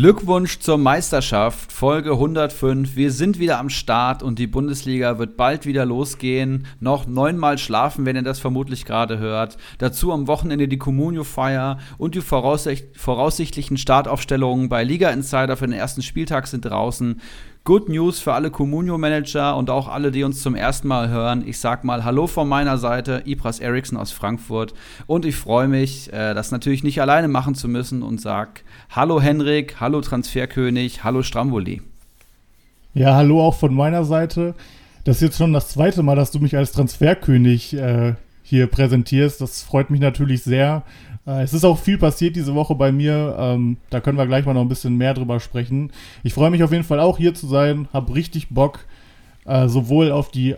Glückwunsch zur Meisterschaft, Folge 105. Wir sind wieder am Start und die Bundesliga wird bald wieder losgehen. Noch neunmal schlafen, wenn ihr das vermutlich gerade hört. Dazu am Wochenende die Communio-Feier und die voraussicht voraussichtlichen Startaufstellungen bei Liga Insider für den ersten Spieltag sind draußen. Good News für alle Communio-Manager und auch alle, die uns zum ersten Mal hören. Ich sag mal Hallo von meiner Seite, Ibras Eriksson aus Frankfurt. Und ich freue mich, äh, das natürlich nicht alleine machen zu müssen und sag Hallo Henrik, hallo Transferkönig, hallo Stramboli. Ja, hallo auch von meiner Seite. Das ist jetzt schon das zweite Mal, dass du mich als Transferkönig äh, hier präsentierst. Das freut mich natürlich sehr. Äh, es ist auch viel passiert diese Woche bei mir. Ähm, da können wir gleich mal noch ein bisschen mehr drüber sprechen. Ich freue mich auf jeden Fall auch hier zu sein. Hab richtig Bock, äh, sowohl auf die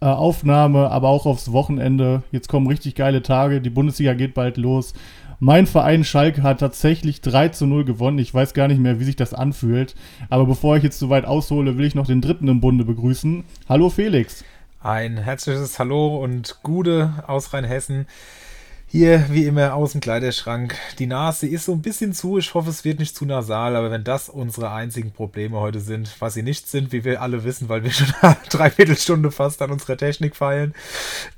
äh, Aufnahme, aber auch aufs Wochenende. Jetzt kommen richtig geile Tage. Die Bundesliga geht bald los. Mein Verein Schalke hat tatsächlich 3 zu 0 gewonnen. Ich weiß gar nicht mehr, wie sich das anfühlt. Aber bevor ich jetzt so weit aushole, will ich noch den dritten im Bunde begrüßen. Hallo Felix. Ein herzliches Hallo und Gude aus Rheinhessen. Hier, wie immer, aus dem Kleiderschrank. Die Nase ist so ein bisschen zu. Ich hoffe, es wird nicht zu nasal. Aber wenn das unsere einzigen Probleme heute sind, was sie nicht sind, wie wir alle wissen, weil wir schon eine Dreiviertelstunde fast an unserer Technik feilen,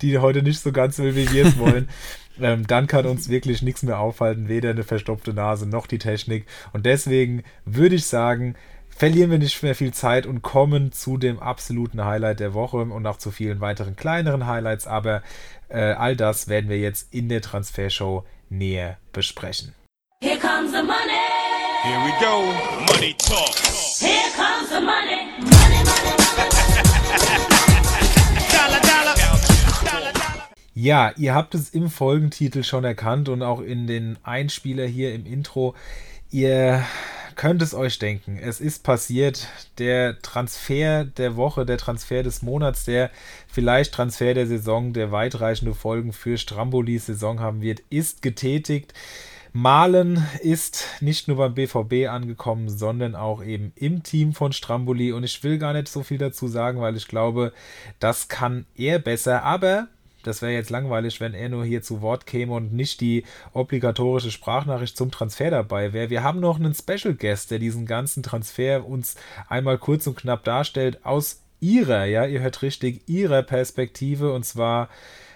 die heute nicht so ganz will, wie wir es wollen, ähm, dann kann uns wirklich nichts mehr aufhalten. Weder eine verstopfte Nase noch die Technik. Und deswegen würde ich sagen, verlieren wir nicht mehr viel Zeit und kommen zu dem absoluten Highlight der Woche und auch zu vielen weiteren kleineren Highlights. Aber äh, all das werden wir jetzt in der Transfershow näher besprechen. Here comes the money. Here we go. Money talk. Here comes the money. Money, money, money. dollar, dollar. Dollar, dollar. Ja, ihr habt es im Folgentitel schon erkannt und auch in den Einspieler hier im Intro. Ihr könnt es euch denken, es ist passiert. Der Transfer der Woche, der Transfer des Monats, der vielleicht Transfer der Saison, der weitreichende Folgen für Strambolis Saison haben wird, ist getätigt. Malen ist nicht nur beim BVB angekommen, sondern auch eben im Team von Stramboli. Und ich will gar nicht so viel dazu sagen, weil ich glaube, das kann er besser. Aber das wäre jetzt langweilig, wenn er nur hier zu Wort käme und nicht die obligatorische Sprachnachricht zum Transfer dabei wäre. Wir haben noch einen Special Guest, der diesen ganzen Transfer uns einmal kurz und knapp darstellt aus ihrer, ja, ihr hört richtig, ihrer Perspektive und zwar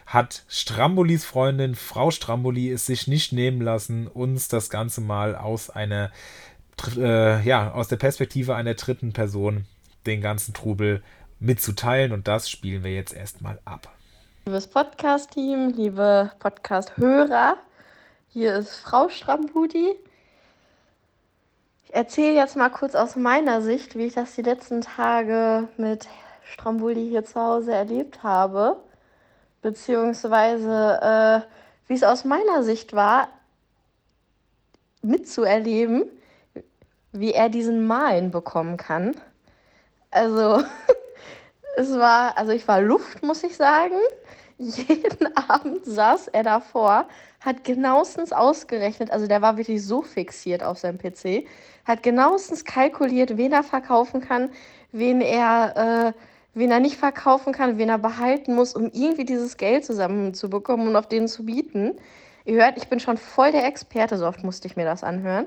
hat Strambolis Freundin, Frau Stramboli, es sich nicht nehmen lassen, uns das Ganze mal aus einer, äh, ja, aus der Perspektive einer dritten Person den ganzen Trubel mitzuteilen und das spielen wir jetzt erstmal ab. Liebes Podcast-Team, liebe Podcast-Hörer, hier ist Frau Strambudi. Ich erzähle jetzt mal kurz aus meiner Sicht, wie ich das die letzten Tage mit Strambudi hier zu Hause erlebt habe, beziehungsweise äh, wie es aus meiner Sicht war, mitzuerleben, wie er diesen Malen bekommen kann. Also, es war, also ich war Luft, muss ich sagen jeden Abend saß er davor, hat genauestens ausgerechnet, also der war wirklich so fixiert auf seinem PC, hat genauestens kalkuliert, wen er verkaufen kann, wen er, äh, wen er nicht verkaufen kann, wen er behalten muss, um irgendwie dieses Geld zusammenzubekommen und auf den zu bieten. Ihr hört, ich bin schon voll der Experte, so oft musste ich mir das anhören.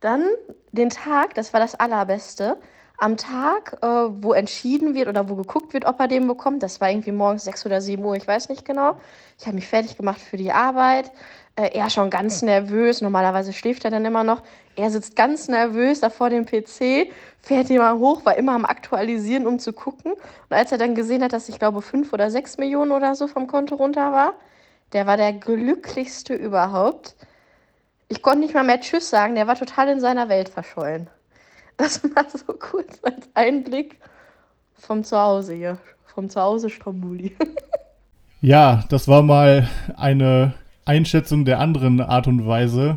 Dann den Tag, das war das Allerbeste am Tag, äh, wo entschieden wird oder wo geguckt wird, ob er den bekommt. Das war irgendwie morgens 6 oder 7 Uhr, ich weiß nicht genau. Ich habe mich fertig gemacht für die Arbeit. Äh, er schon ganz nervös. Normalerweise schläft er dann immer noch. Er sitzt ganz nervös da vor dem PC, fährt immer hoch, war immer am Aktualisieren, um zu gucken. Und als er dann gesehen hat, dass ich glaube 5 oder 6 Millionen oder so vom Konto runter war, der war der glücklichste überhaupt. Ich konnte nicht mal mehr Tschüss sagen, der war total in seiner Welt verschollen. Das war so kurz als Einblick vom Zuhause hier, vom Zuhause Strambuli. ja, das war mal eine Einschätzung der anderen Art und Weise.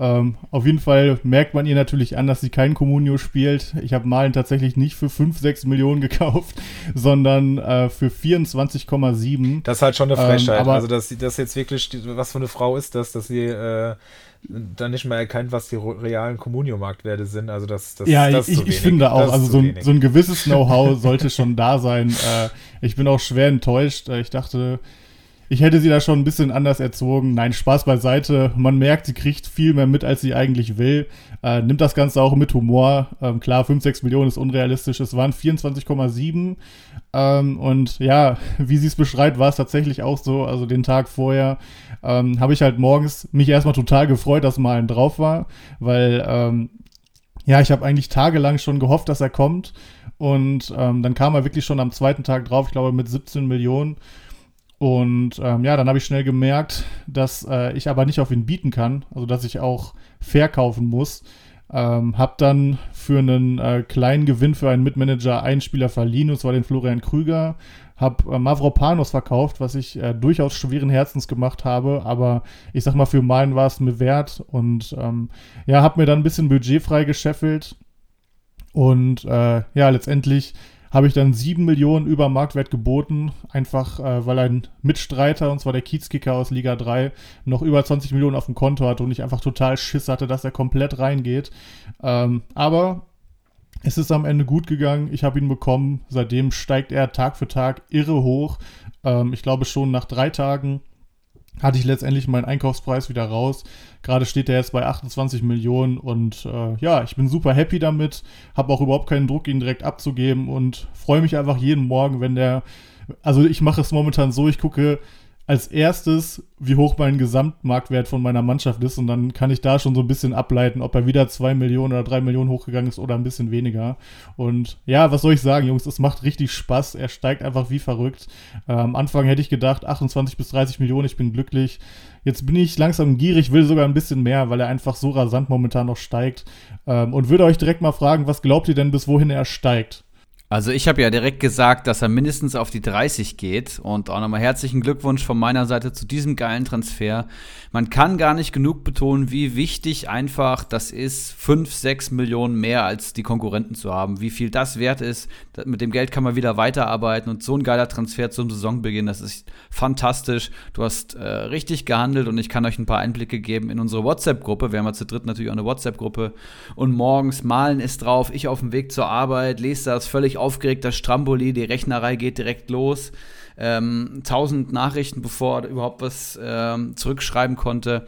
Ähm, auf jeden Fall merkt man ihr natürlich an, dass sie kein Communio spielt. Ich habe Malen tatsächlich nicht für 5, 6 Millionen gekauft, sondern äh, für 24,7. Das ist halt schon eine Frechheit. Ähm, aber also, dass das jetzt wirklich, was für eine Frau ist das, dass sie äh, dann nicht mehr erkennt, was die realen Communio-Marktwerte sind. Also das, das, ja, das ich, ich finde auch, also so ein, so ein, gewisses Know-how sollte schon da sein. Äh, ich bin auch schwer enttäuscht. Äh, ich dachte, ich hätte sie da schon ein bisschen anders erzogen. Nein, Spaß beiseite. Man merkt, sie kriegt viel mehr mit, als sie eigentlich will. Äh, nimmt das Ganze auch mit Humor. Ähm, klar, 5, 6 Millionen ist unrealistisch. Es waren 24,7. Ähm, und ja, wie sie es beschreibt, war es tatsächlich auch so. Also den Tag vorher ähm, habe ich halt morgens mich erstmal total gefreut, dass mal ein drauf war, weil ähm, ja, ich habe eigentlich tagelang schon gehofft, dass er kommt. Und ähm, dann kam er wirklich schon am zweiten Tag drauf, ich glaube mit 17 Millionen. Und ähm, ja, dann habe ich schnell gemerkt, dass äh, ich aber nicht auf ihn bieten kann, also dass ich auch verkaufen muss. Ähm, hab dann für einen äh, kleinen Gewinn für einen Mitmanager einen Spieler verliehen, und zwar den Florian Krüger. Hab äh, Mavropanos verkauft, was ich äh, durchaus schweren Herzens gemacht habe, aber ich sag mal, für meinen war es mir wert und ähm, ja, hab mir dann ein bisschen Budget freigescheffelt und äh, ja, letztendlich habe ich dann 7 Millionen über Marktwert geboten, einfach äh, weil ein Mitstreiter, und zwar der Kiezkicker aus Liga 3, noch über 20 Millionen auf dem Konto hatte und ich einfach total Schiss hatte, dass er komplett reingeht. Ähm, aber es ist am Ende gut gegangen. Ich habe ihn bekommen. Seitdem steigt er Tag für Tag irre hoch. Ähm, ich glaube schon nach drei Tagen hatte ich letztendlich meinen Einkaufspreis wieder raus. Gerade steht er jetzt bei 28 Millionen und äh, ja, ich bin super happy damit, habe auch überhaupt keinen Druck, ihn direkt abzugeben und freue mich einfach jeden Morgen, wenn der, also ich mache es momentan so, ich gucke als erstes, wie hoch mein Gesamtmarktwert von meiner Mannschaft ist und dann kann ich da schon so ein bisschen ableiten, ob er wieder 2 Millionen oder 3 Millionen hochgegangen ist oder ein bisschen weniger. Und ja, was soll ich sagen, Jungs, es macht richtig Spaß. Er steigt einfach wie verrückt. Äh, am Anfang hätte ich gedacht, 28 bis 30 Millionen, ich bin glücklich. Jetzt bin ich langsam gierig, will sogar ein bisschen mehr, weil er einfach so rasant momentan noch steigt. Ähm, und würde euch direkt mal fragen, was glaubt ihr denn, bis wohin er steigt? Also ich habe ja direkt gesagt, dass er mindestens auf die 30 geht und auch nochmal herzlichen Glückwunsch von meiner Seite zu diesem geilen Transfer. Man kann gar nicht genug betonen, wie wichtig einfach das ist, 5, 6 Millionen mehr als die Konkurrenten zu haben. Wie viel das wert ist, mit dem Geld kann man wieder weiterarbeiten und so ein geiler Transfer zum Saisonbeginn, das ist fantastisch. Du hast äh, richtig gehandelt und ich kann euch ein paar Einblicke geben in unsere WhatsApp-Gruppe. Wir haben ja zu dritt natürlich auch eine WhatsApp-Gruppe und morgens malen ist drauf, ich auf dem Weg zur Arbeit, lese das völlig aufgeregt, das Stramboli, die Rechnerei geht direkt los. Ähm, tausend Nachrichten, bevor er überhaupt was ähm, zurückschreiben konnte.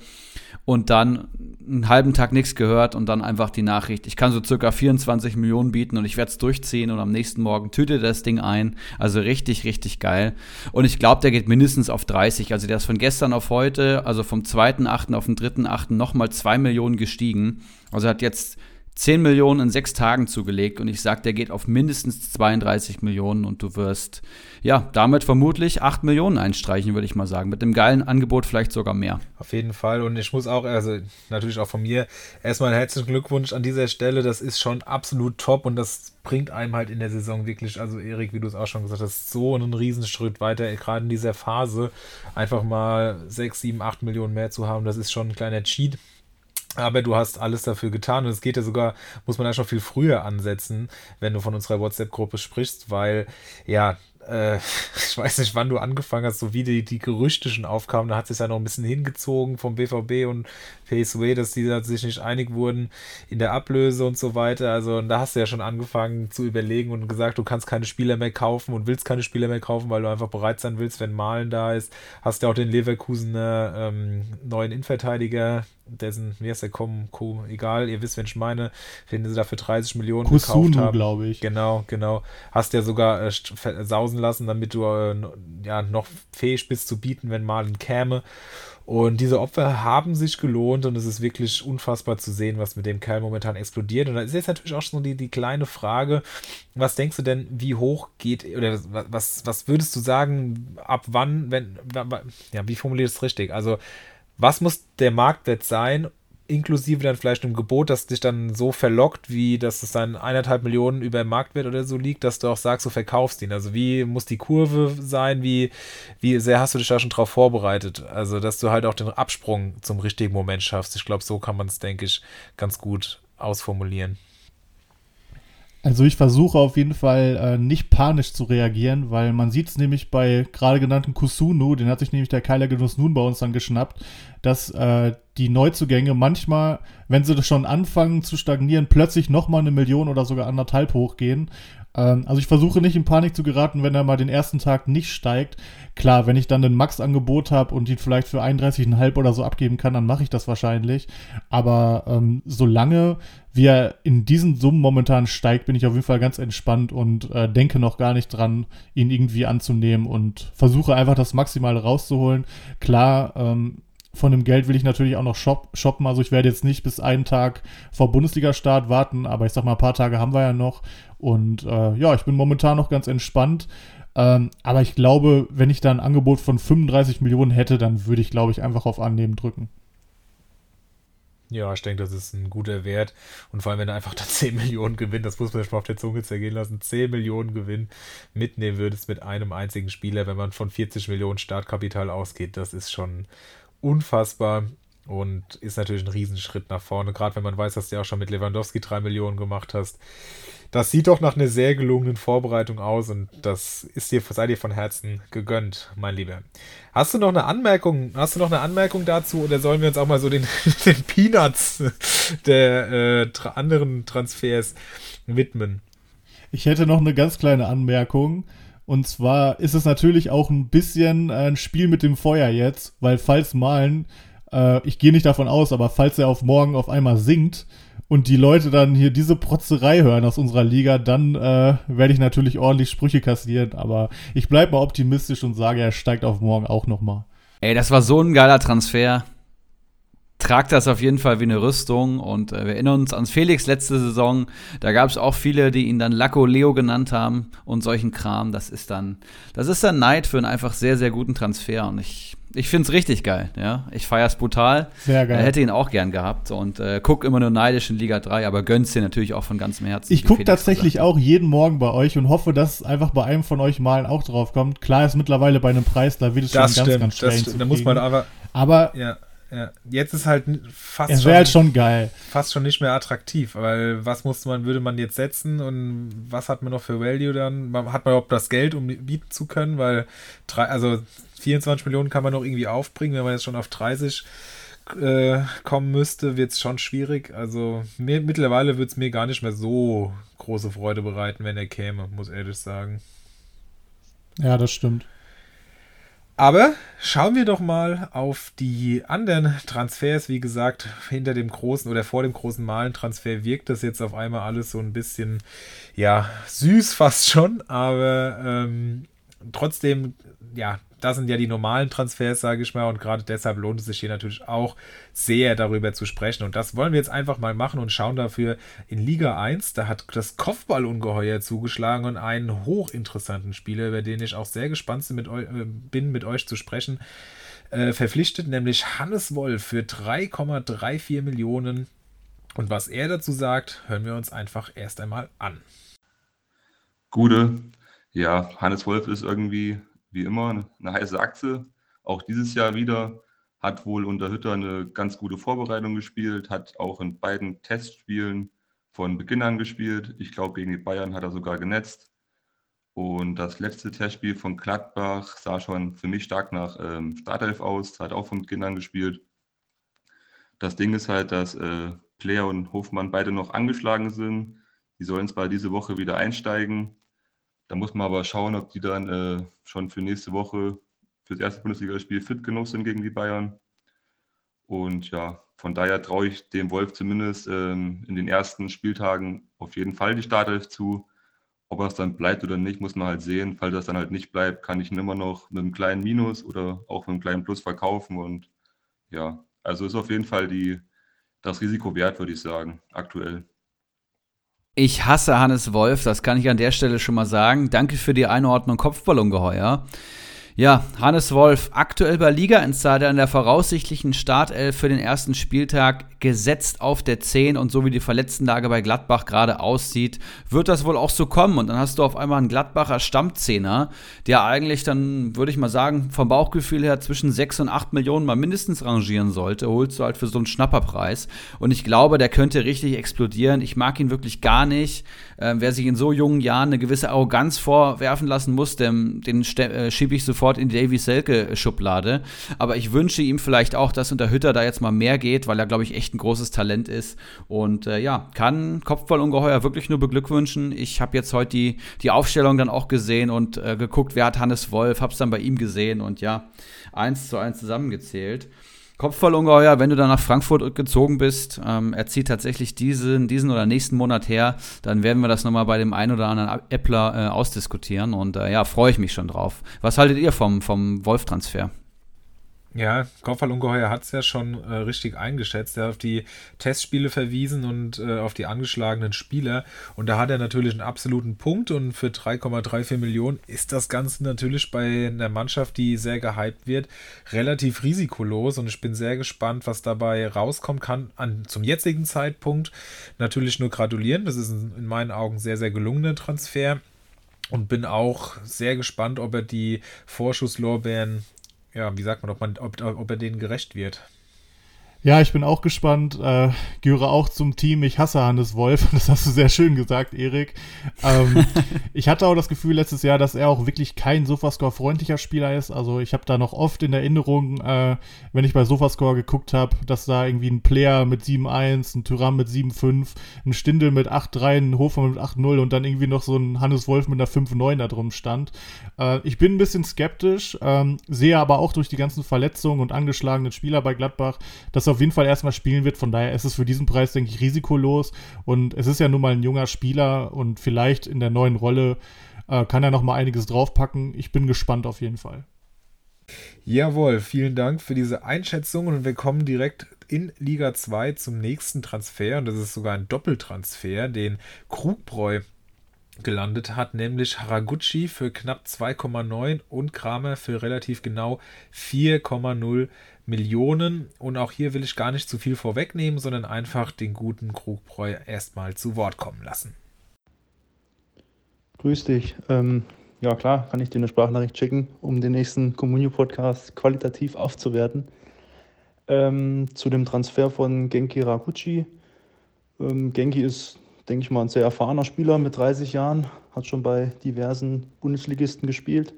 Und dann einen halben Tag nichts gehört und dann einfach die Nachricht, ich kann so circa 24 Millionen bieten und ich werde es durchziehen und am nächsten Morgen tütet das Ding ein. Also richtig, richtig geil. Und ich glaube, der geht mindestens auf 30. Also der ist von gestern auf heute, also vom 2.8. auf den 3.8. nochmal 2 Millionen gestiegen. Also hat jetzt 10 Millionen in sechs Tagen zugelegt und ich sage, der geht auf mindestens 32 Millionen und du wirst ja damit vermutlich 8 Millionen einstreichen, würde ich mal sagen. Mit dem geilen Angebot vielleicht sogar mehr. Auf jeden Fall und ich muss auch, also natürlich auch von mir, erstmal herzlichen Glückwunsch an dieser Stelle. Das ist schon absolut top und das bringt einem halt in der Saison wirklich, also Erik, wie du es auch schon gesagt hast, so einen Riesenschritt weiter, gerade in dieser Phase einfach mal 6, 7, 8 Millionen mehr zu haben, das ist schon ein kleiner Cheat. Aber du hast alles dafür getan und es geht ja sogar, muss man ja schon viel früher ansetzen, wenn du von unserer WhatsApp-Gruppe sprichst, weil ja, äh, ich weiß nicht, wann du angefangen hast, so wie die, die Gerüchte schon aufkamen, da hat sich ja noch ein bisschen hingezogen vom BVB und PSW, dass die da sich nicht einig wurden in der Ablöse und so weiter. Also da hast du ja schon angefangen zu überlegen und gesagt, du kannst keine Spieler mehr kaufen und willst keine Spieler mehr kaufen, weil du einfach bereit sein willst, wenn Malen da ist. Hast ja auch den Leverkusener ähm, neuen Innenverteidiger, dessen, wie heißt der, Kom, Kom, egal, ihr wisst, wenn ich meine, den sie da für 30 Millionen Kusunu, gekauft haben. glaube ich. Genau, genau. Hast ja sogar äh, sausen lassen, damit du äh, ja noch fähig bist zu bieten, wenn Malen käme. Und diese Opfer haben sich gelohnt und es ist wirklich unfassbar zu sehen, was mit dem Kerl momentan explodiert. Und da ist jetzt natürlich auch schon die, die kleine Frage, was denkst du denn, wie hoch geht, oder was, was würdest du sagen, ab wann, wenn, ja, wie formulierst du es richtig? Also, was muss der Marktwert sein, inklusive dann vielleicht einem Gebot, das dich dann so verlockt, wie dass es dann eineinhalb Millionen über Marktwert oder so liegt, dass du auch sagst, du verkaufst ihn. Also wie muss die Kurve sein, wie, wie sehr hast du dich da schon drauf vorbereitet? Also, dass du halt auch den Absprung zum richtigen Moment schaffst. Ich glaube, so kann man es, denke ich, ganz gut ausformulieren. Also ich versuche auf jeden Fall äh, nicht panisch zu reagieren, weil man sieht es nämlich bei gerade genannten Kusunu, den hat sich nämlich der Keiler Genuss nun bei uns dann geschnappt, dass äh, die Neuzugänge manchmal, wenn sie schon anfangen zu stagnieren, plötzlich nochmal eine Million oder sogar anderthalb hochgehen. Ähm, also ich versuche nicht in Panik zu geraten, wenn er mal den ersten Tag nicht steigt. Klar, wenn ich dann ein Max-Angebot habe und ihn vielleicht für 31,5 oder so abgeben kann, dann mache ich das wahrscheinlich. Aber ähm, solange wie er in diesen Summen momentan steigt, bin ich auf jeden Fall ganz entspannt und äh, denke noch gar nicht dran, ihn irgendwie anzunehmen und versuche einfach das Maximale rauszuholen. Klar, ähm, von dem Geld will ich natürlich auch noch shop shoppen. Also ich werde jetzt nicht bis einen Tag vor Bundesliga-Start warten, aber ich sag mal, ein paar Tage haben wir ja noch. Und äh, ja, ich bin momentan noch ganz entspannt. Ähm, aber ich glaube, wenn ich da ein Angebot von 35 Millionen hätte, dann würde ich, glaube ich, einfach auf Annehmen drücken. Ja, ich denke, das ist ein guter Wert. Und vor allem, wenn er einfach da 10 Millionen Gewinn, das muss man schon mal auf der Zunge zergehen lassen, 10 Millionen Gewinn mitnehmen würdest mit einem einzigen Spieler, wenn man von 40 Millionen Startkapital ausgeht, das ist schon unfassbar und ist natürlich ein Riesenschritt nach vorne, gerade wenn man weiß, dass du auch schon mit Lewandowski drei Millionen gemacht hast. Das sieht doch nach einer sehr gelungenen Vorbereitung aus und das ist dir, sei dir von Herzen gegönnt, mein Lieber. Hast du noch eine Anmerkung? Hast du noch eine Anmerkung dazu oder sollen wir uns auch mal so den, den Peanuts der äh, tra anderen Transfers widmen? Ich hätte noch eine ganz kleine Anmerkung. Und zwar ist es natürlich auch ein bisschen ein Spiel mit dem Feuer jetzt, weil falls Malen, äh, ich gehe nicht davon aus, aber falls er auf morgen auf einmal sinkt und die Leute dann hier diese Protzerei hören aus unserer Liga, dann äh, werde ich natürlich ordentlich Sprüche kassieren. Aber ich bleibe mal optimistisch und sage, er steigt auf morgen auch nochmal. Ey, das war so ein geiler Transfer tragt das auf jeden Fall wie eine Rüstung. Und äh, wir erinnern uns an Felix letzte Saison. Da gab es auch viele, die ihn dann Laco Leo genannt haben und solchen Kram. Das ist dann, das ist dann Neid für einen einfach sehr, sehr guten Transfer. Und ich, ich finde es richtig geil. Ja? Ich feiere es brutal. Sehr geil. Er hätte ihn auch gern gehabt und äh, guck immer nur neidisch in Liga 3, aber gönn's dir natürlich auch von ganzem Herzen. Ich gucke tatsächlich auch jeden Morgen bei euch und hoffe, dass einfach bei einem von euch Malen auch drauf kommt. Klar ist mittlerweile bei einem Preis, da wird es das schon stimmt, ganz, ganz schwer. Da muss man aber. Aber ja. Ja, jetzt ist halt fast es schon, halt schon geil. Fast schon nicht mehr attraktiv, weil was musste man, würde man jetzt setzen und was hat man noch für Value dann? Hat man überhaupt das Geld, um bieten zu können? Weil drei, also 24 Millionen kann man noch irgendwie aufbringen, wenn man jetzt schon auf 30 äh, kommen müsste, wird es schon schwierig. Also mir, mittlerweile würde es mir gar nicht mehr so große Freude bereiten, wenn er käme, muss ehrlich sagen. Ja, das stimmt. Aber schauen wir doch mal auf die anderen Transfers. Wie gesagt, hinter dem großen oder vor dem großen Malen-Transfer wirkt das jetzt auf einmal alles so ein bisschen, ja, süß fast schon. Aber ähm, trotzdem, ja, das sind ja die normalen Transfers, sage ich mal. Und gerade deshalb lohnt es sich hier natürlich auch sehr darüber zu sprechen. Und das wollen wir jetzt einfach mal machen und schauen dafür in Liga 1. Da hat das Kopfballungeheuer zugeschlagen und einen hochinteressanten Spieler, über den ich auch sehr gespannt bin, mit euch zu sprechen, äh, verpflichtet, nämlich Hannes Wolf für 3,34 Millionen. Und was er dazu sagt, hören wir uns einfach erst einmal an. Gute. Ja, Hannes Wolf ist irgendwie wie immer eine heiße Achse. Auch dieses Jahr wieder. Hat wohl unter Hütter eine ganz gute Vorbereitung gespielt, hat auch in beiden Testspielen von Beginn an gespielt. Ich glaube, gegen die Bayern hat er sogar genetzt. Und das letzte Testspiel von Gladbach sah schon für mich stark nach ähm, Startelf aus, hat auch von Beginn an gespielt. Das Ding ist halt, dass äh, Player und Hofmann beide noch angeschlagen sind. Die sollen zwar diese Woche wieder einsteigen, da muss man aber schauen, ob die dann äh, schon für nächste Woche für das erste Bundesligaspiel fit genug sind gegen die Bayern. Und ja, von daher traue ich dem Wolf zumindest ähm, in den ersten Spieltagen auf jeden Fall die Startelf zu. Ob er es dann bleibt oder nicht, muss man halt sehen. Falls das dann halt nicht bleibt, kann ich ihn immer noch mit einem kleinen Minus oder auch mit einem kleinen Plus verkaufen. Und ja, also ist auf jeden Fall die, das Risiko wert, würde ich sagen, aktuell. Ich hasse Hannes Wolf, das kann ich an der Stelle schon mal sagen. Danke für die Einordnung Kopfballungeheuer. Ja, Hannes Wolf, aktuell bei Liga Insider in der voraussichtlichen Startelf für den ersten Spieltag gesetzt auf der 10 und so wie die Verletztenlage bei Gladbach gerade aussieht, wird das wohl auch so kommen und dann hast du auf einmal einen Gladbacher Stammzehner, der eigentlich dann, würde ich mal sagen, vom Bauchgefühl her zwischen 6 und 8 Millionen mal mindestens rangieren sollte, holst du halt für so einen Schnapperpreis und ich glaube, der könnte richtig explodieren. Ich mag ihn wirklich gar nicht. Äh, wer sich in so jungen Jahren eine gewisse Arroganz vorwerfen lassen muss, dem, den äh, schiebe ich sofort sofort in die Davy Selke-Schublade. Aber ich wünsche ihm vielleicht auch, dass unter Hütter da jetzt mal mehr geht, weil er, glaube ich, echt ein großes Talent ist. Und äh, ja, kann Kopfballungeheuer wirklich nur beglückwünschen. Ich habe jetzt heute die, die Aufstellung dann auch gesehen und äh, geguckt, wer hat Hannes Wolf, hab's dann bei ihm gesehen und ja, eins zu eins zusammengezählt. Kopfballungeheuer, wenn du dann nach Frankfurt gezogen bist, ähm, er zieht tatsächlich diesen, diesen oder nächsten Monat her, dann werden wir das nochmal bei dem einen oder anderen Äppler äh, ausdiskutieren und äh, ja, freue ich mich schon drauf. Was haltet ihr vom, vom Wolf-Transfer? Ja, Kopfballungeheuer hat es ja schon äh, richtig eingeschätzt. Er hat auf die Testspiele verwiesen und äh, auf die angeschlagenen Spieler. Und da hat er natürlich einen absoluten Punkt. Und für 3,34 Millionen ist das Ganze natürlich bei einer Mannschaft, die sehr gehypt wird, relativ risikolos. Und ich bin sehr gespannt, was dabei rauskommt. Kann an, zum jetzigen Zeitpunkt natürlich nur gratulieren. Das ist ein, in meinen Augen sehr, sehr gelungener Transfer und bin auch sehr gespannt, ob er die Vorschusslorbeeren ja, wie sagt man, ob, man, ob, ob er denen gerecht wird. Ja, ich bin auch gespannt. Äh, gehöre auch zum Team. Ich hasse Hannes Wolf. Das hast du sehr schön gesagt, Erik. Ähm, ich hatte auch das Gefühl letztes Jahr, dass er auch wirklich kein Sofascore-freundlicher Spieler ist. Also ich habe da noch oft in Erinnerung, äh, wenn ich bei Sofascore geguckt habe, dass da irgendwie ein Player mit 7-1, ein Tyram mit 7-5, ein Stindel mit 8-3, ein Hofer mit 8-0 und dann irgendwie noch so ein Hannes Wolf mit einer 5-9 da drum stand. Äh, ich bin ein bisschen skeptisch, ähm, sehe aber auch durch die ganzen Verletzungen und angeschlagenen Spieler bei Gladbach, dass er auf jeden Fall erstmal spielen wird. Von daher ist es für diesen Preis, denke ich, risikolos. Und es ist ja nun mal ein junger Spieler und vielleicht in der neuen Rolle äh, kann er noch mal einiges draufpacken. Ich bin gespannt auf jeden Fall. Jawohl, vielen Dank für diese Einschätzung und wir kommen direkt in Liga 2 zum nächsten Transfer und das ist sogar ein Doppeltransfer, den Krugbräu gelandet hat, nämlich Haraguchi für knapp 2,9 und Kramer für relativ genau 4,0 Millionen. Und auch hier will ich gar nicht zu viel vorwegnehmen, sondern einfach den guten Krugbräu erstmal zu Wort kommen lassen. Grüß dich. Ähm, ja klar, kann ich dir eine Sprachnachricht schicken, um den nächsten Communio-Podcast qualitativ aufzuwerten. Ähm, zu dem Transfer von Genki Rakuchi. Ähm, Genki ist, denke ich mal, ein sehr erfahrener Spieler mit 30 Jahren, hat schon bei diversen Bundesligisten gespielt.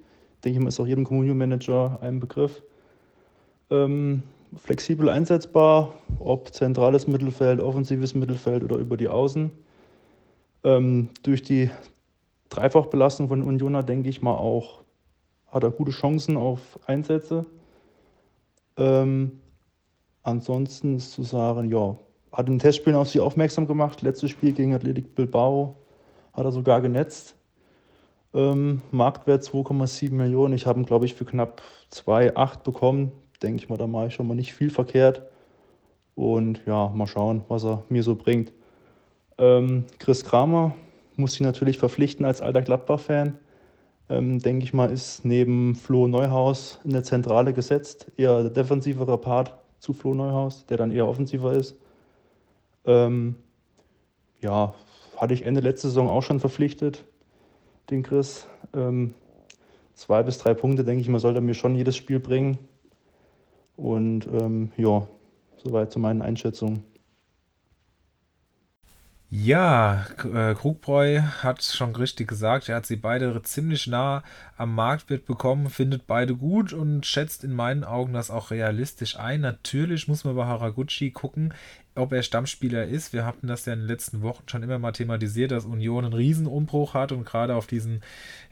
Denke ich mal, ist auch jedem Communio-Manager ein Begriff ähm, flexibel einsetzbar, ob zentrales Mittelfeld, offensives Mittelfeld oder über die Außen. Ähm, durch die Dreifachbelastung von Unioner denke ich mal auch, hat er gute Chancen auf Einsätze. Ähm, ansonsten ist zu sagen, ja, hat in Testspielen auf sich aufmerksam gemacht. Letztes Spiel gegen Athletic Bilbao hat er sogar genetzt. Ähm, Marktwert 2,7 Millionen. Ich habe ihn, glaube ich, für knapp 2,8 bekommen denke ich mal, da mache ich schon mal nicht viel verkehrt. Und ja, mal schauen, was er mir so bringt. Ähm, Chris Kramer muss ich natürlich verpflichten als alter Gladbach-Fan. Ähm, denke ich mal, ist neben Flo Neuhaus in der Zentrale gesetzt. Eher der defensivere Part zu Flo Neuhaus, der dann eher offensiver ist. Ähm, ja, hatte ich Ende letzte Saison auch schon verpflichtet, den Chris. Ähm, zwei bis drei Punkte, denke ich mal, sollte er mir schon jedes Spiel bringen. Und ähm, ja, soweit zu meinen Einschätzungen. Ja, äh, Krugbräu hat schon richtig gesagt, er hat sie beide ziemlich nah am Marktwert bekommen, findet beide gut und schätzt in meinen Augen das auch realistisch ein. Natürlich muss man bei Haraguchi gucken, ob er Stammspieler ist. Wir hatten das ja in den letzten Wochen schon immer mal thematisiert, dass Union einen Riesenumbruch hat und gerade auf diesen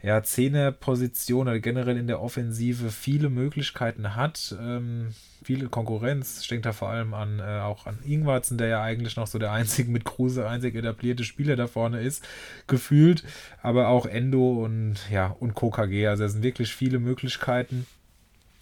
ja, Zehnerpositionen oder generell in der Offensive viele Möglichkeiten hat. Ähm, viele Konkurrenz. Ich denke da vor allem an äh, auch an Ingwarzen, der ja eigentlich noch so der einzige mit Kruse, einzig etablierte Spieler da vorne ist, gefühlt. Aber auch Endo und ja, und KKG. Also es sind wirklich viele Möglichkeiten.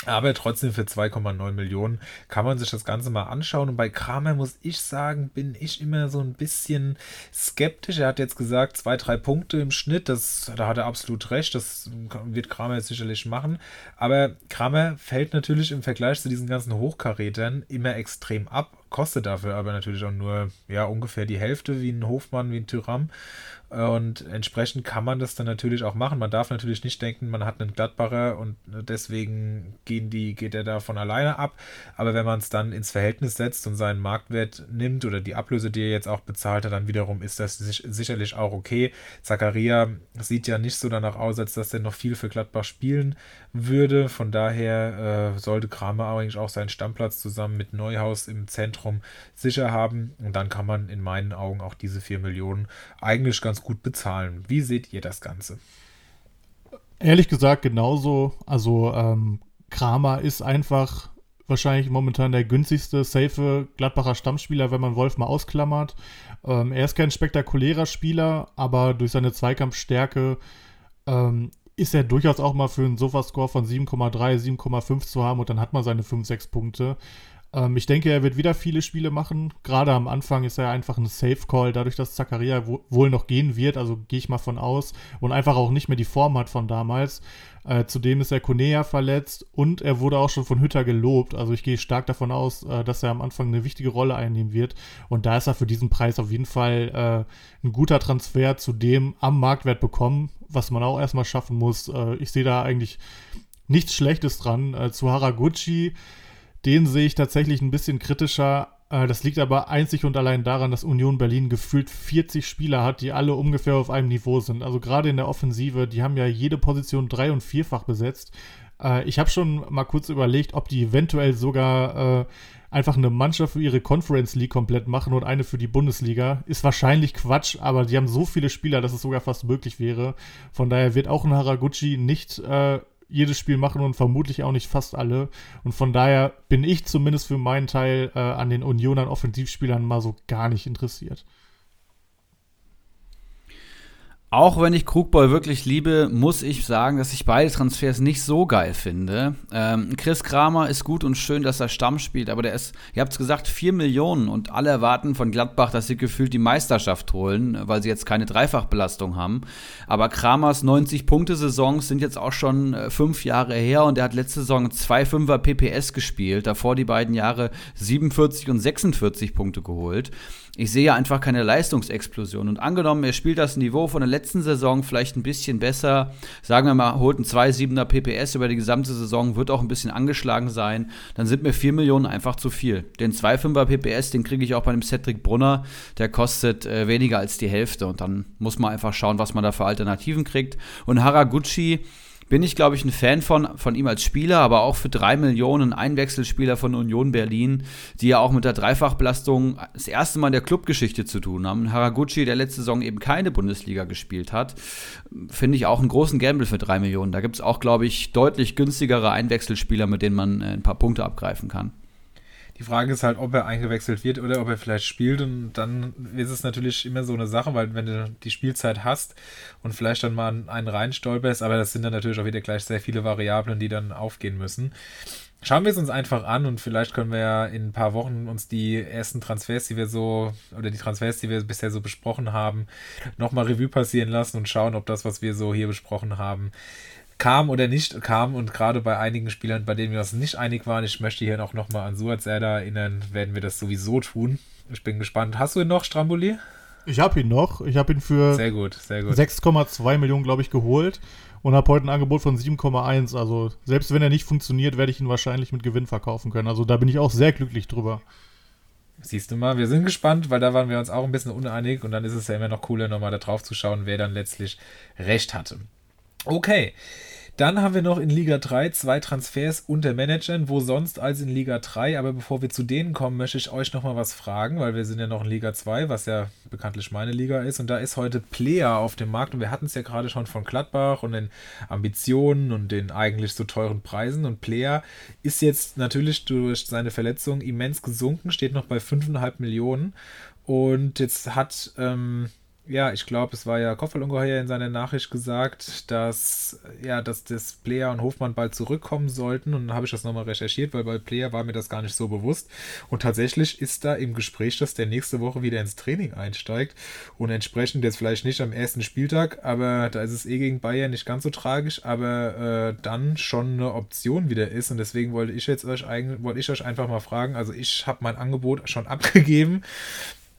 Aber trotzdem für 2,9 Millionen kann man sich das Ganze mal anschauen. Und bei Kramer muss ich sagen, bin ich immer so ein bisschen skeptisch. Er hat jetzt gesagt, zwei, drei Punkte im Schnitt. Das, da hat er absolut recht. Das wird Kramer jetzt sicherlich machen. Aber Kramer fällt natürlich im Vergleich zu diesen ganzen Hochkarätern immer extrem ab. Kostet dafür aber natürlich auch nur ja, ungefähr die Hälfte wie ein Hofmann, wie ein Tyram. Und entsprechend kann man das dann natürlich auch machen. Man darf natürlich nicht denken, man hat einen Gladbacher und deswegen gehen die, geht er da von alleine ab. Aber wenn man es dann ins Verhältnis setzt und seinen Marktwert nimmt oder die Ablöse, die er jetzt auch bezahlt hat, dann wiederum ist das sicherlich auch okay. Zakaria sieht ja nicht so danach aus, als dass er noch viel für Gladbach spielen würde. Von daher äh, sollte Kramer eigentlich auch seinen Stammplatz zusammen mit Neuhaus im Zentrum sicher haben. Und dann kann man in meinen Augen auch diese 4 Millionen eigentlich ganz gut bezahlen. Wie seht ihr das Ganze? Ehrlich gesagt, genauso. Also ähm, Kramer ist einfach wahrscheinlich momentan der günstigste, safe Gladbacher Stammspieler, wenn man Wolf mal ausklammert. Ähm, er ist kein spektakulärer Spieler, aber durch seine Zweikampfstärke ähm, ist er durchaus auch mal für einen Sofascore von 7,3, 7,5 zu haben und dann hat man seine 5, 6 Punkte. Ähm, ich denke, er wird wieder viele Spiele machen. Gerade am Anfang ist er einfach ein Safe Call, dadurch, dass Zakaria wohl noch gehen wird, also gehe ich mal von aus, und einfach auch nicht mehr die Form hat von damals. Äh, zudem ist er Konea verletzt und er wurde auch schon von Hütter gelobt. Also ich gehe stark davon aus, äh, dass er am Anfang eine wichtige Rolle einnehmen wird. Und da ist er für diesen Preis auf jeden Fall äh, ein guter Transfer zu dem am Marktwert bekommen, was man auch erstmal schaffen muss. Äh, ich sehe da eigentlich nichts Schlechtes dran. Äh, zu Haraguchi den sehe ich tatsächlich ein bisschen kritischer. Äh, das liegt aber einzig und allein daran, dass Union Berlin gefühlt 40 Spieler hat, die alle ungefähr auf einem Niveau sind. Also gerade in der Offensive, die haben ja jede Position drei- und vierfach besetzt. Äh, ich habe schon mal kurz überlegt, ob die eventuell sogar äh, einfach eine Mannschaft für ihre Conference League komplett machen und eine für die Bundesliga. Ist wahrscheinlich Quatsch, aber die haben so viele Spieler, dass es sogar fast möglich wäre. Von daher wird auch ein Haraguchi nicht jedes Spiel machen und vermutlich auch nicht fast alle. Und von daher bin ich zumindest für meinen Teil äh, an den Unionern Offensivspielern mal so gar nicht interessiert. Auch wenn ich Krugboy wirklich liebe, muss ich sagen, dass ich beide Transfers nicht so geil finde. Ähm, Chris Kramer ist gut und schön, dass er Stamm spielt, aber der ist, ihr habt es gesagt, 4 Millionen und alle erwarten von Gladbach, dass sie gefühlt die Meisterschaft holen, weil sie jetzt keine Dreifachbelastung haben. Aber Kramers 90-Punkte-Saisons sind jetzt auch schon äh, fünf Jahre her und er hat letzte Saison zwei Fünfer PPS gespielt, davor die beiden Jahre 47 und 46 Punkte geholt ich sehe einfach keine Leistungsexplosion. Und angenommen, er spielt das Niveau von der letzten Saison vielleicht ein bisschen besser, sagen wir mal, holt ein 2,7er PPS über die gesamte Saison, wird auch ein bisschen angeschlagen sein, dann sind mir 4 Millionen einfach zu viel. Den 2,5er PPS, den kriege ich auch bei dem Cedric Brunner, der kostet äh, weniger als die Hälfte. Und dann muss man einfach schauen, was man da für Alternativen kriegt. Und Haraguchi, bin ich, glaube ich, ein Fan von, von ihm als Spieler, aber auch für drei Millionen Einwechselspieler von Union Berlin, die ja auch mit der Dreifachbelastung das erste Mal in der Clubgeschichte zu tun haben. Haraguchi, der letzte Saison eben keine Bundesliga gespielt hat, finde ich auch einen großen Gamble für drei Millionen. Da gibt es auch, glaube ich, deutlich günstigere Einwechselspieler, mit denen man äh, ein paar Punkte abgreifen kann. Die Frage ist halt, ob er eingewechselt wird oder ob er vielleicht spielt. Und dann ist es natürlich immer so eine Sache, weil wenn du die Spielzeit hast und vielleicht dann mal einen reinstolperst, aber das sind dann natürlich auch wieder gleich sehr viele Variablen, die dann aufgehen müssen. Schauen wir es uns einfach an und vielleicht können wir ja in ein paar Wochen uns die ersten Transfers, die wir so, oder die Transfers, die wir bisher so besprochen haben, nochmal Revue passieren lassen und schauen, ob das, was wir so hier besprochen haben, kam oder nicht kam und gerade bei einigen Spielern, bei denen wir uns nicht einig waren, ich möchte hier auch nochmal an Suat Zerda erinnern, werden wir das sowieso tun. Ich bin gespannt. Hast du ihn noch, Stramboli? Ich habe ihn noch. Ich habe ihn für 6,2 Millionen, glaube ich, geholt und habe heute ein Angebot von 7,1. Also selbst wenn er nicht funktioniert, werde ich ihn wahrscheinlich mit Gewinn verkaufen können. Also da bin ich auch sehr glücklich drüber. Siehst du mal, wir sind gespannt, weil da waren wir uns auch ein bisschen uneinig und dann ist es ja immer noch cooler, nochmal da drauf zu schauen, wer dann letztlich recht hatte. Okay. Dann haben wir noch in Liga 3 zwei Transfers unter Managern, wo sonst als in Liga 3. Aber bevor wir zu denen kommen, möchte ich euch noch mal was fragen, weil wir sind ja noch in Liga 2, was ja bekanntlich meine Liga ist. Und da ist heute Player auf dem Markt. Und wir hatten es ja gerade schon von Gladbach und den Ambitionen und den eigentlich so teuren Preisen. Und Player ist jetzt natürlich durch seine Verletzung immens gesunken, steht noch bei 5,5 Millionen. Und jetzt hat ähm, ja, ich glaube, es war ja Kofferlungeheuer in seiner Nachricht gesagt, dass ja, dass das Player und Hofmann bald zurückkommen sollten. Und dann habe ich das nochmal recherchiert, weil bei Player war mir das gar nicht so bewusst. Und tatsächlich ist da im Gespräch, dass der nächste Woche wieder ins Training einsteigt. Und entsprechend jetzt vielleicht nicht am ersten Spieltag, aber da ist es eh gegen Bayern nicht ganz so tragisch, aber äh, dann schon eine Option wieder ist. Und deswegen wollte ich jetzt euch eigentlich, wollte ich euch einfach mal fragen. Also ich habe mein Angebot schon abgegeben.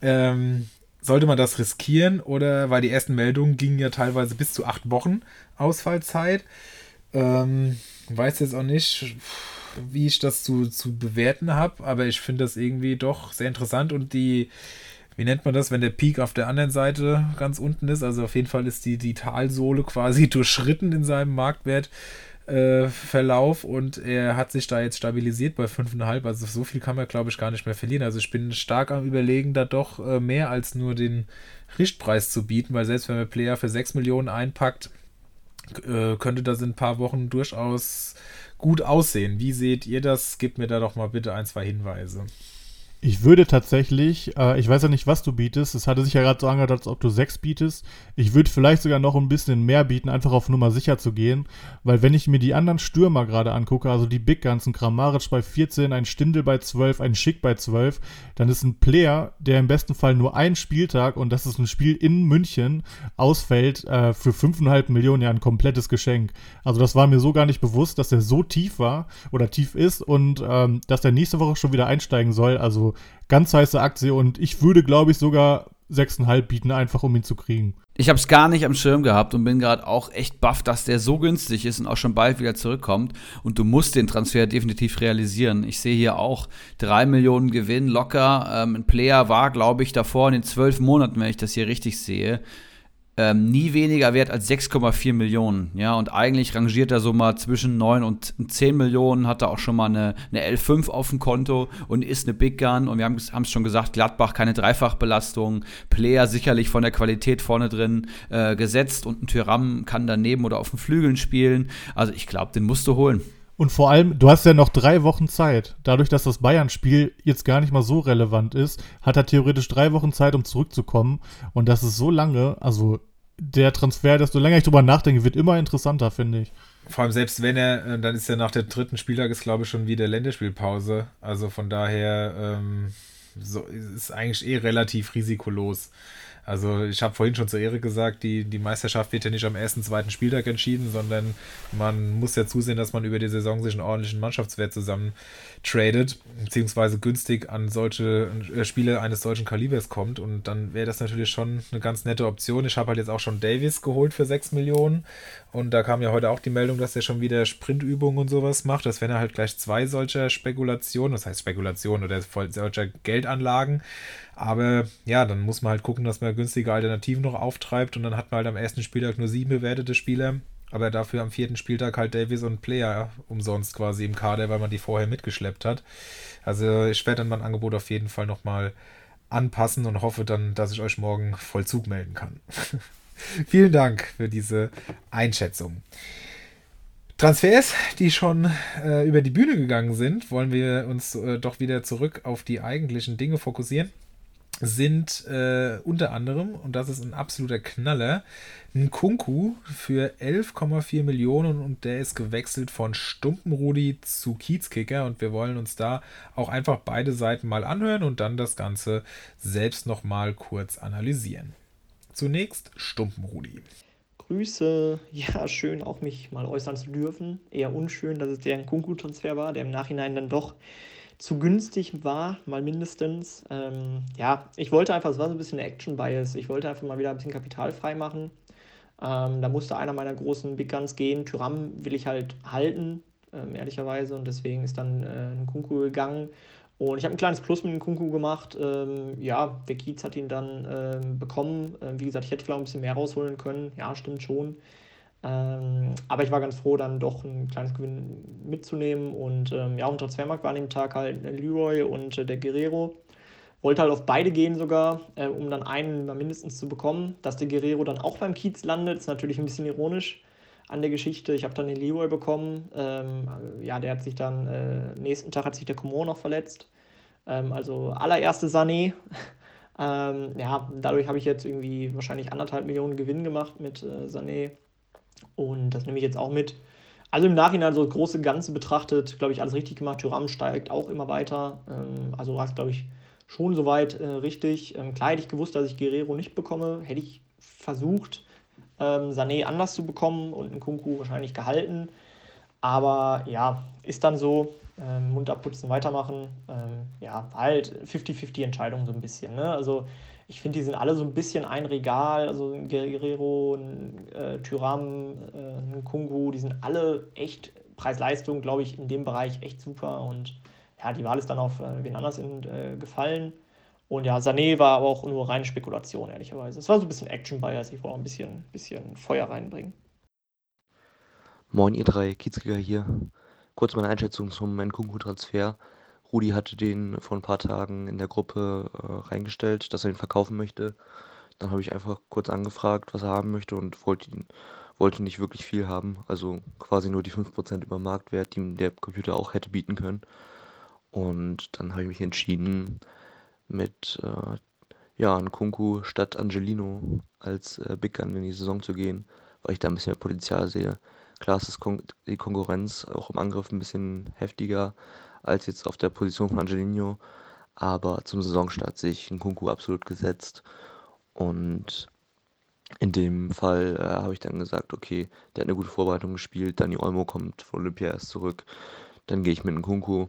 Ähm, sollte man das riskieren oder weil die ersten Meldungen gingen ja teilweise bis zu acht Wochen Ausfallzeit. Ähm, weiß jetzt auch nicht, wie ich das zu, zu bewerten habe, aber ich finde das irgendwie doch sehr interessant und die, wie nennt man das, wenn der Peak auf der anderen Seite ganz unten ist, also auf jeden Fall ist die, die Talsohle quasi durchschritten in seinem Marktwert. Äh, Verlauf und er hat sich da jetzt stabilisiert bei 5,5. Also so viel kann man, glaube ich, gar nicht mehr verlieren. Also ich bin stark am Überlegen, da doch äh, mehr als nur den Richtpreis zu bieten, weil selbst wenn man Player für 6 Millionen einpackt, äh, könnte das in ein paar Wochen durchaus gut aussehen. Wie seht ihr das? Gebt mir da doch mal bitte ein, zwei Hinweise. Ich würde tatsächlich, äh, ich weiß ja nicht, was du bietest. Es hatte sich ja gerade so angehört, als ob du sechs bietest. Ich würde vielleicht sogar noch ein bisschen mehr bieten, einfach auf Nummer sicher zu gehen. Weil wenn ich mir die anderen Stürmer gerade angucke, also die Big Guns, ein Kramaric bei 14, ein Stindel bei 12, ein Schick bei 12, dann ist ein Player, der im besten Fall nur einen Spieltag, und das ist ein Spiel in München, ausfällt, äh, für 5,5 Millionen ja ein komplettes Geschenk. Also das war mir so gar nicht bewusst, dass er so tief war oder tief ist und ähm, dass er nächste Woche schon wieder einsteigen soll. Also ganz heiße Aktie und ich würde, glaube ich, sogar 6,5 bieten, einfach um ihn zu kriegen. Ich habe es gar nicht am Schirm gehabt und bin gerade auch echt baff, dass der so günstig ist und auch schon bald wieder zurückkommt. Und du musst den Transfer definitiv realisieren. Ich sehe hier auch 3 Millionen Gewinn locker. Ähm, ein Player war, glaube ich, davor in den zwölf Monaten, wenn ich das hier richtig sehe, ähm, nie weniger wert als 6,4 Millionen. Ja, und eigentlich rangiert er so mal zwischen 9 und 10 Millionen, hat er auch schon mal eine, eine L5 auf dem Konto und ist eine Big Gun. Und wir haben es schon gesagt, Gladbach keine Dreifachbelastung, Player sicherlich von der Qualität vorne drin äh, gesetzt und ein Tyram kann daneben oder auf den Flügeln spielen. Also ich glaube, den musst du holen. Und vor allem, du hast ja noch drei Wochen Zeit. Dadurch, dass das Bayern-Spiel jetzt gar nicht mal so relevant ist, hat er theoretisch drei Wochen Zeit, um zurückzukommen. Und das ist so lange, also der Transfer, desto länger ich drüber nachdenke, wird immer interessanter, finde ich. Vor allem selbst wenn er, äh, dann ist ja nach der dritten Spieltag ist, glaube ich, schon wieder Länderspielpause. Also von daher ähm, so, ist eigentlich eh relativ risikolos. Also ich habe vorhin schon zur Ehre gesagt, die, die Meisterschaft wird ja nicht am ersten, zweiten Spieltag entschieden, sondern man muss ja zusehen, dass man über die Saison sich einen ordentlichen Mannschaftswert zusammen tradet, beziehungsweise günstig an solche äh, Spiele eines solchen Kalibers kommt. Und dann wäre das natürlich schon eine ganz nette Option. Ich habe halt jetzt auch schon Davis geholt für 6 Millionen. Und da kam ja heute auch die Meldung, dass er schon wieder Sprintübungen und sowas macht. Das wären halt gleich zwei solcher Spekulationen, das heißt Spekulationen oder solcher Geldanlagen. Aber ja, dann muss man halt gucken, dass man günstige Alternativen noch auftreibt und dann hat man halt am ersten Spieltag nur sieben bewertete Spieler, aber dafür am vierten Spieltag halt Davies und Player umsonst quasi im Kader, weil man die vorher mitgeschleppt hat. Also ich werde dann mein Angebot auf jeden Fall nochmal anpassen und hoffe dann, dass ich euch morgen Vollzug melden kann. Vielen Dank für diese Einschätzung. Transfers, die schon äh, über die Bühne gegangen sind, wollen wir uns äh, doch wieder zurück auf die eigentlichen Dinge fokussieren sind äh, unter anderem, und das ist ein absoluter Knaller, ein Kunku für 11,4 Millionen und der ist gewechselt von Stumpenrudi zu Kiezkicker und wir wollen uns da auch einfach beide Seiten mal anhören und dann das Ganze selbst nochmal kurz analysieren. Zunächst Stumpenrudi. Grüße. Ja, schön auch mich mal äußern zu dürfen. Eher unschön, dass es der ein Kunku-Transfer war, der im Nachhinein dann doch zu günstig war, mal mindestens. Ähm, ja, ich wollte einfach, es war so ein bisschen Action-Bias. Ich wollte einfach mal wieder ein bisschen Kapital frei machen. Ähm, da musste einer meiner großen Big Guns gehen. Tyram will ich halt halten, ähm, ehrlicherweise. Und deswegen ist dann äh, ein Kunku gegangen. Und ich habe ein kleines Plus mit dem Kunku gemacht. Ähm, ja, der Kiez hat ihn dann ähm, bekommen. Ähm, wie gesagt, ich hätte vielleicht ein bisschen mehr rausholen können. Ja, stimmt schon. Ähm, aber ich war ganz froh, dann doch ein kleines Gewinn mitzunehmen. Und ähm, ja, dem Transfermarkt war an dem Tag halt Leroy und äh, der Guerrero. Wollte halt auf beide gehen sogar, äh, um dann einen mindestens zu bekommen. Dass der Guerrero dann auch beim Kiez landet, ist natürlich ein bisschen ironisch an der Geschichte. Ich habe dann den Leroy bekommen. Ähm, ja, der hat sich dann, äh, nächsten Tag hat sich der Coman noch verletzt. Ähm, also allererste Sané Ähm, ja, dadurch habe ich jetzt irgendwie wahrscheinlich anderthalb Millionen Gewinn gemacht mit äh, Sané. Und das nehme ich jetzt auch mit. Also im Nachhinein so das große Ganze betrachtet, glaube ich, alles richtig gemacht. Tyram steigt auch immer weiter. Ähm, also war es, glaube ich, schon soweit äh, richtig. Ähm, klar hätte ich gewusst, dass ich Guerrero nicht bekomme. Hätte ich versucht, ähm, Sané anders zu bekommen und einen Kunku wahrscheinlich gehalten. Aber ja, ist dann so. Ähm, Mund abputzen, weitermachen. Ähm, ja, halt 50-50 Entscheidung so ein bisschen. Ne? Also ich finde, die sind alle so ein bisschen ein Regal. Also ein Guerrero, ein äh, Tyram, äh, ein Kungu, die sind alle echt Preis-Leistung, glaube ich, in dem Bereich echt super. Und ja, die Wahl ist dann auf äh, wen anders in, äh, gefallen. Und ja, Sané war aber auch nur reine Spekulation, ehrlicherweise. Es war so ein bisschen Action-Bias. Ich wollte auch ein bisschen, bisschen Feuer reinbringen. Moin, ihr drei Kiezkicker hier. Kurz meine Einschätzung zum Nkunku-Transfer. Rudi hatte den vor ein paar Tagen in der Gruppe äh, reingestellt, dass er ihn verkaufen möchte. Dann habe ich einfach kurz angefragt, was er haben möchte und wollte ihn wollte nicht wirklich viel haben, also quasi nur die 5% über Marktwert, die der Computer auch hätte bieten können. Und dann habe ich mich entschieden, mit äh, ja, Nkunku statt Angelino als äh, Big Gun in die Saison zu gehen, weil ich da ein bisschen mehr Potenzial sehe. Klar ist Kon die Konkurrenz auch im Angriff ein bisschen heftiger als jetzt auf der Position von Angelino, aber zum Saisonstart sehe ich Nkunku absolut gesetzt. Und in dem Fall äh, habe ich dann gesagt, okay, der hat eine gute Vorbereitung gespielt, Dani Olmo kommt von Olympia erst zurück, dann gehe ich mit Nkunku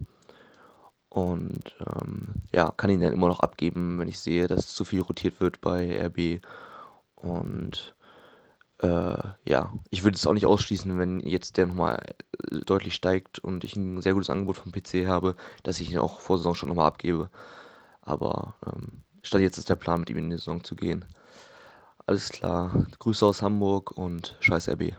und ähm, ja, kann ihn dann immer noch abgeben, wenn ich sehe, dass zu viel rotiert wird bei RB. Und äh, ja, ich würde es auch nicht ausschließen, wenn jetzt der nochmal äh, deutlich steigt und ich ein sehr gutes Angebot vom PC habe, dass ich ihn auch vor Saison schon nochmal abgebe. Aber ähm, statt jetzt ist der Plan, mit ihm in die Saison zu gehen. Alles klar. Grüße aus Hamburg und scheiß RB.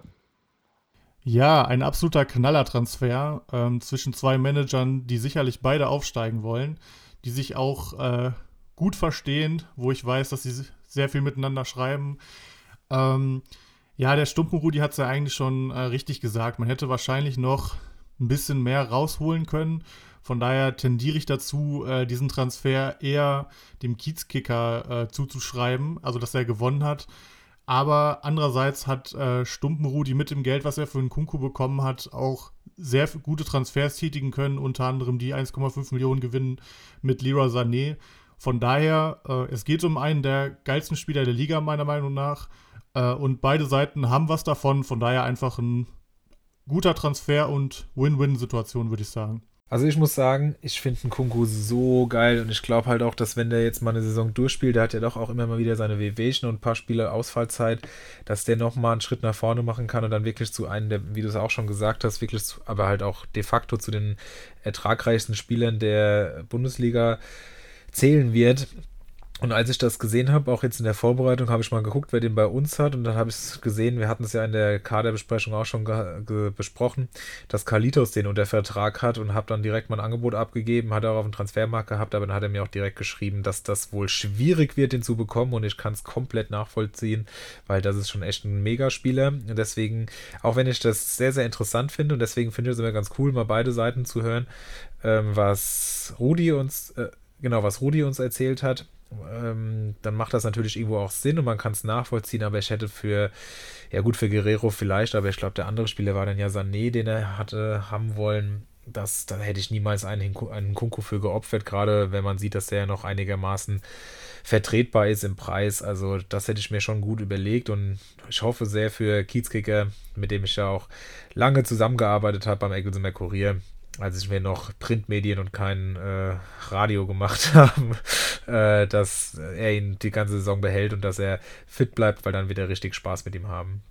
Ja, ein absoluter Knallertransfer ähm, zwischen zwei Managern, die sicherlich beide aufsteigen wollen, die sich auch äh, gut verstehen, wo ich weiß, dass sie sehr viel miteinander schreiben. Ähm, ja, der Stumpenrudi hat es ja eigentlich schon äh, richtig gesagt. Man hätte wahrscheinlich noch ein bisschen mehr rausholen können. Von daher tendiere ich dazu, äh, diesen Transfer eher dem Kiezkicker äh, zuzuschreiben, also dass er gewonnen hat. Aber andererseits hat äh, Stumpenrudi mit dem Geld, was er für einen Kunku bekommen hat, auch sehr gute Transfers tätigen können, unter anderem die 1,5 Millionen Gewinn mit Lira Sané. Von daher, äh, es geht um einen der geilsten Spieler der Liga, meiner Meinung nach. Äh, und beide Seiten haben was davon. Von daher einfach ein guter Transfer und Win-Win-Situation, würde ich sagen. Also ich muss sagen, ich finde Kunku so geil und ich glaube halt auch, dass wenn der jetzt mal eine Saison durchspielt, der hat ja doch auch immer mal wieder seine WWchen und ein paar Spiele Ausfallzeit, dass der nochmal einen Schritt nach vorne machen kann und dann wirklich zu einem der, wie du es auch schon gesagt hast, wirklich zu, aber halt auch de facto zu den ertragreichsten Spielern der Bundesliga zählen wird. Und als ich das gesehen habe, auch jetzt in der Vorbereitung, habe ich mal geguckt, wer den bei uns hat. Und dann habe ich es gesehen, wir hatten es ja in der Kaderbesprechung auch schon besprochen, dass Kalitos den unter Vertrag hat und habe dann direkt mal ein Angebot abgegeben, hat er auch auf dem Transfermarkt gehabt, aber dann hat er mir auch direkt geschrieben, dass das wohl schwierig wird, den zu bekommen. Und ich kann es komplett nachvollziehen, weil das ist schon echt ein Megaspieler. Und deswegen, auch wenn ich das sehr, sehr interessant finde, und deswegen finde ich es immer ganz cool, mal beide Seiten zu hören, ähm, was Rudi uns, äh, genau, was Rudi uns erzählt hat ähm, dann macht das natürlich irgendwo auch Sinn und man kann es nachvollziehen, aber ich hätte für, ja gut, für Guerrero vielleicht, aber ich glaube, der andere Spieler war dann ja Sané, den er hatte haben wollen. Das, da hätte ich niemals einen, einen Kunku für geopfert, gerade wenn man sieht, dass der ja noch einigermaßen vertretbar ist im Preis. Also das hätte ich mir schon gut überlegt und ich hoffe sehr für Kiezkicker, mit dem ich ja auch lange zusammengearbeitet habe beim Eggelsimer Kurier, als ich mir noch Printmedien und kein äh, Radio gemacht haben, äh, dass er ihn die ganze Saison behält und dass er fit bleibt, weil dann wird er richtig Spaß mit ihm haben.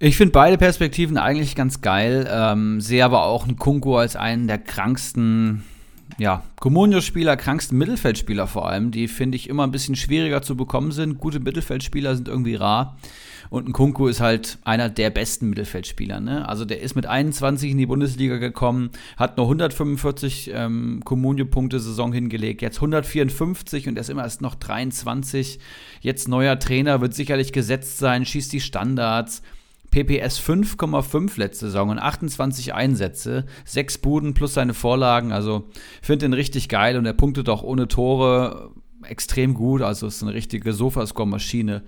Ich finde beide Perspektiven eigentlich ganz geil, ähm, sehe aber auch einen Kunko als einen der kranksten ja, Comunio-Spieler, kranksten Mittelfeldspieler vor allem, die finde ich immer ein bisschen schwieriger zu bekommen sind. Gute Mittelfeldspieler sind irgendwie rar. Und ein Kunku ist halt einer der besten Mittelfeldspieler. Ne? Also der ist mit 21 in die Bundesliga gekommen, hat nur 145 ähm, Comunio-Punkte Saison hingelegt, jetzt 154 und er ist immer erst noch 23. Jetzt neuer Trainer, wird sicherlich gesetzt sein, schießt die Standards. PPS 5,5 letzte Saison und 28 Einsätze, sechs Buden plus seine Vorlagen. Also finde den richtig geil und er punktet auch ohne Tore extrem gut. Also ist eine richtige Sofascore-Maschine.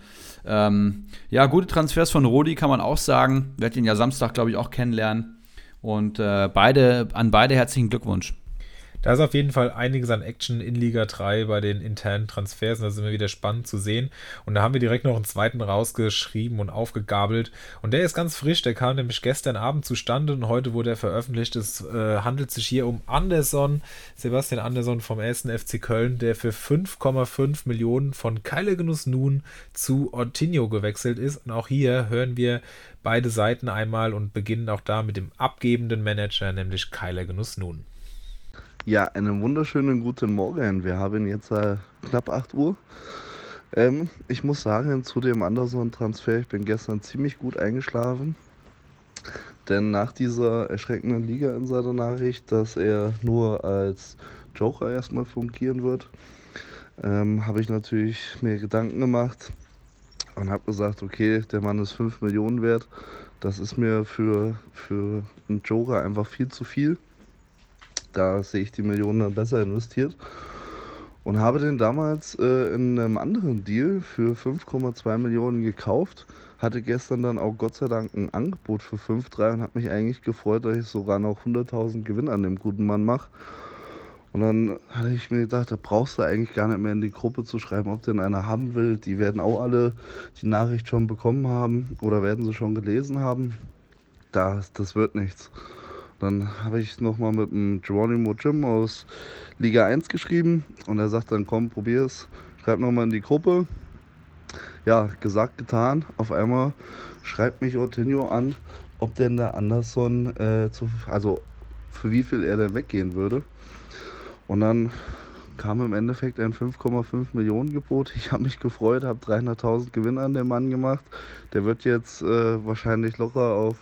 Ähm, ja, gute Transfers von Rodi kann man auch sagen. Werd ihn ja Samstag, glaube ich, auch kennenlernen. Und äh, beide, an beide herzlichen Glückwunsch. Da ist auf jeden Fall einiges an Action in Liga 3 bei den internen Transfers und das ist immer wieder spannend zu sehen. Und da haben wir direkt noch einen zweiten rausgeschrieben und aufgegabelt. Und der ist ganz frisch, der kam nämlich gestern Abend zustande und heute wurde er veröffentlicht. Es äh, handelt sich hier um Anderson, Sebastian Anderson vom 1. FC Köln, der für 5,5 Millionen von Keile Genuss nun zu Ortinho gewechselt ist. Und auch hier hören wir beide Seiten einmal und beginnen auch da mit dem abgebenden Manager, nämlich Keiler Genuss nun. Ja, einen wunderschönen guten Morgen. Wir haben jetzt äh, knapp 8 Uhr. Ähm, ich muss sagen, zu dem Anderson-Transfer, ich bin gestern ziemlich gut eingeschlafen. Denn nach dieser erschreckenden Liga-Insider-Nachricht, dass er nur als Joker erstmal fungieren wird, ähm, habe ich natürlich mir Gedanken gemacht und habe gesagt, okay, der Mann ist 5 Millionen wert. Das ist mir für, für einen Joker einfach viel zu viel. Da sehe ich die Millionen dann besser investiert. Und habe den damals äh, in einem anderen Deal für 5,2 Millionen gekauft. Hatte gestern dann auch Gott sei Dank ein Angebot für 5,3 und habe mich eigentlich gefreut, dass ich sogar noch 100.000 Gewinn an dem guten Mann mache. Und dann hatte ich mir gedacht, da brauchst du eigentlich gar nicht mehr in die Gruppe zu schreiben, ob denn einer haben will. Die werden auch alle die Nachricht schon bekommen haben oder werden sie schon gelesen haben. Das, das wird nichts. Dann habe ich nochmal mit dem Geronimo Jim aus Liga 1 geschrieben und er sagt dann, komm, probier es, schreib nochmal in die Gruppe. Ja, gesagt, getan. Auf einmal schreibt mich Ortinho an, ob denn der Anderson, äh, zu, also für wie viel er denn weggehen würde. Und dann kam im Endeffekt ein 5,5 Millionen Gebot. Ich habe mich gefreut, habe 300.000 Gewinn an den Mann gemacht. Der wird jetzt äh, wahrscheinlich locker auf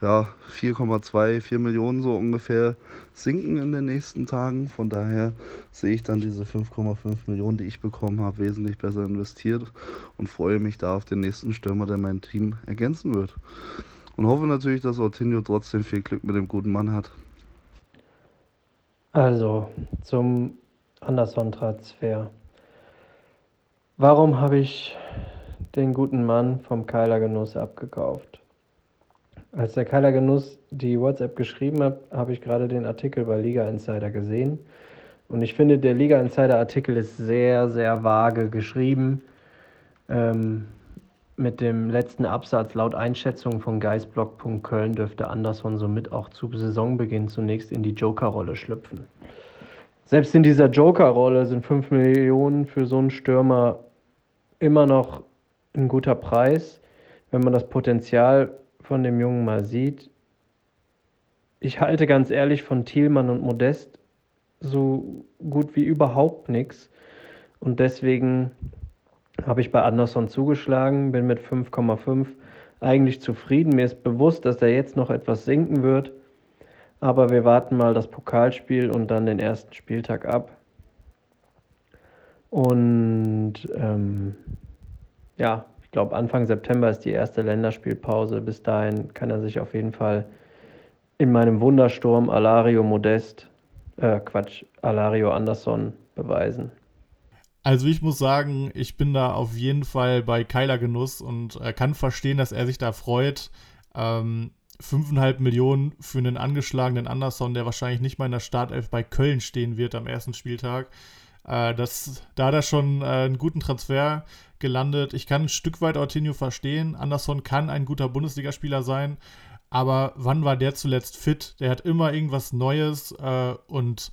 ja, 4,2, 4 Millionen so ungefähr sinken in den nächsten Tagen. Von daher sehe ich dann diese 5,5 Millionen, die ich bekommen habe, wesentlich besser investiert und freue mich da auf den nächsten Stürmer, der mein Team ergänzen wird. Und hoffe natürlich, dass Ortinho trotzdem viel Glück mit dem guten Mann hat. Also zum Anderson-Transfer. Warum habe ich den guten Mann vom Keiler Genuss abgekauft? Als der Keiler Genuss die WhatsApp geschrieben hat, habe ich gerade den Artikel bei Liga Insider gesehen. Und ich finde, der Liga Insider Artikel ist sehr, sehr vage geschrieben. Ähm, mit dem letzten Absatz laut Einschätzung von Geistblock.köln dürfte Anderson somit auch zu Saisonbeginn zunächst in die Joker-Rolle schlüpfen. Selbst in dieser Joker-Rolle sind 5 Millionen für so einen Stürmer immer noch ein guter Preis, wenn man das Potenzial von dem Jungen mal sieht. Ich halte ganz ehrlich von Thielmann und Modest so gut wie überhaupt nichts. Und deswegen habe ich bei Anderson zugeschlagen, bin mit 5,5 eigentlich zufrieden. Mir ist bewusst, dass er jetzt noch etwas sinken wird. Aber wir warten mal das Pokalspiel und dann den ersten Spieltag ab. Und ähm, ja, glaube, Anfang September ist die erste Länderspielpause. Bis dahin kann er sich auf jeden Fall in meinem Wundersturm Alario Modest, äh, Quatsch, Alario Anderson beweisen. Also ich muss sagen, ich bin da auf jeden Fall bei Keiler Genuss und äh, kann verstehen, dass er sich da freut. Ähm, 5,5 Millionen für einen angeschlagenen Anderson, der wahrscheinlich nicht mal in der Startelf bei Köln stehen wird am ersten Spieltag. Äh, das, da hat er schon äh, einen guten Transfer gelandet. Ich kann ein Stück weit Ortinho verstehen. Anderson kann ein guter Bundesligaspieler sein. Aber wann war der zuletzt fit? Der hat immer irgendwas Neues äh, und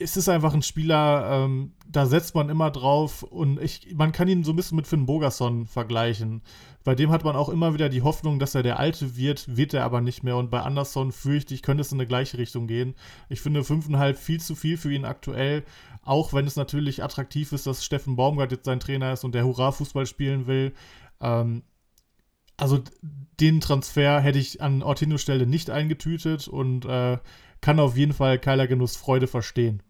es ist einfach ein Spieler, ähm, da setzt man immer drauf und ich, man kann ihn so ein bisschen mit Finn Bogerson vergleichen. Bei dem hat man auch immer wieder die Hoffnung, dass er der Alte wird, wird er aber nicht mehr. Und bei Anderson fürchte ich, könnte es in eine gleiche Richtung gehen. Ich finde 5,5 viel zu viel für ihn aktuell. Auch wenn es natürlich attraktiv ist, dass Steffen Baumgart jetzt sein Trainer ist und der Hurra-Fußball spielen will. Ähm, also den Transfer hätte ich an Ortinos Stelle nicht eingetütet und äh, kann auf jeden Fall Keiler Genuss Freude verstehen.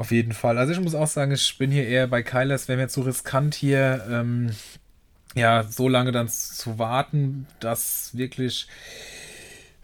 Auf jeden Fall. Also ich muss auch sagen, ich bin hier eher bei Keiler. Es wäre mir zu riskant hier, ähm, ja, so lange dann zu warten, dass wirklich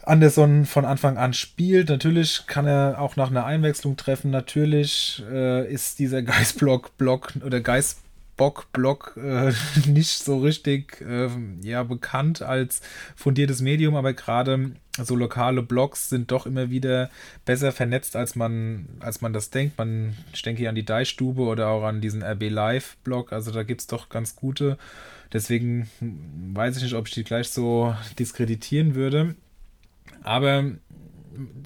Anderson von Anfang an spielt. Natürlich kann er auch nach einer Einwechslung treffen. Natürlich äh, ist dieser Geistblock Block oder Geist Bock-Block äh, nicht so richtig äh, ja, bekannt als fundiertes Medium, aber gerade so lokale Blogs sind doch immer wieder besser vernetzt, als man, als man das denkt. Man, ich denke hier an die Deichstube oder auch an diesen RB Live-Blog, also da gibt es doch ganz gute. Deswegen weiß ich nicht, ob ich die gleich so diskreditieren würde. Aber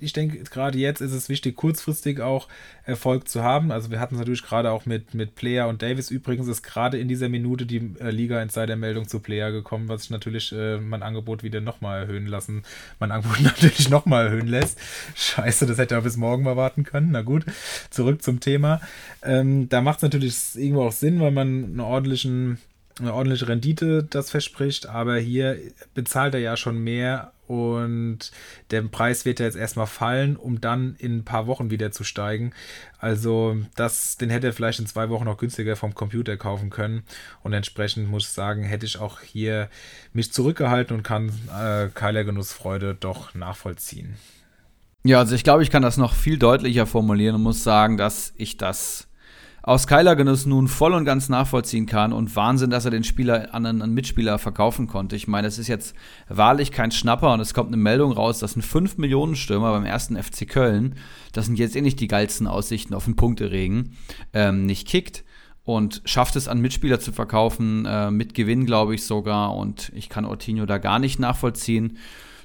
ich denke, gerade jetzt ist es wichtig, kurzfristig auch Erfolg zu haben. Also wir hatten es natürlich gerade auch mit, mit Player und Davis. Übrigens ist gerade in dieser Minute die äh, Liga-Insider-Meldung zu Player gekommen, was ich natürlich äh, mein Angebot wieder nochmal erhöhen lassen, mein Angebot natürlich nochmal erhöhen lässt. Scheiße, das hätte er bis morgen mal warten können. Na gut, zurück zum Thema. Ähm, da macht es natürlich irgendwo auch Sinn, weil man einen ordentlichen eine ordentliche Rendite das verspricht, aber hier bezahlt er ja schon mehr und der Preis wird ja jetzt erstmal fallen, um dann in ein paar Wochen wieder zu steigen. Also das, den hätte er vielleicht in zwei Wochen noch günstiger vom Computer kaufen können und entsprechend muss ich sagen, hätte ich auch hier mich zurückgehalten und kann äh, Keiler Genussfreude doch nachvollziehen. Ja, also ich glaube, ich kann das noch viel deutlicher formulieren und muss sagen, dass ich das aus Kyler Genuss nun voll und ganz nachvollziehen kann und Wahnsinn, dass er den Spieler an einen, Mitspieler verkaufen konnte. Ich meine, es ist jetzt wahrlich kein Schnapper und es kommt eine Meldung raus, dass ein 5-Millionen-Stürmer beim ersten FC Köln, das sind jetzt eh nicht die geilsten Aussichten auf einen Punkteregen, ähm, nicht kickt und schafft es an Mitspieler zu verkaufen, äh, mit Gewinn, glaube ich sogar. Und ich kann Ortinho da gar nicht nachvollziehen.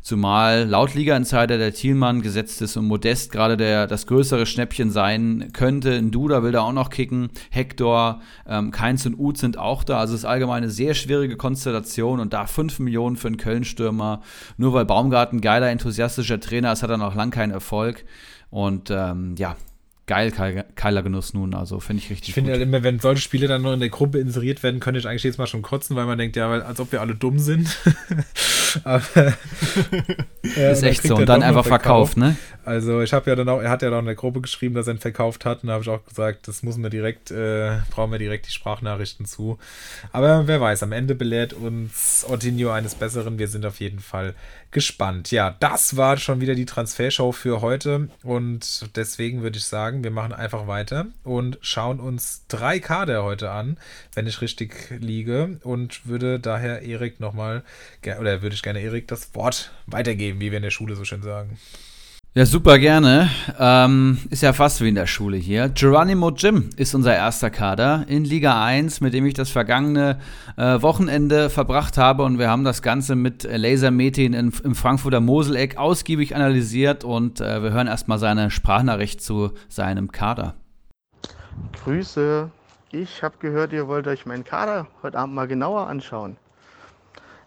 Zumal laut Liga-Insider der Thielmann gesetzt ist und Modest gerade der, das größere Schnäppchen sein könnte. Ein Duda will da auch noch kicken. Hector, ähm, Keins und Uth sind auch da. Also es ist allgemein eine sehr schwierige Konstellation und da 5 Millionen für einen Köln-Stürmer, nur weil Baumgarten geiler, enthusiastischer Trainer ist, hat er noch lang keinen Erfolg. Und ähm, ja, geil, geiler Genuss nun. Also finde ich richtig Ich finde halt immer, wenn solche Spiele dann nur in der Gruppe inseriert werden, könnte ich eigentlich jetzt mal schon kotzen, weil man denkt, ja, als ob wir alle dumm sind. Aber, ja, ist echt so. Und dann einfach verkauft, ne? Also ich habe ja dann auch, er hat ja dann in der Gruppe geschrieben, dass er ihn verkauft hat. Und da habe ich auch gesagt, das müssen wir direkt, äh, brauchen wir direkt die Sprachnachrichten zu. Aber wer weiß, am Ende belehrt uns Ortinho eines Besseren. Wir sind auf jeden Fall gespannt. Ja, das war schon wieder die Transfershow für heute. Und deswegen würde ich sagen, wir machen einfach weiter und schauen uns drei Kader heute an, wenn ich richtig liege. Und würde daher Erik nochmal, oder würde ich gerne Erik das Wort weitergeben, wie wir in der Schule so schön sagen. Ja, super gerne. Ähm, ist ja fast wie in der Schule hier. Geronimo Jim ist unser erster Kader in Liga 1, mit dem ich das vergangene äh, Wochenende verbracht habe. Und wir haben das Ganze mit Lasermetin im Frankfurter Moseleck ausgiebig analysiert. Und äh, wir hören erstmal seine Sprachnachricht zu seinem Kader. Grüße. Ich habe gehört, ihr wollt euch meinen Kader heute Abend mal genauer anschauen.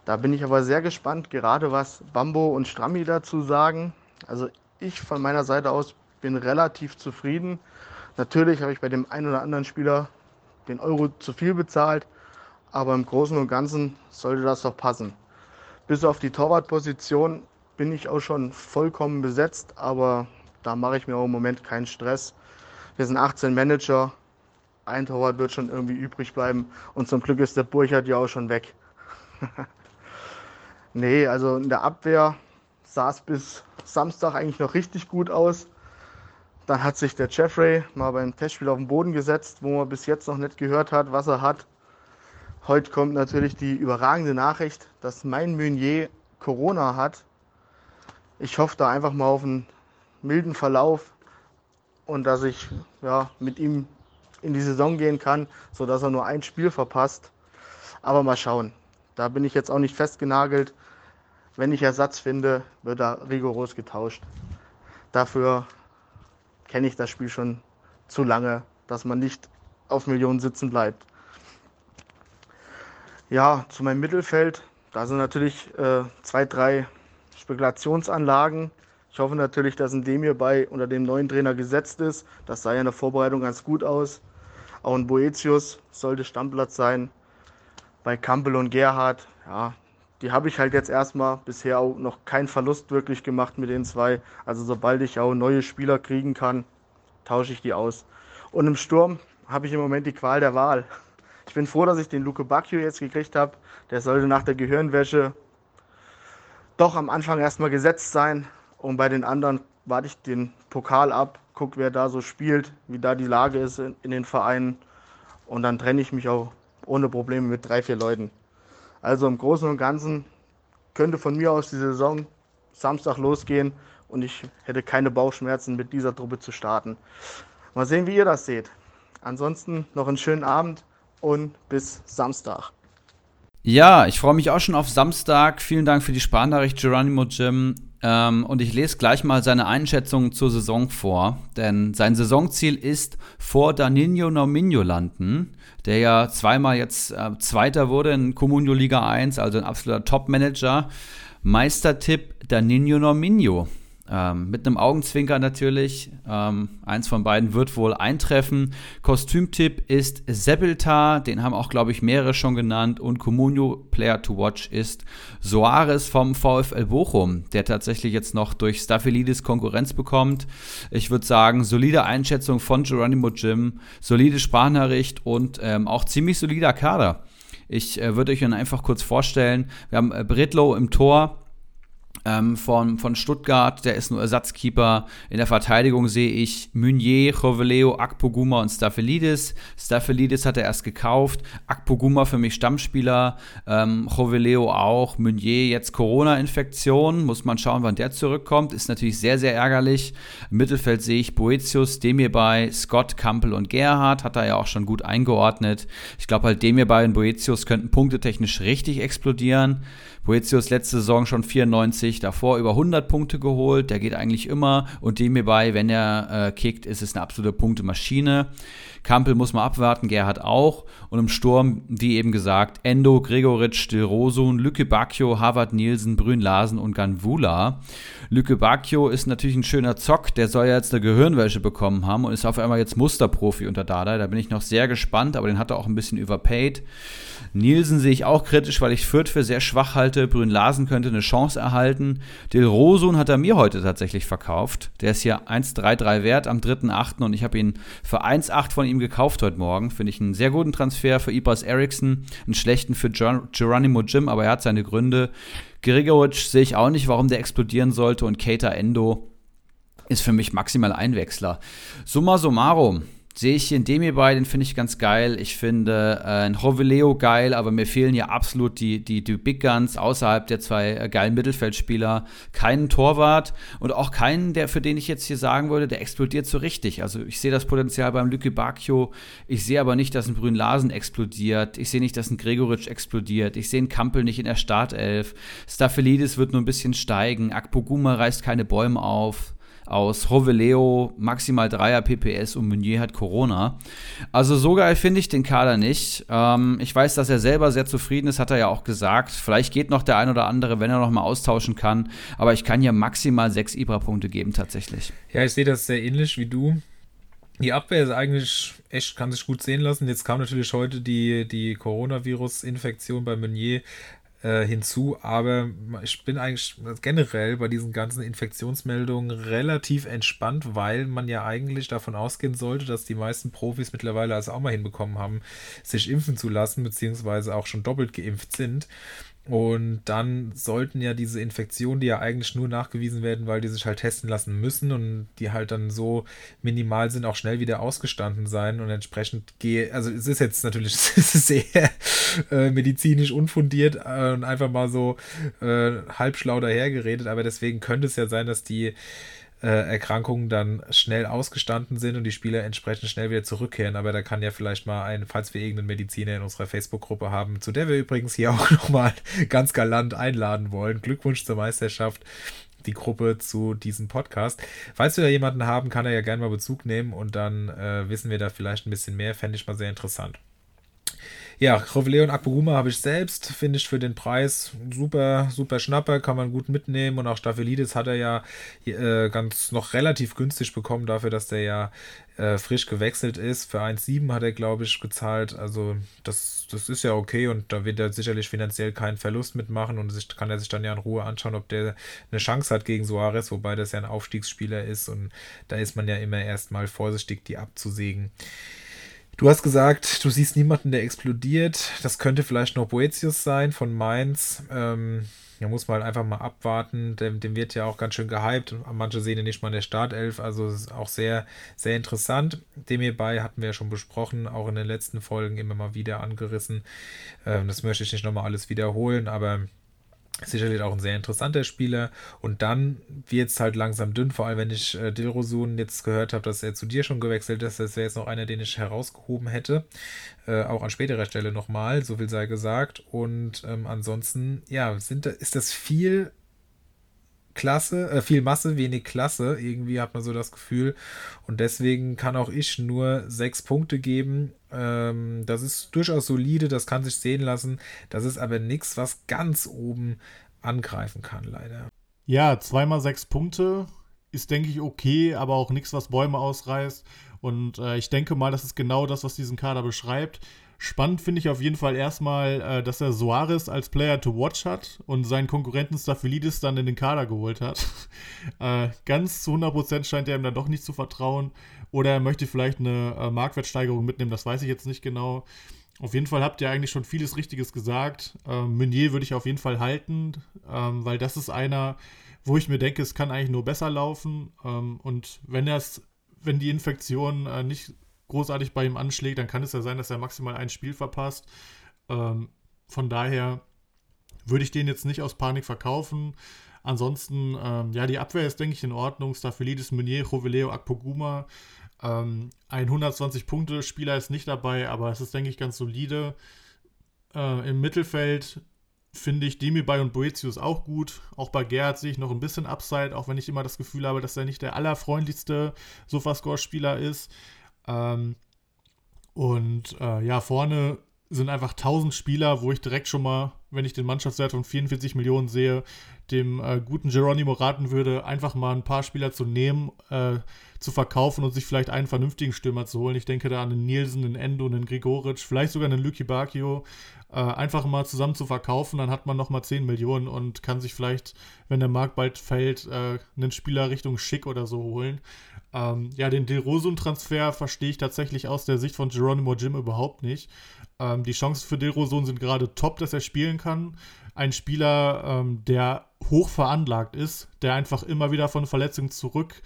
Da bin ich aber sehr gespannt, gerade was Bambo und Strammi dazu sagen. Also ich von meiner Seite aus bin relativ zufrieden. Natürlich habe ich bei dem einen oder anderen Spieler den Euro zu viel bezahlt, aber im Großen und Ganzen sollte das doch passen. Bis auf die Torwartposition bin ich auch schon vollkommen besetzt, aber da mache ich mir auch im Moment keinen Stress. Wir sind 18 Manager, ein Torwart wird schon irgendwie übrig bleiben und zum Glück ist der Burchard ja auch schon weg. nee, also in der Abwehr es bis Samstag eigentlich noch richtig gut aus. Dann hat sich der Jeffrey mal beim Testspiel auf den Boden gesetzt, wo man bis jetzt noch nicht gehört hat, was er hat. Heute kommt natürlich die überragende Nachricht, dass mein Meunier Corona hat. Ich hoffe da einfach mal auf einen milden Verlauf und dass ich ja, mit ihm in die Saison gehen kann, sodass er nur ein Spiel verpasst. Aber mal schauen. Da bin ich jetzt auch nicht festgenagelt. Wenn ich Ersatz finde, wird er rigoros getauscht. Dafür kenne ich das Spiel schon zu lange, dass man nicht auf Millionen sitzen bleibt. Ja, zu meinem Mittelfeld, da sind natürlich äh, zwei, drei Spekulationsanlagen. Ich hoffe natürlich, dass ein Demir bei unter dem neuen Trainer gesetzt ist. Das sah ja in der Vorbereitung ganz gut aus. Auch ein Boetius sollte Stammplatz sein. Bei Kampel und Gerhard, ja, die habe ich halt jetzt erstmal bisher auch noch keinen Verlust wirklich gemacht mit den zwei. Also sobald ich auch neue Spieler kriegen kann, tausche ich die aus. Und im Sturm habe ich im Moment die Qual der Wahl. Ich bin froh, dass ich den Luke Bacchio jetzt gekriegt habe. Der sollte nach der Gehirnwäsche doch am Anfang erstmal gesetzt sein. Und bei den anderen warte ich den Pokal ab, gucke, wer da so spielt, wie da die Lage ist in, in den Vereinen. Und dann trenne ich mich auch ohne Probleme mit drei, vier Leuten. Also im Großen und Ganzen könnte von mir aus die Saison Samstag losgehen und ich hätte keine Bauchschmerzen, mit dieser Truppe zu starten. Mal sehen, wie ihr das seht. Ansonsten noch einen schönen Abend und bis Samstag. Ja, ich freue mich auch schon auf Samstag. Vielen Dank für die Sparnachricht, Geronimo Jim. Ähm, und ich lese gleich mal seine Einschätzung zur Saison vor, denn sein Saisonziel ist vor Danilo Nominio landen, der ja zweimal jetzt äh, Zweiter wurde in Comunio Liga 1, also ein absoluter Top-Manager. Meistertipp Danilo Nominio. Ähm, mit einem Augenzwinker natürlich. Ähm, eins von beiden wird wohl eintreffen. Kostümtipp ist Sebeltar, den haben auch, glaube ich, mehrere schon genannt. Und Comunio Player to Watch ist Soares vom VfL Bochum, der tatsächlich jetzt noch durch Staphylidis Konkurrenz bekommt. Ich würde sagen, solide Einschätzung von Geronimo Jim, solide Sprachnachricht und ähm, auch ziemlich solider Kader. Ich äh, würde euch dann einfach kurz vorstellen. Wir haben äh, Britlow im Tor ähm, von, von Stuttgart, der ist nur Ersatzkeeper. In der Verteidigung sehe ich Meunier, Joveleo, Akpoguma und Staphelidis. Staphelidis hat er erst gekauft. Akpoguma für mich Stammspieler. Ähm, Joveleo auch. Meunier jetzt Corona-Infektion. Muss man schauen, wann der zurückkommt. Ist natürlich sehr, sehr ärgerlich. Im Mittelfeld sehe ich Boetius, Demir Scott, Campbell und Gerhard. Hat er ja auch schon gut eingeordnet. Ich glaube halt, Demir und Boetius könnten punktetechnisch richtig explodieren. Boetius letzte Saison schon 94, davor über 100 Punkte geholt. Der geht eigentlich immer. Und dem hierbei, wenn er äh, kickt, ist es eine absolute Punktemaschine. Kampel muss man abwarten, Gerhard auch. Und im Sturm, wie eben gesagt, Endo, Gregoritsch, Dilrosun, Lücke Bacchio, Harvard Nielsen, Brün Larsen und Ganvula. Lücke Bacchio ist natürlich ein schöner Zock, der soll ja jetzt eine Gehirnwäsche bekommen haben und ist auf einmal jetzt Musterprofi unter Dada. Da bin ich noch sehr gespannt, aber den hat er auch ein bisschen überpaid. Nielsen sehe ich auch kritisch, weil ich Fürth für sehr schwach halte. Brünn Larsen könnte eine Chance erhalten. Del Rosun hat er mir heute tatsächlich verkauft. Der ist hier 1,33 wert am 3.8. und ich habe ihn für 1,8 von ihm gekauft heute Morgen. Finde ich einen sehr guten Transfer für Ibras Eriksson, einen schlechten für Ger Geronimo Jim, aber er hat seine Gründe. Grigoric sehe ich auch nicht, warum der explodieren sollte und Keita Endo ist für mich maximal Einwechsler. Summa summarum, sehe ich hier in Demir bei, den finde ich ganz geil. Ich finde äh, ein Hoveleo geil, aber mir fehlen ja absolut die, die, die Big Guns außerhalb der zwei äh, geilen Mittelfeldspieler. Keinen Torwart und auch keinen, der für den ich jetzt hier sagen würde, der explodiert so richtig. Also ich sehe das Potenzial beim Lücke Bacchio. Ich sehe aber nicht, dass ein Brün Larsen explodiert. Ich sehe nicht, dass ein Gregoritsch explodiert. Ich sehe einen Kampel nicht in der Startelf. Staphelidis wird nur ein bisschen steigen. Akpoguma reißt keine Bäume auf aus Roveleo maximal 3er PPS und Meunier hat Corona. Also so geil finde ich den Kader nicht. Ähm, ich weiß, dass er selber sehr zufrieden ist, hat er ja auch gesagt. Vielleicht geht noch der ein oder andere, wenn er noch mal austauschen kann. Aber ich kann ja maximal sechs Ibra-Punkte geben tatsächlich. Ja, ich sehe das sehr ähnlich wie du. Die Abwehr ist eigentlich echt, kann sich gut sehen lassen. Jetzt kam natürlich heute die, die Coronavirus-Infektion bei Meunier äh, hinzu, aber ich bin eigentlich generell bei diesen ganzen Infektionsmeldungen relativ entspannt, weil man ja eigentlich davon ausgehen sollte, dass die meisten Profis mittlerweile also auch mal hinbekommen haben, sich impfen zu lassen, beziehungsweise auch schon doppelt geimpft sind. Und dann sollten ja diese Infektionen, die ja eigentlich nur nachgewiesen werden, weil die sich halt testen lassen müssen und die halt dann so minimal sind, auch schnell wieder ausgestanden sein und entsprechend gehe, also es ist jetzt natürlich sehr äh, medizinisch unfundiert äh, und einfach mal so äh, halbschlau dahergeredet, aber deswegen könnte es ja sein, dass die äh, Erkrankungen dann schnell ausgestanden sind und die Spieler entsprechend schnell wieder zurückkehren. Aber da kann ja vielleicht mal ein, falls wir irgendeinen Mediziner in unserer Facebook-Gruppe haben, zu der wir übrigens hier auch nochmal ganz galant einladen wollen. Glückwunsch zur Meisterschaft die Gruppe zu diesem Podcast. Falls wir da jemanden haben, kann er ja gerne mal Bezug nehmen und dann äh, wissen wir da vielleicht ein bisschen mehr. Fände ich mal sehr interessant. Ja, Roveleon Akpoguma habe ich selbst, finde ich für den Preis super, super Schnapper, kann man gut mitnehmen und auch Staphelidis hat er ja äh, ganz noch relativ günstig bekommen dafür, dass der ja äh, frisch gewechselt ist. Für 1,7 hat er, glaube ich, gezahlt. Also das, das ist ja okay und da wird er sicherlich finanziell keinen Verlust mitmachen und sich, kann er sich dann ja in Ruhe anschauen, ob der eine Chance hat gegen Suarez, wobei das ja ein Aufstiegsspieler ist und da ist man ja immer erstmal vorsichtig, die abzusägen. Du hast gesagt, du siehst niemanden, der explodiert. Das könnte vielleicht noch Boetius sein von Mainz. Ähm, da muss man halt einfach mal abwarten. Dem, dem wird ja auch ganz schön gehypt. Manche sehen ihn nicht mal in der Startelf. Also auch sehr, sehr interessant. Dem hierbei hatten wir ja schon besprochen, auch in den letzten Folgen immer mal wieder angerissen. Ähm, das möchte ich nicht nochmal alles wiederholen, aber Sicherlich auch ein sehr interessanter Spieler. Und dann wird es halt langsam dünn, vor allem wenn ich äh, Dilrosun jetzt gehört habe, dass er zu dir schon gewechselt ist. Das wäre jetzt noch einer, den ich herausgehoben hätte. Äh, auch an späterer Stelle nochmal, so viel sei gesagt. Und ähm, ansonsten, ja, sind, ist das viel Klasse, äh, viel Masse, wenig Klasse. Irgendwie hat man so das Gefühl. Und deswegen kann auch ich nur sechs Punkte geben. Ähm, das ist durchaus solide, das kann sich sehen lassen. Das ist aber nichts, was ganz oben angreifen kann, leider. Ja, zweimal sechs Punkte ist, denke ich, okay, aber auch nichts, was Bäume ausreißt. Und äh, ich denke mal, das ist genau das, was diesen Kader beschreibt. Spannend finde ich auf jeden Fall erstmal, äh, dass er Soares als Player to watch hat und seinen Konkurrenten Staphylidis dann in den Kader geholt hat. äh, ganz zu 100% scheint er ihm dann doch nicht zu vertrauen. Oder er möchte vielleicht eine äh, Marktwertsteigerung mitnehmen, das weiß ich jetzt nicht genau. Auf jeden Fall habt ihr eigentlich schon vieles Richtiges gesagt. Ähm, Meunier würde ich auf jeden Fall halten, ähm, weil das ist einer, wo ich mir denke, es kann eigentlich nur besser laufen. Ähm, und wenn wenn die Infektion äh, nicht großartig bei ihm anschlägt, dann kann es ja sein, dass er maximal ein Spiel verpasst. Ähm, von daher würde ich den jetzt nicht aus Panik verkaufen. Ansonsten, ähm, ja, die Abwehr ist, denke ich, in Ordnung. Staphylidis, Meunier, Joveleo, Akpoguma. Ähm, ein 120-Punkte-Spieler ist nicht dabei, aber es ist, denke ich, ganz solide. Äh, Im Mittelfeld finde ich Demirbay und Boetius auch gut. Auch bei Gerhard sehe ich noch ein bisschen Upside, auch wenn ich immer das Gefühl habe, dass er nicht der allerfreundlichste Sofascore-Spieler ist. Ähm, und äh, ja, vorne sind einfach 1000 Spieler, wo ich direkt schon mal, wenn ich den Mannschaftswert von 44 Millionen sehe, dem äh, guten Geronimo raten würde, einfach mal ein paar Spieler zu nehmen, äh, zu verkaufen und sich vielleicht einen vernünftigen Stürmer zu holen. Ich denke da an den Nielsen, den Endo, einen Grigoric, vielleicht sogar einen Luki Bakio. Äh, einfach mal zusammen zu verkaufen, dann hat man nochmal 10 Millionen und kann sich vielleicht, wenn der Markt bald fällt, äh, einen Spieler Richtung Schick oder so holen. Ähm, ja, den Dilrosun-Transfer verstehe ich tatsächlich aus der Sicht von Geronimo Jim überhaupt nicht. Ähm, die Chancen für Dilrosun sind gerade top, dass er spielen kann. Ein Spieler, ähm, der hoch veranlagt ist, der einfach immer wieder von Verletzungen zurück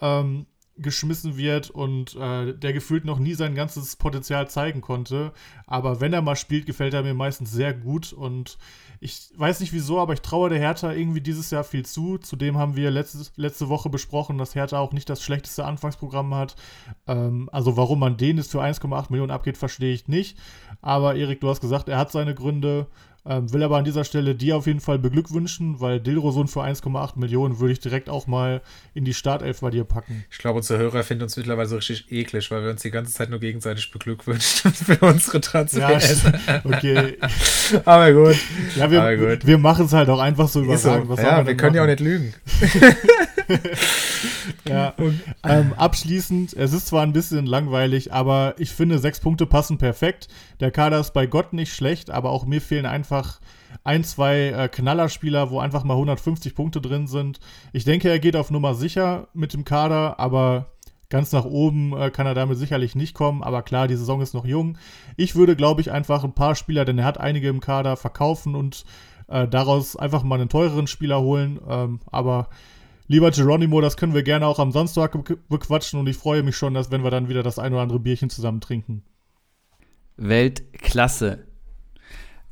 ähm, wird und äh, der gefühlt noch nie sein ganzes Potenzial zeigen konnte. Aber wenn er mal spielt, gefällt er mir meistens sehr gut und ich weiß nicht wieso, aber ich traue der Hertha irgendwie dieses Jahr viel zu. Zudem haben wir letzte, letzte Woche besprochen, dass Hertha auch nicht das schlechteste Anfangsprogramm hat. Ähm, also warum man den jetzt für 1,8 Millionen abgeht, verstehe ich nicht. Aber Erik, du hast gesagt, er hat seine Gründe. Ähm, will aber an dieser Stelle dir auf jeden Fall beglückwünschen, weil Dilrosun für 1,8 Millionen würde ich direkt auch mal in die Startelf bei dir packen. Ich glaube, unsere Hörer finden uns mittlerweile so richtig eklig, weil wir uns die ganze Zeit nur gegenseitig beglückwünschen für unsere Transfers. Ja, okay. aber gut. Ja, wir, wir machen es halt auch einfach so überragend. So. ja, wir, wir können machen? ja auch nicht lügen. ja. Ähm, abschließend, es ist zwar ein bisschen langweilig, aber ich finde, sechs Punkte passen perfekt. Der Kader ist bei Gott nicht schlecht, aber auch mir fehlen einfach ein, zwei äh, Knallerspieler, wo einfach mal 150 Punkte drin sind. Ich denke, er geht auf Nummer sicher mit dem Kader, aber ganz nach oben äh, kann er damit sicherlich nicht kommen. Aber klar, die Saison ist noch jung. Ich würde, glaube ich, einfach ein paar Spieler, denn er hat einige im Kader, verkaufen und äh, daraus einfach mal einen teureren Spieler holen. Ähm, aber Lieber Geronimo, das können wir gerne auch am Samstag bequatschen und ich freue mich schon, dass wenn wir dann wieder das ein oder andere Bierchen zusammen trinken. Weltklasse.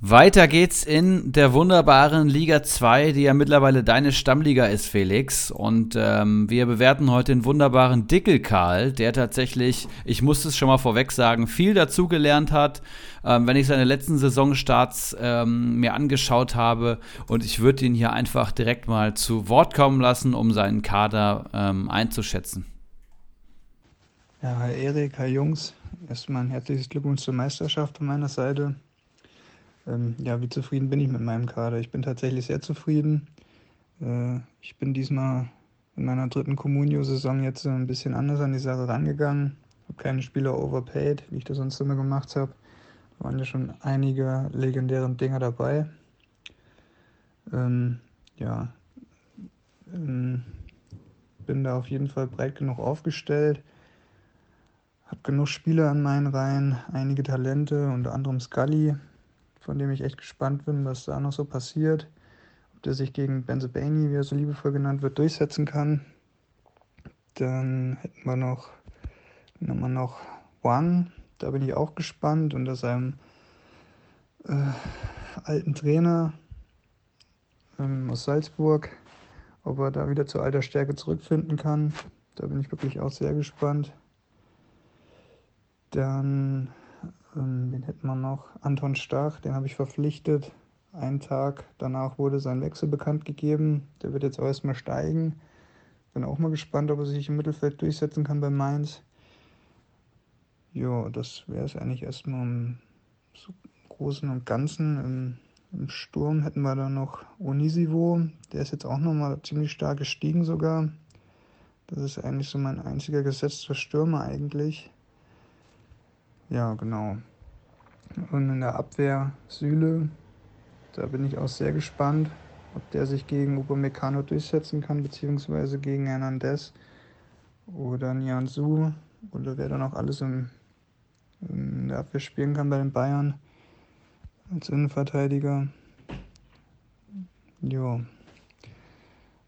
Weiter geht's in der wunderbaren Liga 2, die ja mittlerweile deine Stammliga ist, Felix. Und ähm, wir bewerten heute den wunderbaren Dickelkarl, der tatsächlich, ich muss es schon mal vorweg sagen, viel dazugelernt hat, ähm, wenn ich seine letzten Saisonstarts ähm, mir angeschaut habe. Und ich würde ihn hier einfach direkt mal zu Wort kommen lassen, um seinen Kader ähm, einzuschätzen. Ja, hi Erik, hi Jungs. Erstmal ein herzliches Glückwunsch zur Meisterschaft von meiner Seite. Ähm, ja, wie zufrieden bin ich mit meinem Kader? Ich bin tatsächlich sehr zufrieden. Äh, ich bin diesmal in meiner dritten Communio-Saison jetzt ein bisschen anders an die Sache rangegangen. Habe keine Spieler overpaid, wie ich das sonst immer gemacht habe. Da waren ja schon einige legendäre Dinger dabei. Ähm, ja, ähm, bin da auf jeden Fall breit genug aufgestellt. Habe genug Spieler an meinen Reihen, einige Talente, unter anderem Scully, von dem ich echt gespannt bin, was da noch so passiert. Ob der sich gegen Benzebani, wie er so liebevoll genannt wird, durchsetzen kann. Dann hätten wir noch, dann haben wir noch Wang, da bin ich auch gespannt, unter seinem äh, alten Trainer ähm, aus Salzburg, ob er da wieder zur alter Stärke zurückfinden kann. Da bin ich wirklich auch sehr gespannt. Dann, ähm, wen hätten wir noch? Anton Stach, den habe ich verpflichtet. Einen Tag danach wurde sein Wechsel bekannt gegeben. Der wird jetzt auch erstmal steigen. Bin auch mal gespannt, ob er sich im Mittelfeld durchsetzen kann bei Mainz. Ja, das wäre es eigentlich erstmal im Großen und Ganzen. Im, Im, Sturm hätten wir dann noch Onisivo. Der ist jetzt auch nochmal ziemlich stark gestiegen sogar. Das ist eigentlich so mein einziger gesetzter Stürmer eigentlich. Ja, genau. Und in der Abwehr Süle. Da bin ich auch sehr gespannt, ob der sich gegen Upamecano durchsetzen kann, beziehungsweise gegen Hernandez oder Nianzu oder wer dann auch alles im, in der Abwehr spielen kann bei den Bayern als Innenverteidiger. Ja.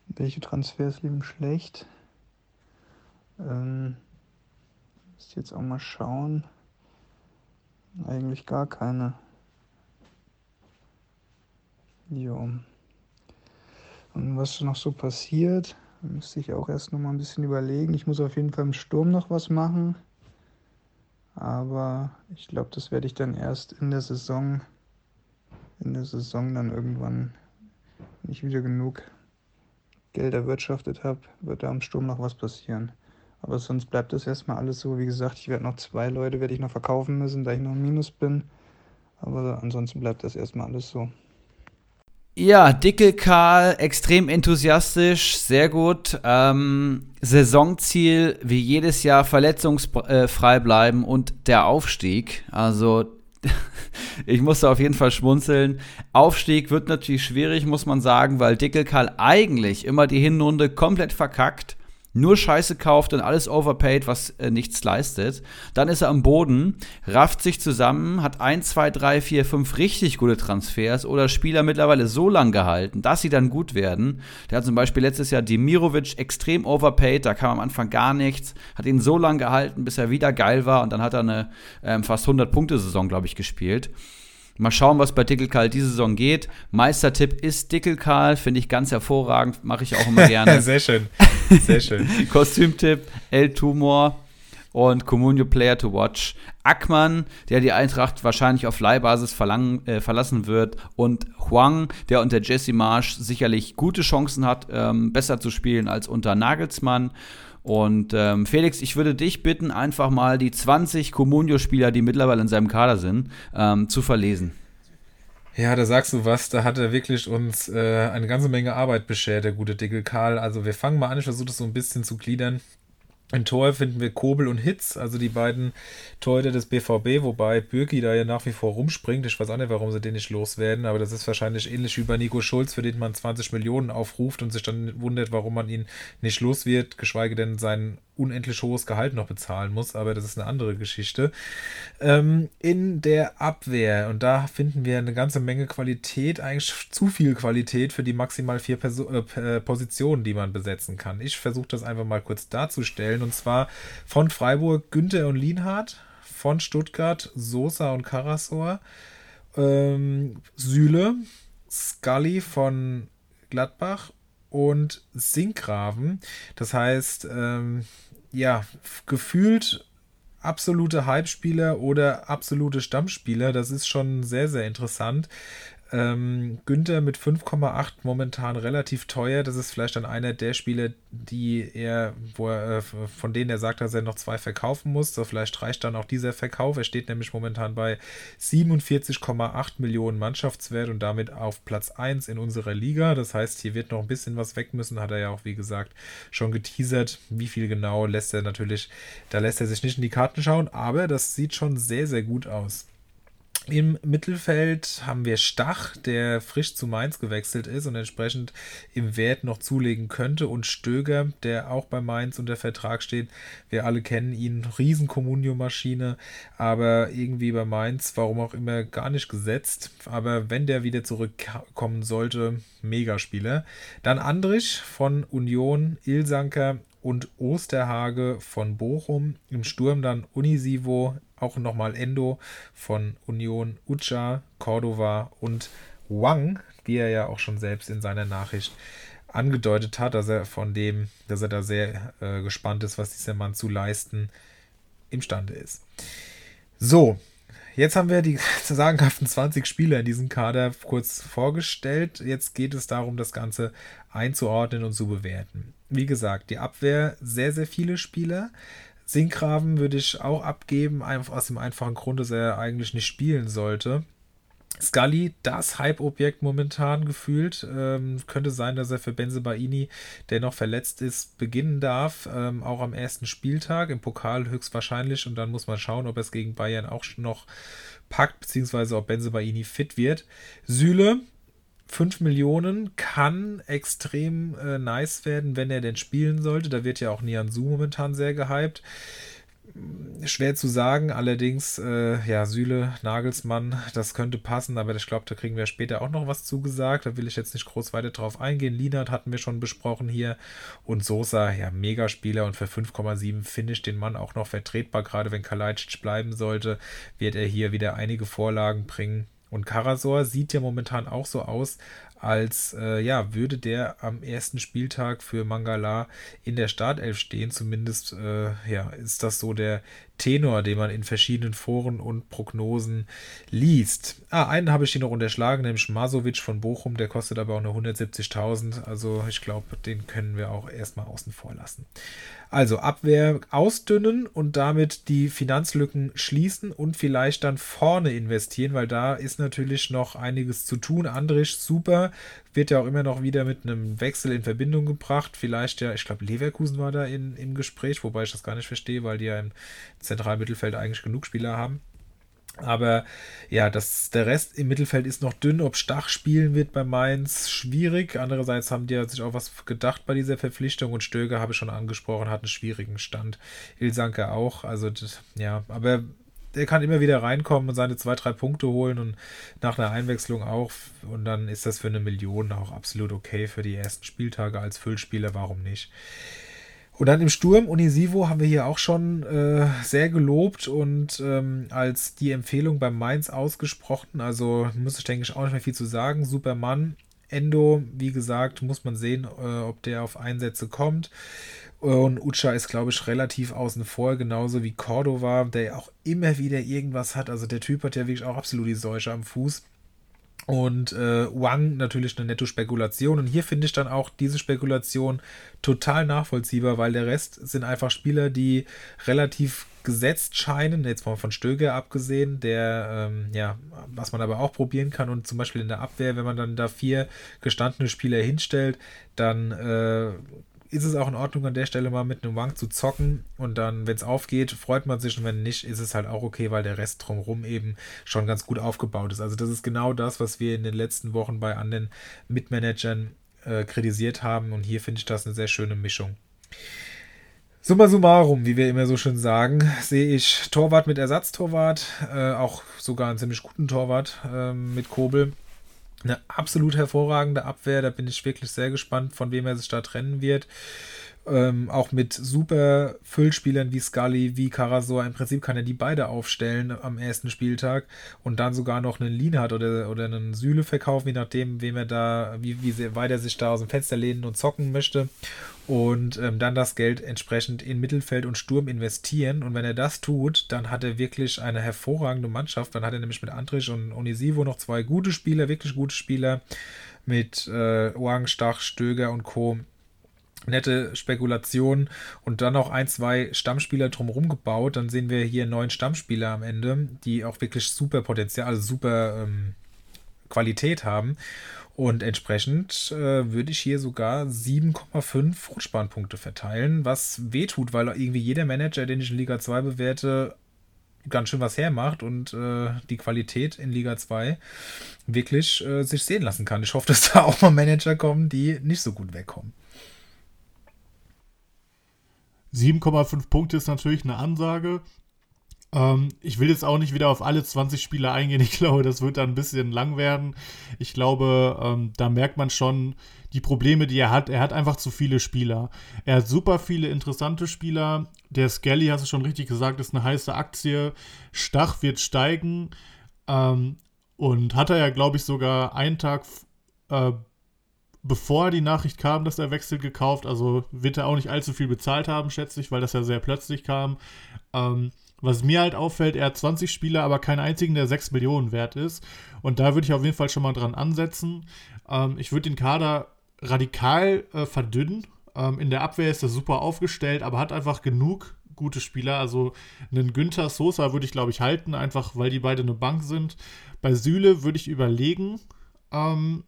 Welche Transfers liegen schlecht? Ähm, muss jetzt auch mal schauen. Eigentlich gar keine. Jo. Und was noch so passiert, müsste ich auch erst noch mal ein bisschen überlegen. Ich muss auf jeden Fall im Sturm noch was machen. Aber ich glaube, das werde ich dann erst in der Saison, in der Saison dann irgendwann, wenn ich wieder genug Geld erwirtschaftet habe, wird da am Sturm noch was passieren. Aber sonst bleibt das erstmal alles so. Wie gesagt, ich werde noch zwei Leute werde ich noch verkaufen müssen, da ich noch im Minus bin. Aber ansonsten bleibt das erstmal alles so. Ja, Dicke Karl, extrem enthusiastisch, sehr gut. Ähm, Saisonziel wie jedes Jahr verletzungsfrei bleiben und der Aufstieg. Also ich musste auf jeden Fall schmunzeln. Aufstieg wird natürlich schwierig, muss man sagen, weil Dicke Karl eigentlich immer die Hinrunde komplett verkackt nur Scheiße kauft und alles overpaid, was äh, nichts leistet. Dann ist er am Boden, rafft sich zusammen, hat 1, 2, 3, 4, 5 richtig gute Transfers oder Spieler mittlerweile so lang gehalten, dass sie dann gut werden. Der hat zum Beispiel letztes Jahr Demirovic extrem overpaid, da kam am Anfang gar nichts, hat ihn so lang gehalten, bis er wieder geil war und dann hat er eine ähm, fast 100-Punkte-Saison, glaube ich, gespielt. Mal schauen, was bei Dickelkarl diese Saison geht. Meistertipp ist Dickelkarl, finde ich ganz hervorragend, mache ich auch immer gerne. Sehr schön, sehr schön. Kostümtipp, El Tumor und Comunio Player to Watch. Ackmann, der die Eintracht wahrscheinlich auf Leihbasis verlangen, äh, verlassen wird. Und Huang, der unter Jesse Marsch sicherlich gute Chancen hat, ähm, besser zu spielen als unter Nagelsmann. Und ähm, Felix, ich würde dich bitten, einfach mal die 20 Comunio-Spieler, die mittlerweile in seinem Kader sind, ähm, zu verlesen. Ja, da sagst du was, da hat er wirklich uns äh, eine ganze Menge Arbeit beschert, der gute Dickel Karl. Also wir fangen mal an, ich versuche das so ein bisschen zu gliedern. Im Tor finden wir Kobel und Hitz, also die beiden Torhüter des BVB, wobei Bürki da ja nach wie vor rumspringt. Ich weiß auch nicht, warum sie den nicht loswerden, aber das ist wahrscheinlich ähnlich wie bei Nico Schulz, für den man 20 Millionen aufruft und sich dann wundert, warum man ihn nicht los wird, geschweige denn seinen unendlich hohes Gehalt noch bezahlen muss, aber das ist eine andere Geschichte. Ähm, in der Abwehr, und da finden wir eine ganze Menge Qualität, eigentlich zu viel Qualität für die maximal vier Perso äh, Positionen, die man besetzen kann. Ich versuche das einfach mal kurz darzustellen, und zwar von Freiburg Günther und Lienhardt, von Stuttgart Sosa und Karasor, ähm, Süle, Scully von Gladbach und Sinkgraven. Das heißt, ähm, ja, gefühlt absolute Hype-Spieler oder absolute Stammspieler. Das ist schon sehr, sehr interessant. Ähm, Günther mit 5,8 momentan relativ teuer. Das ist vielleicht dann einer der Spieler, die er, wo er, äh, von denen er sagt, dass er noch zwei verkaufen muss. So vielleicht reicht dann auch dieser Verkauf. Er steht nämlich momentan bei 47,8 Millionen Mannschaftswert und damit auf Platz 1 in unserer Liga. Das heißt, hier wird noch ein bisschen was weg müssen. Hat er ja auch, wie gesagt, schon geteasert. Wie viel genau lässt er natürlich, da lässt er sich nicht in die Karten schauen, aber das sieht schon sehr, sehr gut aus. Im Mittelfeld haben wir Stach, der frisch zu Mainz gewechselt ist und entsprechend im Wert noch zulegen könnte. Und Stöger, der auch bei Mainz unter Vertrag steht. Wir alle kennen ihn, riesen maschine aber irgendwie bei Mainz, warum auch immer, gar nicht gesetzt. Aber wenn der wieder zurückkommen sollte, Megaspieler. Dann Andrich von Union, Ilsanker und Osterhage von Bochum. Im Sturm dann Unisivo, auch nochmal Endo von Union Ucha, Cordova und Wang, wie er ja auch schon selbst in seiner Nachricht angedeutet hat, dass er von dem, dass er da sehr äh, gespannt ist, was dieser Mann zu leisten imstande ist. So, jetzt haben wir die sagenhaften 20 Spieler in diesem Kader kurz vorgestellt. Jetzt geht es darum, das Ganze einzuordnen und zu bewerten. Wie gesagt, die Abwehr sehr, sehr viele Spieler. Sinkgraven würde ich auch abgeben, einfach aus dem einfachen Grund, dass er eigentlich nicht spielen sollte. Scully, das Hype-Objekt momentan gefühlt. Ähm, könnte sein, dass er für Benzebaini, der noch verletzt ist, beginnen darf. Ähm, auch am ersten Spieltag. Im Pokal höchstwahrscheinlich. Und dann muss man schauen, ob er es gegen Bayern auch noch packt, beziehungsweise ob Benzebaini fit wird. Süle, 5 Millionen kann extrem äh, nice werden, wenn er denn spielen sollte. Da wird ja auch Nian Su momentan sehr gehypt. Schwer zu sagen, allerdings, äh, ja, Süle, Nagelsmann, das könnte passen, aber ich glaube, da kriegen wir später auch noch was zugesagt. Da will ich jetzt nicht groß weiter drauf eingehen. Linard hatten wir schon besprochen hier und Sosa, ja, Megaspieler und für 5,7 finde ich den Mann auch noch vertretbar, gerade wenn Kalajdzic bleiben sollte, wird er hier wieder einige Vorlagen bringen. Und Karasor sieht ja momentan auch so aus, als äh, ja, würde der am ersten Spieltag für Mangala in der Startelf stehen. Zumindest äh, ja, ist das so der Tenor, den man in verschiedenen Foren und Prognosen liest. Ah, einen habe ich hier noch unterschlagen, nämlich Masovic von Bochum, der kostet aber auch nur 170.000. Also ich glaube, den können wir auch erstmal außen vor lassen. Also Abwehr ausdünnen und damit die Finanzlücken schließen und vielleicht dann vorne investieren, weil da ist natürlich noch einiges zu tun. Andrisch, super, wird ja auch immer noch wieder mit einem Wechsel in Verbindung gebracht. Vielleicht ja, ich glaube, Leverkusen war da in, im Gespräch, wobei ich das gar nicht verstehe, weil die ja im Zentralmittelfeld eigentlich genug Spieler haben. Aber ja, das, der Rest im Mittelfeld ist noch dünn. Ob Stach spielen wird bei Mainz, schwierig. Andererseits haben die sich auch was gedacht bei dieser Verpflichtung und Stöger, habe ich schon angesprochen, hat einen schwierigen Stand. Ilsanke auch. Also, das, ja, aber der kann immer wieder reinkommen und seine zwei, drei Punkte holen und nach einer Einwechslung auch. Und dann ist das für eine Million auch absolut okay für die ersten Spieltage als Füllspieler. Warum nicht? Und dann im Sturm, Unisivo haben wir hier auch schon äh, sehr gelobt und ähm, als die Empfehlung beim Mainz ausgesprochen. Also muss ich, denke ich, auch nicht mehr viel zu sagen. Superman, Endo, wie gesagt, muss man sehen, äh, ob der auf Einsätze kommt. Und Ucha ist, glaube ich, relativ außen vor, genauso wie Cordova, der ja auch immer wieder irgendwas hat. Also der Typ hat ja wirklich auch absolut die Seuche am Fuß. Und äh, Wang natürlich eine Netto-Spekulation. Und hier finde ich dann auch diese Spekulation total nachvollziehbar, weil der Rest sind einfach Spieler, die relativ gesetzt scheinen, jetzt mal von Stöger abgesehen, der, ähm, ja, was man aber auch probieren kann und zum Beispiel in der Abwehr, wenn man dann da vier gestandene Spieler hinstellt, dann äh, ist es auch in Ordnung, an der Stelle mal mit einem Wang zu zocken und dann, wenn es aufgeht, freut man sich und wenn nicht, ist es halt auch okay, weil der Rest drumherum eben schon ganz gut aufgebaut ist. Also das ist genau das, was wir in den letzten Wochen bei anderen Mitmanagern äh, kritisiert haben und hier finde ich das eine sehr schöne Mischung. Summa summarum, wie wir immer so schön sagen, sehe ich Torwart mit Ersatztorwart, äh, auch sogar einen ziemlich guten Torwart äh, mit Kobel eine absolut hervorragende Abwehr. Da bin ich wirklich sehr gespannt, von wem er sich da trennen wird. Ähm, auch mit super Füllspielern wie Scully, wie Karasor. Im Prinzip kann er die beide aufstellen am ersten Spieltag und dann sogar noch einen Lean hat oder, oder einen Sühle verkaufen, je nachdem, wem er da, wie, wie weit er sich da aus dem Fenster lehnen und zocken möchte. Und ähm, dann das Geld entsprechend in Mittelfeld und Sturm investieren. Und wenn er das tut, dann hat er wirklich eine hervorragende Mannschaft. Dann hat er nämlich mit Andrich und Onisivo noch zwei gute Spieler, wirklich gute Spieler. Mit äh, Oang, Stach, Stöger und Co nette Spekulation und dann noch ein, zwei Stammspieler drumherum gebaut, dann sehen wir hier neun Stammspieler am Ende, die auch wirklich super Potenzial, also super ähm, Qualität haben. Und entsprechend äh, würde ich hier sogar 7,5 Rutschbahnpunkte verteilen, was wehtut, weil irgendwie jeder Manager, den ich in Liga 2 bewerte, ganz schön was hermacht und äh, die Qualität in Liga 2 wirklich äh, sich sehen lassen kann. Ich hoffe, dass da auch mal Manager kommen, die nicht so gut wegkommen. 7,5 Punkte ist natürlich eine Ansage. Ähm, ich will jetzt auch nicht wieder auf alle 20 Spieler eingehen. Ich glaube, das wird dann ein bisschen lang werden. Ich glaube, ähm, da merkt man schon die Probleme, die er hat. Er hat einfach zu viele Spieler. Er hat super viele interessante Spieler. Der Skelly, hast du schon richtig gesagt, ist eine heiße Aktie. Stach wird steigen. Ähm, und hat er ja, glaube ich, sogar einen Tag äh, bevor die Nachricht kam, dass er wechselt, gekauft. Also wird er auch nicht allzu viel bezahlt haben, schätze ich, weil das ja sehr plötzlich kam. Ähm, was mir halt auffällt, er hat 20 Spieler, aber keinen einzigen, der 6 Millionen wert ist. Und da würde ich auf jeden Fall schon mal dran ansetzen. Ähm, ich würde den Kader radikal äh, verdünnen. Ähm, in der Abwehr ist er super aufgestellt, aber hat einfach genug gute Spieler. Also einen Günther Sosa würde ich, glaube ich, halten, einfach weil die beide eine Bank sind. Bei Süle würde ich überlegen. Ähm,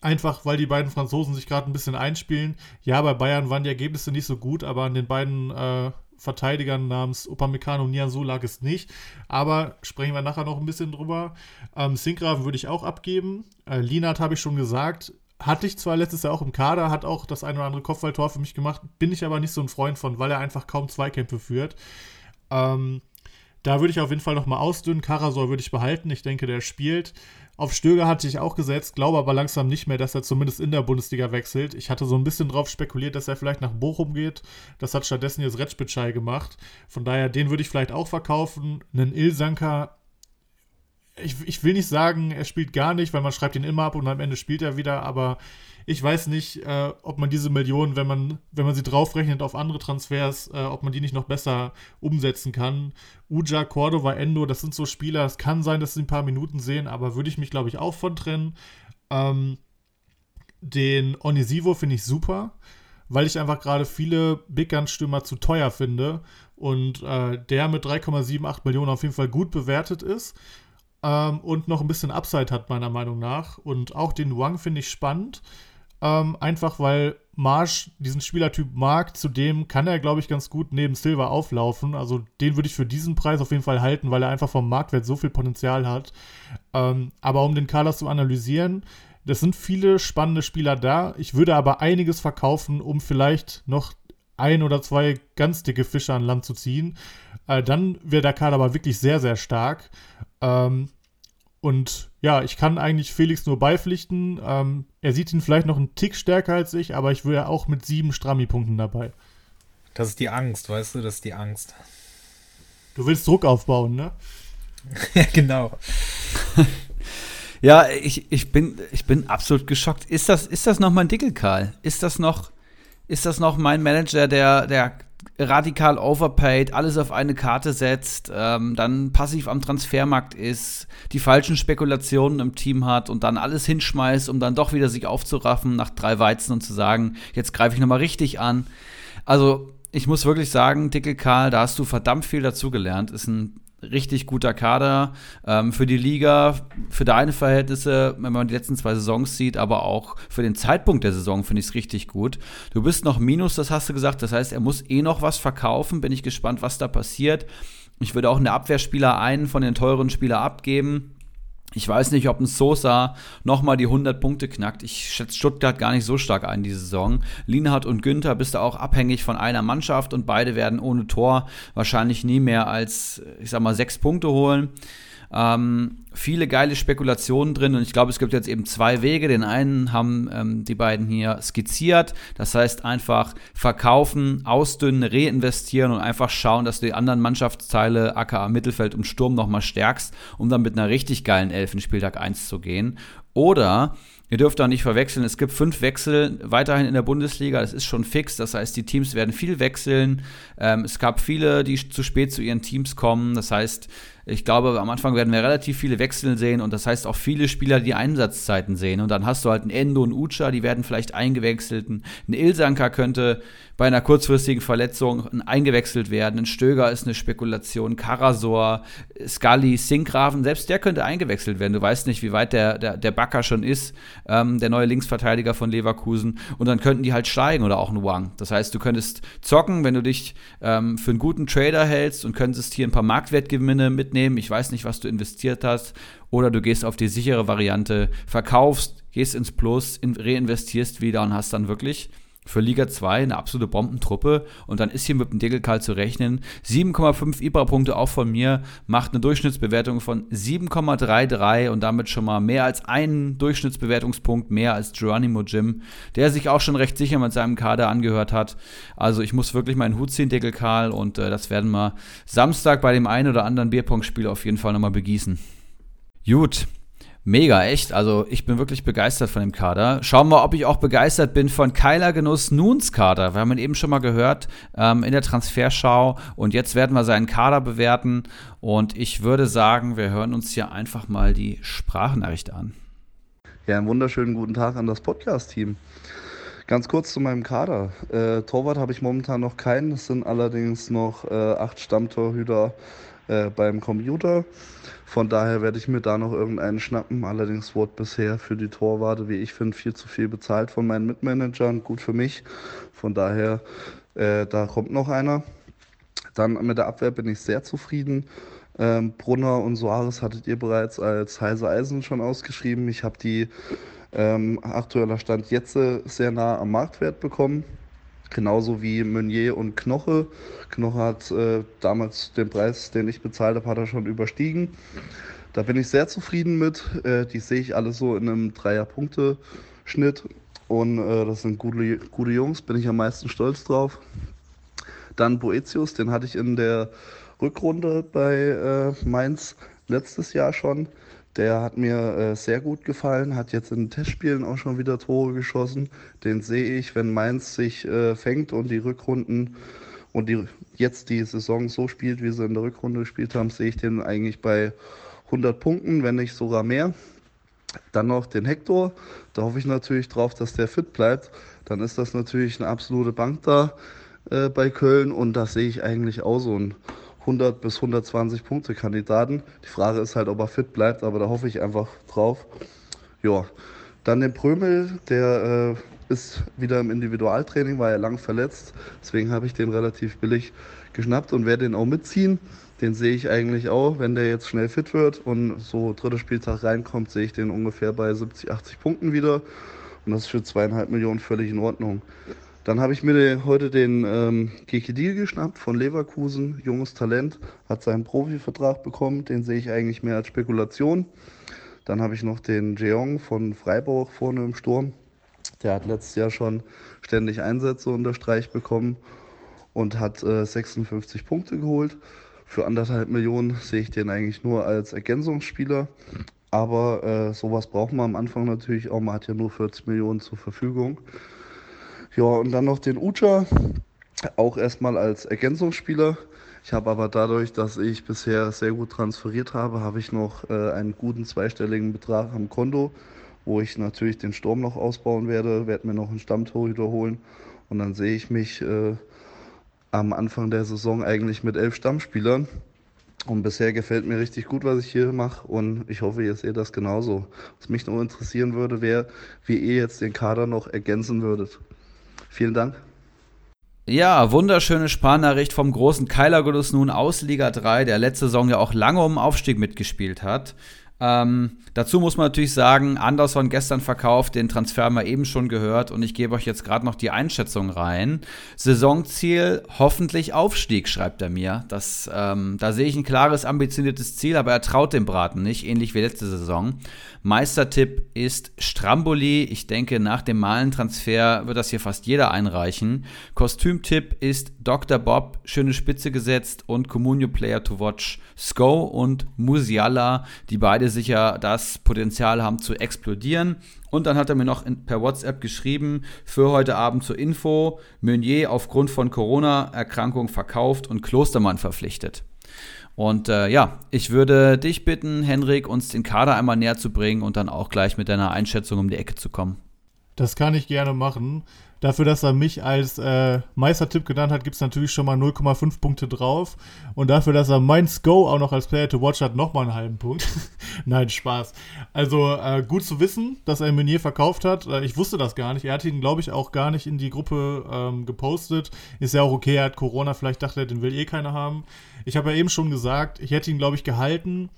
einfach weil die beiden Franzosen sich gerade ein bisschen einspielen. Ja, bei Bayern waren die Ergebnisse nicht so gut, aber an den beiden äh, Verteidigern namens Upamecano und Nianzou lag es nicht. Aber sprechen wir nachher noch ein bisschen drüber. Ähm, Sinkgraven würde ich auch abgeben. Äh, Linat habe ich schon gesagt. Hatte ich zwar letztes Jahr auch im Kader, hat auch das ein oder andere Kopfballtor für mich gemacht, bin ich aber nicht so ein Freund von, weil er einfach kaum Zweikämpfe führt. Ähm, da würde ich auf jeden Fall nochmal ausdünnen. Karasor würde ich behalten. Ich denke, der spielt. Auf Stöger hatte ich auch gesetzt, glaube aber langsam nicht mehr, dass er zumindest in der Bundesliga wechselt. Ich hatte so ein bisschen drauf spekuliert, dass er vielleicht nach Bochum geht. Das hat stattdessen jetzt Retschbitschei gemacht. Von daher, den würde ich vielleicht auch verkaufen. Einen Ilsanker, ich, ich will nicht sagen, er spielt gar nicht, weil man schreibt ihn immer ab und am Ende spielt er wieder, aber ich weiß nicht, äh, ob man diese Millionen, wenn man, wenn man sie draufrechnet auf andere Transfers, äh, ob man die nicht noch besser umsetzen kann. Uja, Cordova, Endo, das sind so Spieler, es kann sein, dass sie ein paar Minuten sehen, aber würde ich mich, glaube ich, auch von trennen. Ähm, den Onisivo finde ich super, weil ich einfach gerade viele Big Gun-Stürmer zu teuer finde und äh, der mit 3,78 Millionen auf jeden Fall gut bewertet ist ähm, und noch ein bisschen Upside hat, meiner Meinung nach. Und auch den Wang finde ich spannend. Ähm, einfach weil Marsch diesen Spielertyp mag. Zudem kann er, glaube ich, ganz gut neben Silver auflaufen. Also den würde ich für diesen Preis auf jeden Fall halten, weil er einfach vom Marktwert so viel Potenzial hat. Ähm, aber um den Kader zu analysieren, das sind viele spannende Spieler da. Ich würde aber einiges verkaufen, um vielleicht noch ein oder zwei ganz dicke Fische an Land zu ziehen. Äh, dann wäre der Kader aber wirklich sehr, sehr stark. Ähm, und ja, ich kann eigentlich Felix nur beipflichten. Ähm, er sieht ihn vielleicht noch einen Tick stärker als ich, aber ich wäre auch mit sieben Strammi-Punkten dabei. Das ist die Angst, weißt du, das ist die Angst. Du willst Druck aufbauen, ne? ja, genau. ja, ich, ich, bin, ich bin absolut geschockt. Ist das, ist das noch mein Dickelkarl? Ist das noch, ist das noch mein Manager, der, der radikal overpaid, alles auf eine Karte setzt, ähm, dann passiv am Transfermarkt ist, die falschen Spekulationen im Team hat und dann alles hinschmeißt, um dann doch wieder sich aufzuraffen nach drei Weizen und zu sagen, jetzt greife ich nochmal richtig an. Also ich muss wirklich sagen, Dicke Karl, da hast du verdammt viel dazugelernt. Ist ein richtig guter Kader ähm, für die Liga, für deine Verhältnisse, wenn man die letzten zwei Saisons sieht, aber auch für den Zeitpunkt der Saison finde ich es richtig gut. Du bist noch Minus, das hast du gesagt, das heißt, er muss eh noch was verkaufen. Bin ich gespannt, was da passiert. Ich würde auch einen Abwehrspieler einen von den teuren Spielern abgeben. Ich weiß nicht, ob ein Sosa nochmal die 100 Punkte knackt. Ich schätze Stuttgart gar nicht so stark ein diese Saison. Lienhardt und Günther bist du auch abhängig von einer Mannschaft und beide werden ohne Tor wahrscheinlich nie mehr als, ich sag mal, sechs Punkte holen. Ähm, viele geile Spekulationen drin und ich glaube, es gibt jetzt eben zwei Wege. Den einen haben ähm, die beiden hier skizziert. Das heißt einfach verkaufen, ausdünnen, reinvestieren und einfach schauen, dass du die anderen Mannschaftsteile, aka Mittelfeld und Sturm, nochmal stärkst, um dann mit einer richtig geilen Elfenspieltag 1 zu gehen. Oder Ihr dürft da nicht verwechseln. Es gibt fünf Wechsel weiterhin in der Bundesliga. Das ist schon fix. Das heißt, die Teams werden viel wechseln. Ähm, es gab viele, die zu spät zu ihren Teams kommen. Das heißt, ich glaube, am Anfang werden wir relativ viele Wechsel sehen und das heißt auch viele Spieler, die Einsatzzeiten sehen. Und dann hast du halt einen Endo und Ucha, die werden vielleicht eingewechselt. Ein Ilsanker könnte bei einer kurzfristigen Verletzung eingewechselt werden. Ein Stöger ist eine Spekulation. Karasor, Scully, Sinkgraven, selbst der könnte eingewechselt werden. Du weißt nicht, wie weit der, der, der Backer schon ist. ähm, der neue Linksverteidiger von Leverkusen. Und dann könnten die halt steigen oder auch ein Wang. Das heißt, du könntest zocken, wenn du dich ähm, für einen guten Trader hältst und könntest hier ein paar Marktwertgewinne mitnehmen. Ich weiß nicht, was du investiert hast. Oder du gehst auf die sichere Variante, verkaufst, gehst ins Plus, in, reinvestierst wieder und hast dann wirklich für Liga 2 eine absolute Bombentruppe und dann ist hier mit dem Degelkal zu rechnen. 7,5 Ibra-Punkte auch von mir, macht eine Durchschnittsbewertung von 7,33 und damit schon mal mehr als einen Durchschnittsbewertungspunkt mehr als Geronimo Jim, der sich auch schon recht sicher mit seinem Kader angehört hat. Also ich muss wirklich meinen Hut ziehen, Degelkal und äh, das werden wir Samstag bei dem einen oder anderen Bierpong-Spiel auf jeden Fall nochmal begießen. Gut, Mega, echt. Also ich bin wirklich begeistert von dem Kader. Schauen wir, ob ich auch begeistert bin von Kyler Genuss Nuns Kader. Wir haben ihn eben schon mal gehört ähm, in der Transferschau und jetzt werden wir seinen Kader bewerten und ich würde sagen, wir hören uns hier einfach mal die Sprachnachricht an. Ja, einen wunderschönen guten Tag an das Podcast-Team. Ganz kurz zu meinem Kader. Äh, Torwart habe ich momentan noch keinen. Es sind allerdings noch äh, acht Stammtorhüter äh, beim Computer. Von daher werde ich mir da noch irgendeinen schnappen. Allerdings wurde bisher für die Torwarte, wie ich finde, viel zu viel bezahlt von meinen Mitmanagern. Gut für mich. Von daher, äh, da kommt noch einer. Dann mit der Abwehr bin ich sehr zufrieden. Ähm, Brunner und Soares hattet ihr bereits als heiße Eisen schon ausgeschrieben. Ich habe die ähm, aktueller Stand jetzt sehr nah am Marktwert bekommen. Genauso wie Meunier und Knoche. Knoche hat äh, damals den Preis, den ich bezahlt habe, hat er schon überstiegen. Da bin ich sehr zufrieden mit. Äh, die sehe ich alle so in einem Dreier-Punkte-Schnitt. Und äh, das sind gute, gute Jungs, bin ich am meisten stolz drauf. Dann Boetius, den hatte ich in der Rückrunde bei äh, Mainz letztes Jahr schon. Der hat mir äh, sehr gut gefallen, hat jetzt in den Testspielen auch schon wieder Tore geschossen. Den sehe ich, wenn Mainz sich äh, fängt und die Rückrunden und die, jetzt die Saison so spielt, wie sie in der Rückrunde gespielt haben, sehe ich den eigentlich bei 100 Punkten, wenn nicht sogar mehr. Dann noch den Hector. Da hoffe ich natürlich drauf, dass der fit bleibt. Dann ist das natürlich eine absolute Bank da äh, bei Köln und da sehe ich eigentlich auch so ein 100 bis 120 Punkte Kandidaten. Die Frage ist halt, ob er fit bleibt, aber da hoffe ich einfach drauf. Ja, dann den Prömel, der äh, ist wieder im Individualtraining, war ja lang verletzt. Deswegen habe ich den relativ billig geschnappt und werde den auch mitziehen. Den sehe ich eigentlich auch, wenn der jetzt schnell fit wird und so dritter Spieltag reinkommt, sehe ich den ungefähr bei 70, 80 Punkten wieder. Und das ist für zweieinhalb Millionen völlig in Ordnung. Dann habe ich mir heute den ähm, Kikidil geschnappt von Leverkusen, junges Talent, hat seinen Profivertrag bekommen, den sehe ich eigentlich mehr als Spekulation. Dann habe ich noch den Jeong von Freiburg vorne im Sturm. Der hat letztes Jahr schon ständig Einsätze unter Streich bekommen und hat äh, 56 Punkte geholt. Für anderthalb Millionen sehe ich den eigentlich nur als Ergänzungsspieler. Aber äh, sowas braucht man am Anfang natürlich auch. Man hat ja nur 40 Millionen zur Verfügung. Ja, und dann noch den Ucha, auch erstmal als Ergänzungsspieler. Ich habe aber dadurch, dass ich bisher sehr gut transferiert habe, habe ich noch äh, einen guten zweistelligen Betrag am Konto, wo ich natürlich den Sturm noch ausbauen werde, werde mir noch einen Stammtorhüter holen und dann sehe ich mich äh, am Anfang der Saison eigentlich mit elf Stammspielern. Und bisher gefällt mir richtig gut, was ich hier mache und ich hoffe, ihr seht das genauso. Was mich noch interessieren würde, wäre, wie ihr jetzt den Kader noch ergänzen würdet. Vielen Dank. Ja, wunderschöne Sparnachricht vom großen Keiler nun aus Liga 3, der letzte Saison ja auch lange um Aufstieg mitgespielt hat. Ähm, dazu muss man natürlich sagen, Anderson gestern verkauft, den Transfer haben wir eben schon gehört und ich gebe euch jetzt gerade noch die Einschätzung rein. Saisonziel hoffentlich Aufstieg, schreibt er mir. Das, ähm, da sehe ich ein klares, ambitioniertes Ziel, aber er traut dem Braten nicht, ähnlich wie letzte Saison. Meistertipp ist Stramboli. Ich denke, nach dem Malentransfer wird das hier fast jeder einreichen. Kostümtipp ist Dr. Bob, schöne Spitze gesetzt und Comunio Player to Watch Sko und Musiala, die beide sicher das Potenzial haben zu explodieren. Und dann hat er mir noch in, per WhatsApp geschrieben, für heute Abend zur Info, Meunier aufgrund von Corona-Erkrankung verkauft und Klostermann verpflichtet. Und äh, ja, ich würde dich bitten, Henrik, uns den Kader einmal näher zu bringen und dann auch gleich mit deiner Einschätzung um die Ecke zu kommen. Das kann ich gerne machen. Dafür, dass er mich als äh, Meistertipp genannt hat, gibt es natürlich schon mal 0,5 Punkte drauf. Und dafür, dass er Mainz Go auch noch als Player to Watch hat, nochmal einen halben Punkt. Nein, Spaß. Also äh, gut zu wissen, dass er Meunier verkauft hat. Äh, ich wusste das gar nicht. Er hat ihn, glaube ich, auch gar nicht in die Gruppe ähm, gepostet. Ist ja auch okay, er hat Corona, vielleicht dachte er, den will eh keiner haben. Ich habe ja eben schon gesagt, ich hätte ihn, glaube ich, gehalten.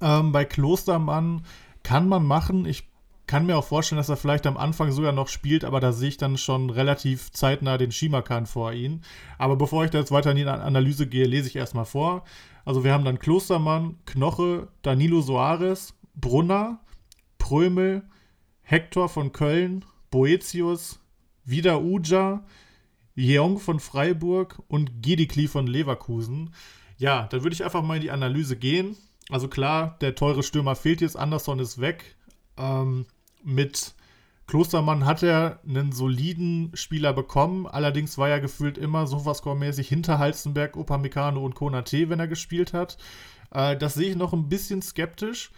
Ähm, bei Klostermann kann man machen. Ich kann mir auch vorstellen, dass er vielleicht am Anfang sogar noch spielt, aber da sehe ich dann schon relativ zeitnah den Shimakan vor ihn. Aber bevor ich da jetzt weiter in die Analyse gehe, lese ich erstmal vor. Also wir haben dann Klostermann, Knoche, Danilo Soares, Brunner, Prömel, Hector von Köln, Boetius, wieder Uja, Jeong von Freiburg und Gedikli von Leverkusen. Ja, dann würde ich einfach mal in die Analyse gehen. Also klar, der teure Stürmer fehlt jetzt, Anderson ist weg. Ähm, mit Klostermann hat er einen soliden Spieler bekommen, allerdings war er gefühlt immer Sofascore-mäßig hinter Halzenberg, Upamecano und Konate, wenn er gespielt hat. Äh, das sehe ich noch ein bisschen skeptisch.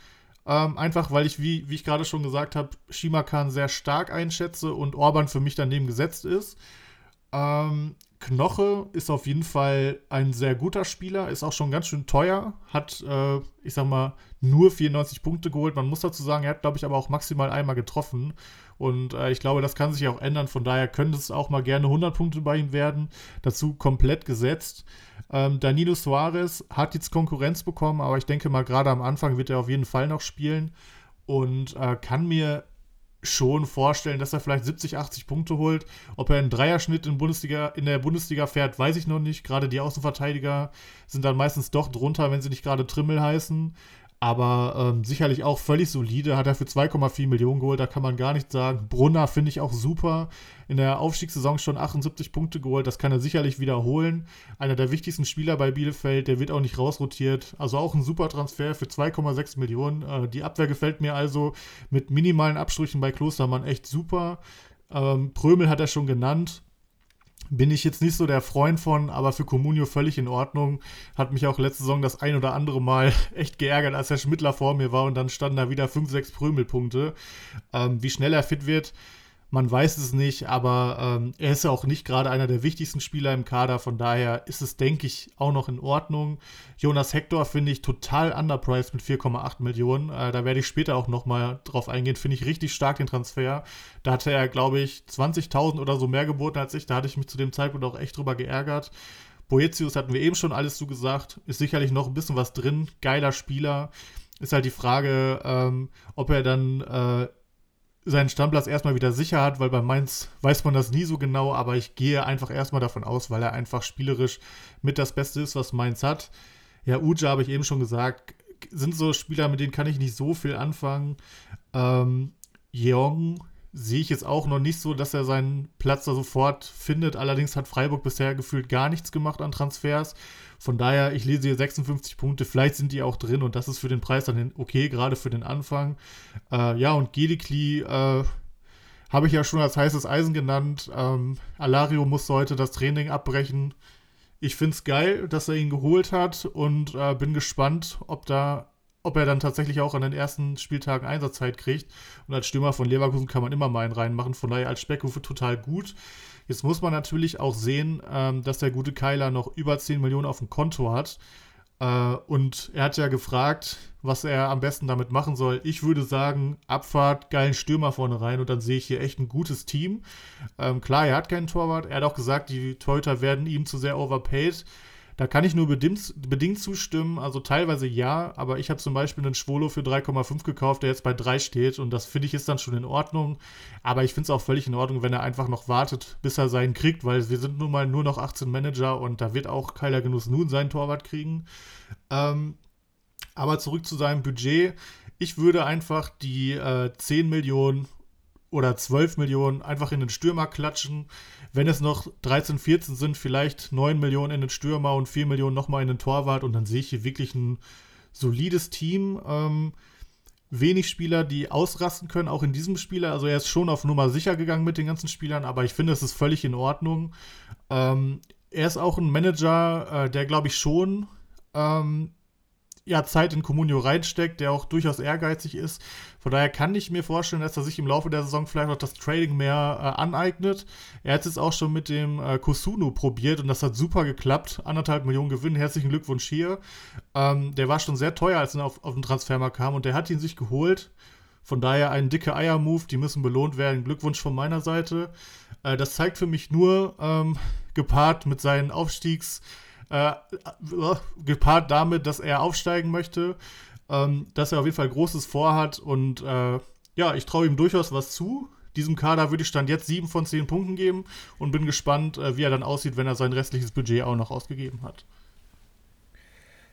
Ähm, einfach weil ich, wie, wie ich gerade schon gesagt habe, Shimakan sehr stark einschätze und Orban für mich daneben gesetzt ist. Ähm, Knoche ist auf jeden Fall ein sehr guter Spieler, ist auch schon ganz schön teuer, hat, äh, ich sag mal, nur 94 Punkte geholt. Man muss dazu sagen, er hat, glaube ich, aber auch maximal einmal getroffen. Und äh, ich glaube, das kann sich auch ändern. Von daher könnte es auch mal gerne 100 Punkte bei ihm werden. Dazu komplett gesetzt. Ähm, Danilo Suarez hat jetzt Konkurrenz bekommen, aber ich denke mal, gerade am Anfang wird er auf jeden Fall noch spielen und äh, kann mir schon vorstellen, dass er vielleicht 70, 80 Punkte holt. Ob er einen Dreierschnitt in, Bundesliga, in der Bundesliga fährt, weiß ich noch nicht. Gerade die Außenverteidiger sind dann meistens doch drunter, wenn sie nicht gerade Trimmel heißen. Aber ähm, sicherlich auch völlig solide. Hat er für 2,4 Millionen geholt, da kann man gar nicht sagen. Brunner finde ich auch super. In der Aufstiegssaison schon 78 Punkte geholt, das kann er sicherlich wiederholen. Einer der wichtigsten Spieler bei Bielefeld, der wird auch nicht rausrotiert. Also auch ein super Transfer für 2,6 Millionen. Äh, die Abwehr gefällt mir also mit minimalen Abstrichen bei Klostermann echt super. Ähm, Prömel hat er schon genannt bin ich jetzt nicht so der Freund von, aber für Comunio völlig in Ordnung. Hat mich auch letzte Saison das ein oder andere Mal echt geärgert, als Herr Schmidtler vor mir war und dann standen da wieder 5, 6 Prümelpunkte. Ähm, wie schnell er fit wird, man weiß es nicht, aber ähm, er ist ja auch nicht gerade einer der wichtigsten Spieler im Kader. Von daher ist es, denke ich, auch noch in Ordnung. Jonas Hector finde ich total underpriced mit 4,8 Millionen. Äh, da werde ich später auch nochmal drauf eingehen. Finde ich richtig stark den Transfer. Da hatte er, glaube ich, 20.000 oder so mehr geboten als ich. Da hatte ich mich zu dem Zeitpunkt auch echt drüber geärgert. Boetius hatten wir eben schon alles zugesagt. Ist sicherlich noch ein bisschen was drin. Geiler Spieler. Ist halt die Frage, ähm, ob er dann äh, seinen Stammplatz erstmal wieder sicher hat, weil bei Mainz weiß man das nie so genau, aber ich gehe einfach erstmal davon aus, weil er einfach spielerisch mit das Beste ist, was Mainz hat. Ja, Uja habe ich eben schon gesagt, sind so Spieler, mit denen kann ich nicht so viel anfangen. Ähm, Jeong sehe ich jetzt auch noch nicht so, dass er seinen Platz da sofort findet. Allerdings hat Freiburg bisher gefühlt gar nichts gemacht an Transfers. Von daher, ich lese hier 56 Punkte, vielleicht sind die auch drin und das ist für den Preis dann okay, gerade für den Anfang. Äh, ja, und Gedikli äh, habe ich ja schon als heißes Eisen genannt. Ähm, Alario muss heute das Training abbrechen. Ich finde es geil, dass er ihn geholt hat und äh, bin gespannt, ob da ob er dann tatsächlich auch an den ersten Spieltagen Einsatzzeit kriegt. Und als Stürmer von Leverkusen kann man immer mal einen reinmachen. Von daher als Speckhufe total gut. Jetzt muss man natürlich auch sehen, ähm, dass der gute Keiler noch über 10 Millionen auf dem Konto hat. Äh, und er hat ja gefragt, was er am besten damit machen soll. Ich würde sagen, Abfahrt, geilen Stürmer vorne rein und dann sehe ich hier echt ein gutes Team. Ähm, klar, er hat keinen Torwart. Er hat auch gesagt, die Torhüter werden ihm zu sehr overpaid. Da kann ich nur bedingt, bedingt zustimmen. Also teilweise ja, aber ich habe zum Beispiel einen Schwolo für 3,5 gekauft, der jetzt bei 3 steht und das finde ich ist dann schon in Ordnung. Aber ich finde es auch völlig in Ordnung, wenn er einfach noch wartet, bis er seinen kriegt, weil wir sind nun mal nur noch 18 Manager und da wird auch Keiler Genuss nun seinen Torwart kriegen. Ähm, aber zurück zu seinem Budget. Ich würde einfach die äh, 10 Millionen oder 12 Millionen einfach in den Stürmer klatschen wenn es noch 13, 14 sind, vielleicht 9 Millionen in den Stürmer und 4 Millionen nochmal in den Torwart und dann sehe ich hier wirklich ein solides Team. Ähm, wenig Spieler, die ausrasten können, auch in diesem Spieler. Also er ist schon auf Nummer sicher gegangen mit den ganzen Spielern, aber ich finde, es ist völlig in Ordnung. Ähm, er ist auch ein Manager, äh, der glaube ich schon ähm, ja, Zeit in Comunio reinsteckt, der auch durchaus ehrgeizig ist. Von daher kann ich mir vorstellen, dass er sich im Laufe der Saison vielleicht auch das Trading mehr äh, aneignet. Er hat es auch schon mit dem äh, Kusunu probiert und das hat super geklappt. Anderthalb Millionen Gewinn, herzlichen Glückwunsch hier. Ähm, der war schon sehr teuer, als er auf, auf den Transfermarkt kam und der hat ihn sich geholt. Von daher ein dicke Eier-Move, die müssen belohnt werden. Glückwunsch von meiner Seite. Äh, das zeigt für mich nur, ähm, gepaart mit seinen Aufstiegs- äh, gepaart damit, dass er aufsteigen möchte, ähm, dass er auf jeden Fall Großes vorhat und äh, ja, ich traue ihm durchaus was zu. Diesem Kader würde ich Stand jetzt 7 von 10 Punkten geben und bin gespannt, äh, wie er dann aussieht, wenn er sein restliches Budget auch noch ausgegeben hat.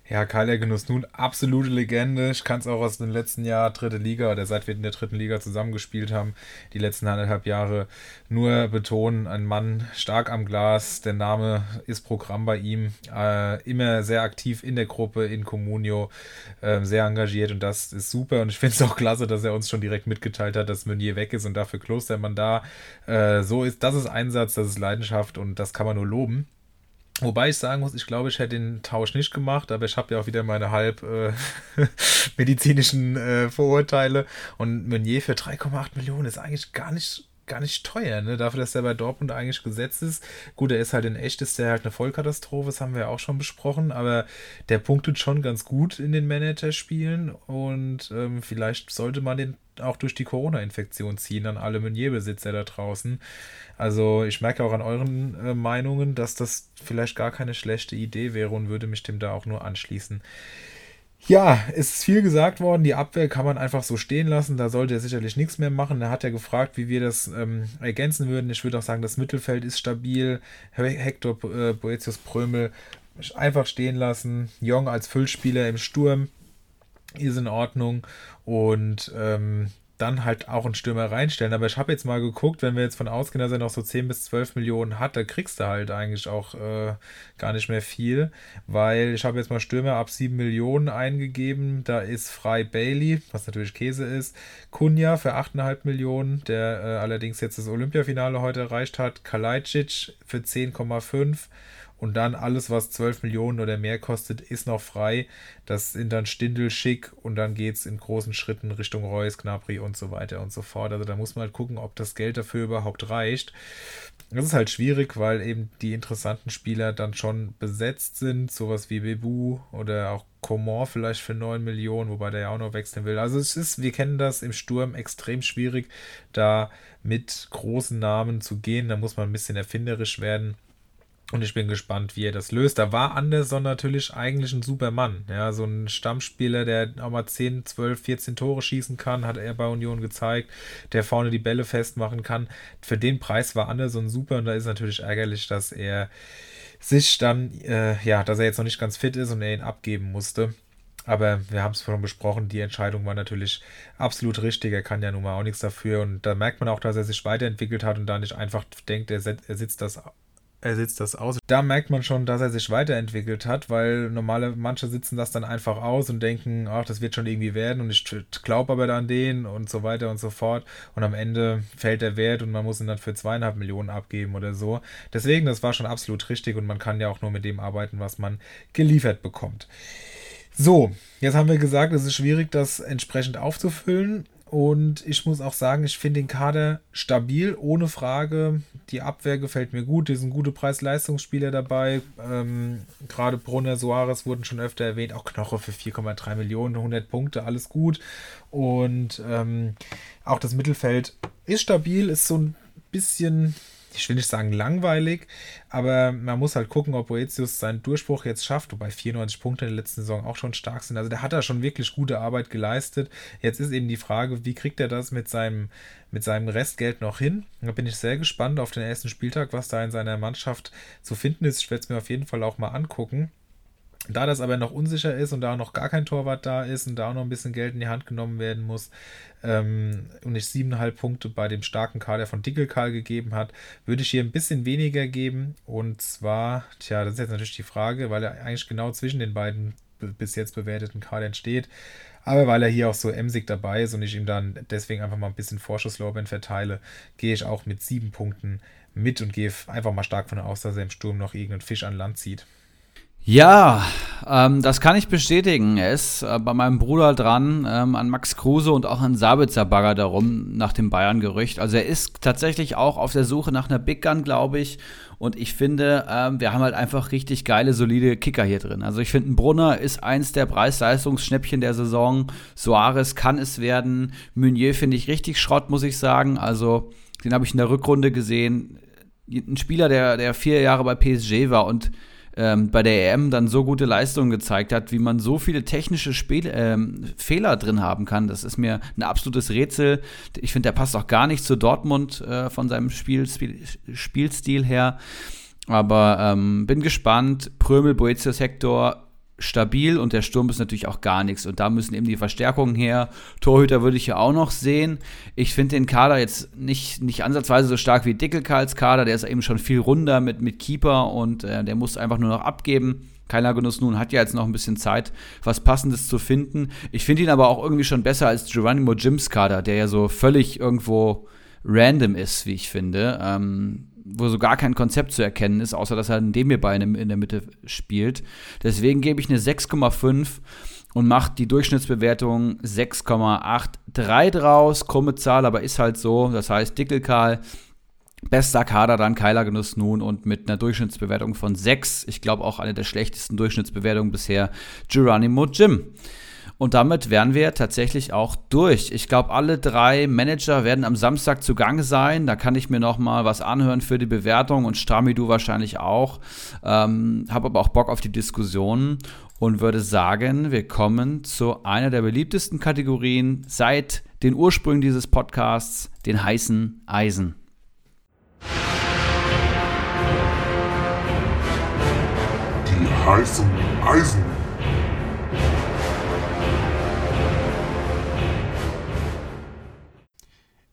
Ja, Kyle Genuss nun absolute Legende. Ich kann es auch aus dem letzten Jahr dritte Liga oder seit wir in der dritten Liga zusammengespielt haben, die letzten anderthalb Jahre nur betonen. Ein Mann stark am Glas. Der Name ist Programm bei ihm. Äh, immer sehr aktiv in der Gruppe, in Comunio, äh, sehr engagiert und das ist super. Und ich finde es auch klasse, dass er uns schon direkt mitgeteilt hat, dass Meunier weg ist und dafür Klostermann da. Äh, so ist, das ist Einsatz, das ist Leidenschaft und das kann man nur loben. Wobei ich sagen muss, ich glaube, ich hätte den Tausch nicht gemacht, aber ich habe ja auch wieder meine halb äh, medizinischen äh, Vorurteile. Und Meunier für 3,8 Millionen ist eigentlich gar nicht gar nicht teuer, ne? Dafür, dass der bei Dortmund eigentlich gesetzt ist. Gut, er ist halt in echt, ist der halt eine Vollkatastrophe, das haben wir ja auch schon besprochen, aber der punktet schon ganz gut in den Managerspielen und ähm, vielleicht sollte man den auch durch die Corona-Infektion ziehen an alle Meunier-Besitzer da draußen. Also ich merke auch an euren äh, Meinungen, dass das vielleicht gar keine schlechte Idee wäre und würde mich dem da auch nur anschließen. Ja, es ist viel gesagt worden. Die Abwehr kann man einfach so stehen lassen. Da sollte er sicherlich nichts mehr machen. Er hat ja gefragt, wie wir das ähm, ergänzen würden. Ich würde auch sagen, das Mittelfeld ist stabil. Hector äh, Boetius Prömel einfach stehen lassen. Jong als Füllspieler im Sturm ist in Ordnung. Und ähm, dann halt auch einen Stürmer reinstellen. Aber ich habe jetzt mal geguckt, wenn wir jetzt von ausgehen, dass er noch so 10 bis 12 Millionen hat, da kriegst du halt eigentlich auch äh, gar nicht mehr viel, weil ich habe jetzt mal Stürmer ab 7 Millionen eingegeben. Da ist frei Bailey, was natürlich Käse ist, Kunja für 8,5 Millionen, der äh, allerdings jetzt das Olympiafinale heute erreicht hat, Kalajdzic für 10,5 und dann alles, was 12 Millionen oder mehr kostet, ist noch frei. Das sind dann Stindel schick und dann geht es in großen Schritten Richtung Reus, Knapri und so weiter und so fort. Also da muss man halt gucken, ob das Geld dafür überhaupt reicht. Das ist halt schwierig, weil eben die interessanten Spieler dann schon besetzt sind, sowas wie Bebu oder auch Coman vielleicht für 9 Millionen, wobei der ja auch noch wechseln will. Also es ist, wir kennen das im Sturm extrem schwierig, da mit großen Namen zu gehen. Da muss man ein bisschen erfinderisch werden. Und ich bin gespannt, wie er das löst. Da war Anderson natürlich eigentlich ein super Mann. Ja, so ein Stammspieler, der auch mal 10, 12, 14 Tore schießen kann, hat er bei Union gezeigt, der vorne die Bälle festmachen kann. Für den Preis war Anderson super und da ist natürlich ärgerlich, dass er sich dann, äh, ja, dass er jetzt noch nicht ganz fit ist und er ihn abgeben musste. Aber wir haben es schon besprochen, die Entscheidung war natürlich absolut richtig. Er kann ja nun mal auch nichts dafür. Und da merkt man auch, dass er sich weiterentwickelt hat und da nicht einfach denkt, er, er sitzt das er sitzt das aus. Da merkt man schon, dass er sich weiterentwickelt hat, weil normale manche sitzen das dann einfach aus und denken, ach, das wird schon irgendwie werden und ich glaube aber an den und so weiter und so fort. Und am Ende fällt der Wert und man muss ihn dann für zweieinhalb Millionen abgeben oder so. Deswegen, das war schon absolut richtig und man kann ja auch nur mit dem arbeiten, was man geliefert bekommt. So, jetzt haben wir gesagt, es ist schwierig, das entsprechend aufzufüllen. Und ich muss auch sagen, ich finde den Kader stabil, ohne Frage. Die Abwehr gefällt mir gut. Hier sind gute Preis-Leistungsspieler dabei. Ähm, Gerade Brunner, Soares wurden schon öfter erwähnt. Auch Knoche für 4,3 Millionen, 100 Punkte, alles gut. Und ähm, auch das Mittelfeld ist stabil, ist so ein bisschen ich will nicht sagen langweilig, aber man muss halt gucken, ob Boetius seinen Durchbruch jetzt schafft, wobei 94 Punkte in der letzten Saison auch schon stark sind. Also der hat da schon wirklich gute Arbeit geleistet. Jetzt ist eben die Frage, wie kriegt er das mit seinem, mit seinem Restgeld noch hin? Da bin ich sehr gespannt auf den ersten Spieltag, was da in seiner Mannschaft zu finden ist. Ich werde es mir auf jeden Fall auch mal angucken. Da das aber noch unsicher ist und da noch gar kein Torwart da ist und da auch noch ein bisschen Geld in die Hand genommen werden muss ähm, und ich siebeneinhalb Punkte bei dem starken Kader von Dickelkarl gegeben hat, würde ich hier ein bisschen weniger geben. Und zwar, tja, das ist jetzt natürlich die Frage, weil er eigentlich genau zwischen den beiden bis jetzt bewerteten Kadern steht. Aber weil er hier auch so emsig dabei ist und ich ihm dann deswegen einfach mal ein bisschen Vorschusslorbeeren verteile, gehe ich auch mit sieben Punkten mit und gehe einfach mal stark von aus, dass er im Sturm noch irgendeinen Fisch an Land zieht. Ja, ähm, das kann ich bestätigen. Er ist äh, bei meinem Bruder dran, ähm, an Max Kruse und auch an Sabitzer Bagger darum, nach dem Bayern-Gerücht. Also er ist tatsächlich auch auf der Suche nach einer Big Gun, glaube ich. Und ich finde, ähm, wir haben halt einfach richtig geile, solide Kicker hier drin. Also ich finde, Brunner ist eins der Preis-Leistungsschnäppchen der Saison. Soares kann es werden. Meunier finde ich richtig Schrott, muss ich sagen. Also den habe ich in der Rückrunde gesehen. Ein Spieler, der, der vier Jahre bei PSG war und ähm, bei der EM dann so gute Leistungen gezeigt hat, wie man so viele technische Spiel ähm, Fehler drin haben kann. Das ist mir ein absolutes Rätsel. Ich finde, der passt auch gar nicht zu Dortmund äh, von seinem Spiel, Spiel, Spielstil her. Aber ähm, bin gespannt. Prömel, Boetius, Hector stabil und der Sturm ist natürlich auch gar nichts. Und da müssen eben die Verstärkungen her. Torhüter würde ich ja auch noch sehen. Ich finde den Kader jetzt nicht, nicht ansatzweise so stark wie Dickelkarls Kader. Der ist eben schon viel runder mit, mit Keeper und äh, der muss einfach nur noch abgeben. Kyler Genuss nun hat ja jetzt noch ein bisschen Zeit, was Passendes zu finden. Ich finde ihn aber auch irgendwie schon besser als Geronimo Jims Kader, der ja so völlig irgendwo random ist, wie ich finde. Ähm, wo so gar kein Konzept zu erkennen ist, außer dass er ein Demir-Bein in der Mitte spielt. Deswegen gebe ich eine 6,5 und mache die Durchschnittsbewertung 6,83 draus. Krumme Zahl, aber ist halt so. Das heißt, Dickelkarl, bester Kader dann Keiler Genuss nun und mit einer Durchschnittsbewertung von 6. Ich glaube auch eine der schlechtesten Durchschnittsbewertungen bisher Geronimo Jim. Und damit wären wir tatsächlich auch durch. Ich glaube, alle drei Manager werden am Samstag zugange sein. Da kann ich mir noch mal was anhören für die Bewertung und Strami, du wahrscheinlich auch. Ähm, Habe aber auch Bock auf die Diskussion und würde sagen, wir kommen zu einer der beliebtesten Kategorien seit den Ursprüngen dieses Podcasts, den heißen Eisen. Die heißen Eisen.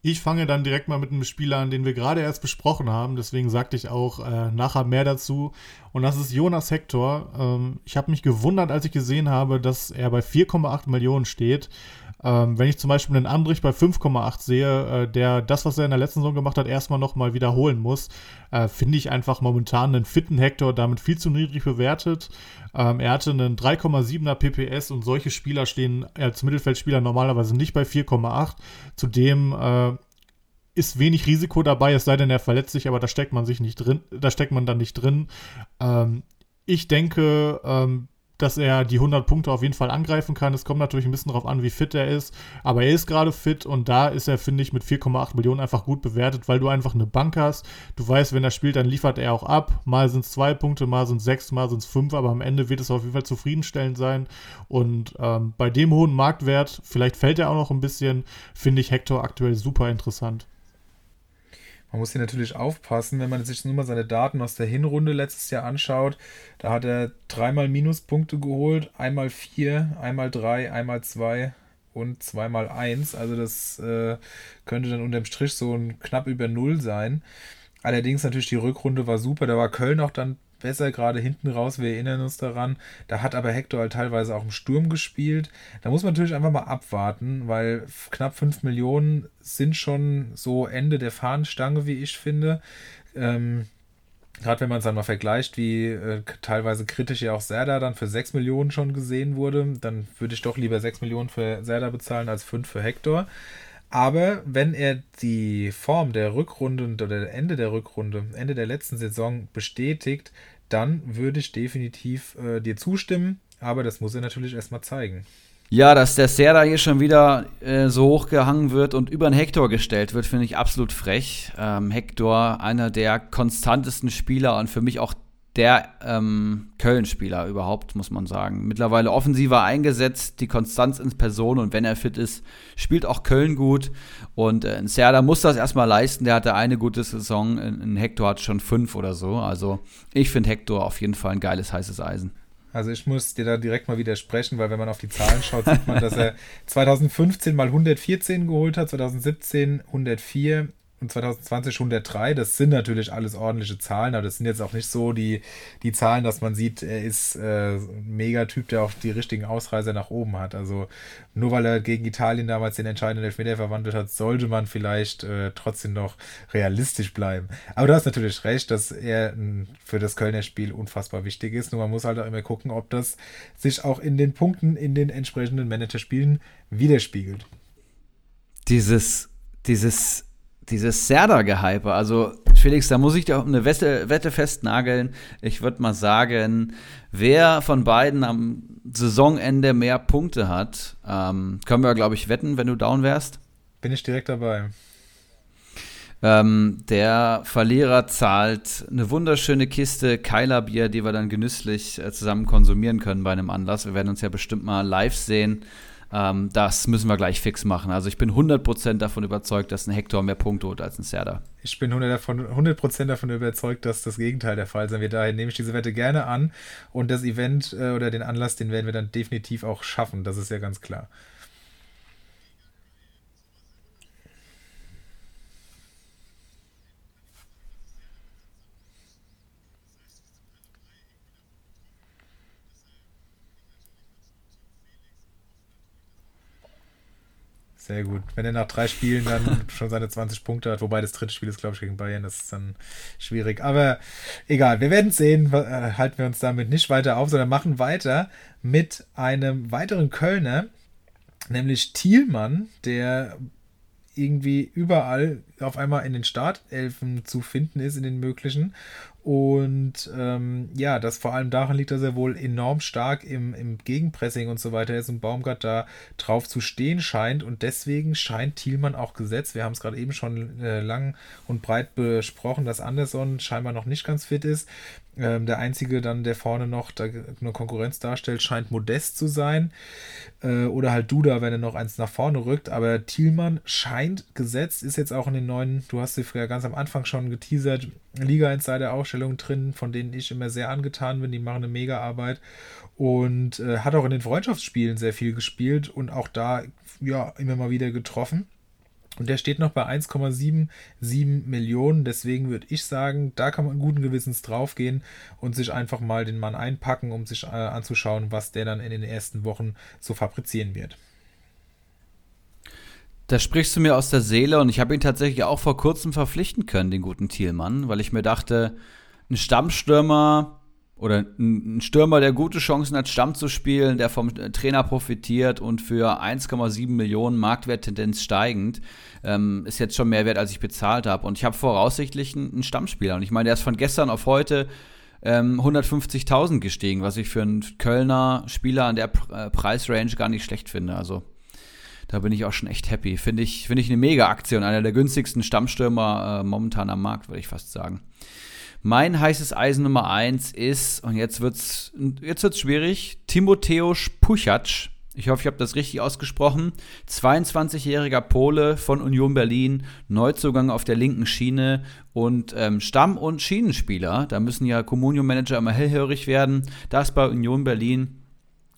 Ich fange dann direkt mal mit einem Spieler an, den wir gerade erst besprochen haben. Deswegen sagte ich auch äh, nachher mehr dazu. Und das ist Jonas Hector. Ähm, ich habe mich gewundert, als ich gesehen habe, dass er bei 4,8 Millionen steht. Ähm, wenn ich zum Beispiel einen Andrich bei 5,8 sehe, äh, der das, was er in der letzten Saison gemacht hat, erstmal nochmal wiederholen muss, äh, finde ich einfach momentan einen fitten Hector damit viel zu niedrig bewertet. Ähm, er hatte einen 3,7er PPS und solche Spieler stehen als Mittelfeldspieler normalerweise nicht bei 4,8. Zudem äh, ist wenig Risiko dabei, es sei denn, er verletzt sich, aber da steckt man sich nicht drin, da steckt man dann nicht drin. Ähm, ich denke, ähm, dass er die 100 Punkte auf jeden Fall angreifen kann. Es kommt natürlich ein bisschen darauf an, wie fit er ist. Aber er ist gerade fit und da ist er, finde ich, mit 4,8 Millionen einfach gut bewertet, weil du einfach eine Bank hast. Du weißt, wenn er spielt, dann liefert er auch ab. Mal sind es zwei Punkte, mal sind es sechs, mal sind es fünf, aber am Ende wird es auf jeden Fall zufriedenstellend sein. Und ähm, bei dem hohen Marktwert, vielleicht fällt er auch noch ein bisschen, finde ich Hector aktuell super interessant. Man muss hier natürlich aufpassen, wenn man sich nur mal seine Daten aus der Hinrunde letztes Jahr anschaut. Da hat er dreimal Minuspunkte geholt, einmal vier, einmal drei, einmal zwei und zweimal eins. Also das äh, könnte dann unterm Strich so ein knapp über null sein. Allerdings natürlich die Rückrunde war super. Da war Köln auch dann besser, gerade hinten raus. Wir erinnern uns daran. Da hat aber Hector halt teilweise auch im Sturm gespielt. Da muss man natürlich einfach mal abwarten, weil knapp 5 Millionen sind schon so Ende der Fahnenstange, wie ich finde. Ähm, Gerade wenn man es dann mal vergleicht, wie äh, teilweise kritisch ja auch Serda dann für 6 Millionen schon gesehen wurde, dann würde ich doch lieber 6 Millionen für Serda bezahlen als 5 für Hector. Aber wenn er die Form der Rückrunde oder Ende der Rückrunde, Ende der letzten Saison bestätigt, dann würde ich definitiv äh, dir zustimmen. Aber das muss er natürlich erstmal zeigen. Ja, dass der Serda hier schon wieder äh, so hochgehangen wird und über den Hector gestellt wird, finde ich absolut frech. Ähm, Hector, einer der konstantesten Spieler und für mich auch der ähm, Köln-Spieler überhaupt, muss man sagen. Mittlerweile offensiver eingesetzt, die Konstanz in Person und wenn er fit ist, spielt auch Köln gut. Und äh, Serda muss das erstmal leisten. Der hatte eine gute Saison. In, Hector hat schon fünf oder so. Also ich finde Hector auf jeden Fall ein geiles, heißes Eisen. Also ich muss dir da direkt mal widersprechen, weil wenn man auf die Zahlen schaut, sieht man, dass er 2015 mal 114 geholt hat, 2017 104 und 2020 103. Das sind natürlich alles ordentliche Zahlen, aber das sind jetzt auch nicht so die, die Zahlen, dass man sieht, er ist äh, ein Megatyp, der auch die richtigen Ausreißer nach oben hat. Also nur weil er gegen Italien damals den entscheidenden Elfmeter verwandelt hat, sollte man vielleicht äh, trotzdem noch realistisch bleiben. Aber du hast natürlich recht, dass er für das Kölner Spiel unfassbar wichtig ist. Nur man muss halt auch immer gucken, ob das sich auch in den Punkten in den entsprechenden Managerspielen widerspiegelt. Dieses, dieses dieses Serda-Gehype, also Felix, da muss ich dir auch eine Wette, Wette festnageln. Ich würde mal sagen, wer von beiden am Saisonende mehr Punkte hat, ähm, können wir, glaube ich, wetten, wenn du down wärst. Bin ich direkt dabei. Ähm, der Verlierer zahlt eine wunderschöne Kiste Keilerbier, die wir dann genüsslich äh, zusammen konsumieren können bei einem Anlass. Wir werden uns ja bestimmt mal live sehen. Ähm, das müssen wir gleich fix machen. Also ich bin 100% davon überzeugt, dass ein Hector mehr Punkte holt als ein Serda. Ich bin 100%, davon, 100 davon überzeugt, dass das Gegenteil der Fall sein wird. Daher nehme ich diese Wette gerne an und das Event äh, oder den Anlass, den werden wir dann definitiv auch schaffen. Das ist ja ganz klar. Sehr gut. Wenn er nach drei Spielen dann schon seine 20 Punkte hat, wobei das dritte Spiel ist, glaube ich, gegen Bayern, das ist dann schwierig. Aber egal, wir werden sehen. Äh, halten wir uns damit nicht weiter auf, sondern machen weiter mit einem weiteren Kölner, nämlich Thielmann, der irgendwie überall auf einmal in den Startelfen zu finden ist, in den möglichen. Und ähm, ja, das vor allem daran liegt, dass er wohl enorm stark im, im Gegenpressing und so weiter ist und Baumgart da drauf zu stehen scheint. Und deswegen scheint Thielmann auch gesetzt. Wir haben es gerade eben schon äh, lang und breit besprochen, dass Anderson scheinbar noch nicht ganz fit ist. Ähm, der einzige dann, der vorne noch da eine Konkurrenz darstellt, scheint Modest zu sein. Äh, oder halt Duda, wenn er noch eins nach vorne rückt. Aber Thielmann scheint gesetzt, ist jetzt auch in den neuen, du hast sie früher ganz am Anfang schon geteasert, Liga-Insider-Ausstellungen drin, von denen ich immer sehr angetan bin. Die machen eine mega Arbeit. Und äh, hat auch in den Freundschaftsspielen sehr viel gespielt und auch da ja immer mal wieder getroffen. Und der steht noch bei 1,77 Millionen. Deswegen würde ich sagen, da kann man guten Gewissens draufgehen und sich einfach mal den Mann einpacken, um sich äh, anzuschauen, was der dann in den ersten Wochen so fabrizieren wird. Da sprichst du mir aus der Seele und ich habe ihn tatsächlich auch vor kurzem verpflichten können, den guten Thielmann, weil ich mir dachte, ein Stammstürmer oder ein Stürmer, der gute Chancen hat, Stamm zu spielen, der vom Trainer profitiert und für 1,7 Millionen Marktwerttendenz steigend, ähm, ist jetzt schon mehr wert, als ich bezahlt habe. Und ich habe voraussichtlich einen, Stammspieler. Und ich meine, der ist von gestern auf heute ähm, 150.000 gestiegen, was ich für einen Kölner Spieler an der äh, Preisrange gar nicht schlecht finde. Also da bin ich auch schon echt happy. Finde ich, find ich eine Mega-Aktion. Einer der günstigsten Stammstürmer äh, momentan am Markt, würde ich fast sagen. Mein heißes Eisen Nummer 1 ist, und jetzt wird's, jetzt wird's schwierig, Timotheus Puchac. Ich hoffe, ich habe das richtig ausgesprochen. 22-jähriger Pole von Union Berlin, Neuzugang auf der linken Schiene und ähm, Stamm- und Schienenspieler. Da müssen ja Communio-Manager immer hellhörig werden. Das bei Union Berlin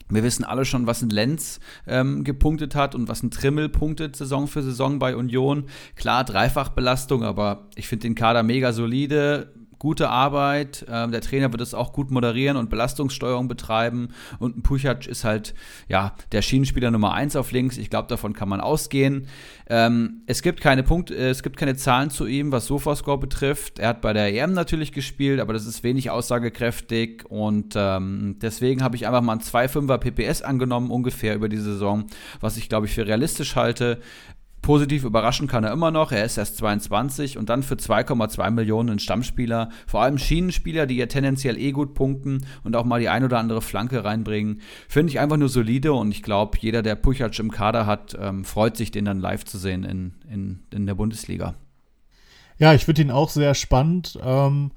wir wissen alle schon, was ein Lenz ähm, gepunktet hat und was ein Trimmel punktet Saison für Saison bei Union. Klar, Dreifachbelastung, aber ich finde den Kader mega solide gute Arbeit. Ähm, der Trainer wird es auch gut moderieren und Belastungssteuerung betreiben. Und ein Puchac ist halt, ja, der Schienenspieler Nummer 1 auf links. Ich glaube, davon kann man ausgehen. Ähm, es gibt keine Punkte, äh, es gibt keine Zahlen zu ihm, was Sofascore betrifft. Er hat bei der EM natürlich gespielt, aber das ist wenig aussagekräftig. Und ähm, deswegen habe ich einfach mal ein 2,5er PPS angenommen, ungefähr über die Saison, was ich, glaube ich, für realistisch halte. Positiv überraschen kann er immer noch. Er ist erst 22 und dann für 2,2 Millionen Stammspieler. Vor allem Schienenspieler, die ja tendenziell eh gut punkten und auch mal die ein oder andere Flanke reinbringen. Finde ich einfach nur solide und ich glaube, jeder, der Puchac im Kader hat, ähm, freut sich, den dann live zu sehen in, in, in der Bundesliga. Ja, ich finde ihn auch sehr spannend. Ähm,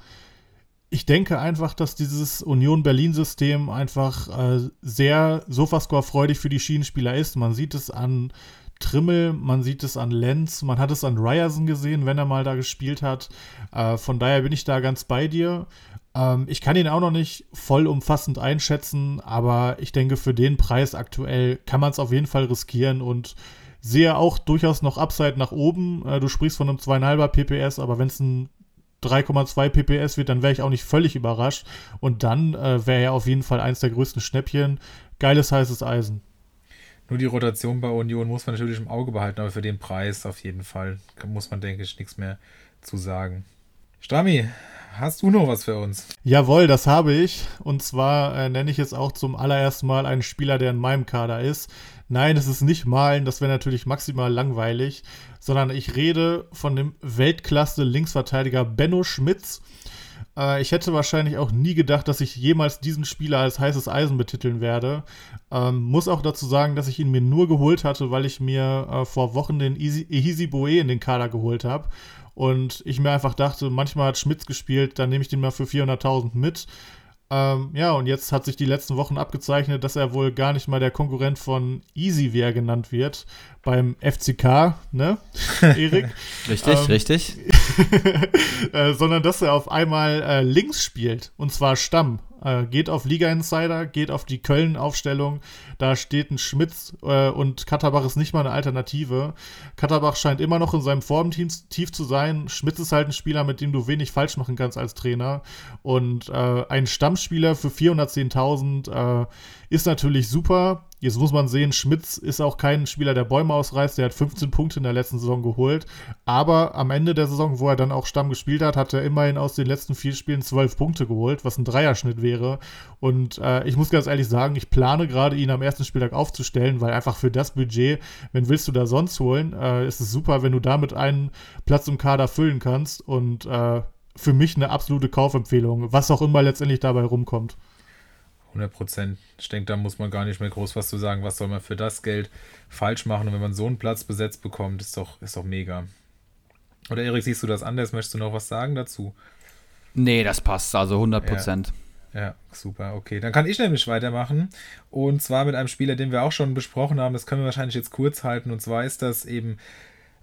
ich denke einfach, dass dieses Union Berlin-System einfach äh, sehr Sofascore-freudig für die Schienenspieler ist. Man sieht es an Trimmel, man sieht es an Lenz, man hat es an Ryerson gesehen, wenn er mal da gespielt hat. Äh, von daher bin ich da ganz bei dir. Ähm, ich kann ihn auch noch nicht vollumfassend einschätzen, aber ich denke, für den Preis aktuell kann man es auf jeden Fall riskieren und sehe auch durchaus noch Upside nach oben. Äh, du sprichst von einem 2,5er PPS, aber wenn es ein 3,2 PPS wird, dann wäre ich auch nicht völlig überrascht. Und dann äh, wäre er auf jeden Fall eins der größten Schnäppchen. Geiles heißes Eisen. Nur die Rotation bei Union muss man natürlich im Auge behalten, aber für den Preis auf jeden Fall muss man, denke ich, nichts mehr zu sagen. Stami, hast du noch was für uns? Jawohl, das habe ich. Und zwar äh, nenne ich jetzt auch zum allerersten Mal einen Spieler, der in meinem Kader ist. Nein, es ist nicht Malen, das wäre natürlich maximal langweilig, sondern ich rede von dem Weltklasse-Linksverteidiger Benno Schmitz. Äh, ich hätte wahrscheinlich auch nie gedacht, dass ich jemals diesen Spieler als heißes Eisen betiteln werde. Ähm, muss auch dazu sagen, dass ich ihn mir nur geholt hatte, weil ich mir äh, vor Wochen den Ehisi Boe in den Kader geholt habe. Und ich mir einfach dachte, manchmal hat Schmitz gespielt, dann nehme ich den mal für 400.000 mit. Ähm, ja, und jetzt hat sich die letzten Wochen abgezeichnet, dass er wohl gar nicht mal der Konkurrent von Easy, wie er genannt wird, beim FCK, ne, Erik? richtig, ähm, richtig. äh, sondern dass er auf einmal äh, links spielt, und zwar Stamm. Äh, geht auf Liga Insider, geht auf die Köln-Aufstellung. Da steht ein Schmitz äh, und Katterbach ist nicht mal eine Alternative. Katterbach scheint immer noch in seinem Formtief zu sein. Schmitz ist halt ein Spieler, mit dem du wenig falsch machen kannst als Trainer. Und äh, ein Stammspieler für 410.000 äh, ist natürlich super. Jetzt muss man sehen, Schmitz ist auch kein Spieler, der Bäume ausreißt. Der hat 15 Punkte in der letzten Saison geholt. Aber am Ende der Saison, wo er dann auch Stamm gespielt hat, hat er immerhin aus den letzten vier Spielen 12 Punkte geholt, was ein Dreierschnitt wäre. Und äh, ich muss ganz ehrlich sagen, ich plane gerade, ihn am ersten Spieltag aufzustellen, weil einfach für das Budget, wenn willst du da sonst holen, äh, ist es super, wenn du damit einen Platz im Kader füllen kannst. Und äh, für mich eine absolute Kaufempfehlung, was auch immer letztendlich dabei rumkommt. 100 Prozent. Ich denke, da muss man gar nicht mehr groß was zu sagen. Was soll man für das Geld falsch machen? Und wenn man so einen Platz besetzt bekommt, ist doch, ist doch mega. Oder Erik, siehst du das anders? Möchtest du noch was sagen dazu? Nee, das passt. Also 100 Prozent. Ja. ja. super. Okay, dann kann ich nämlich weitermachen. Und zwar mit einem Spieler, den wir auch schon besprochen haben. Das können wir wahrscheinlich jetzt kurz halten. Und zwar ist das eben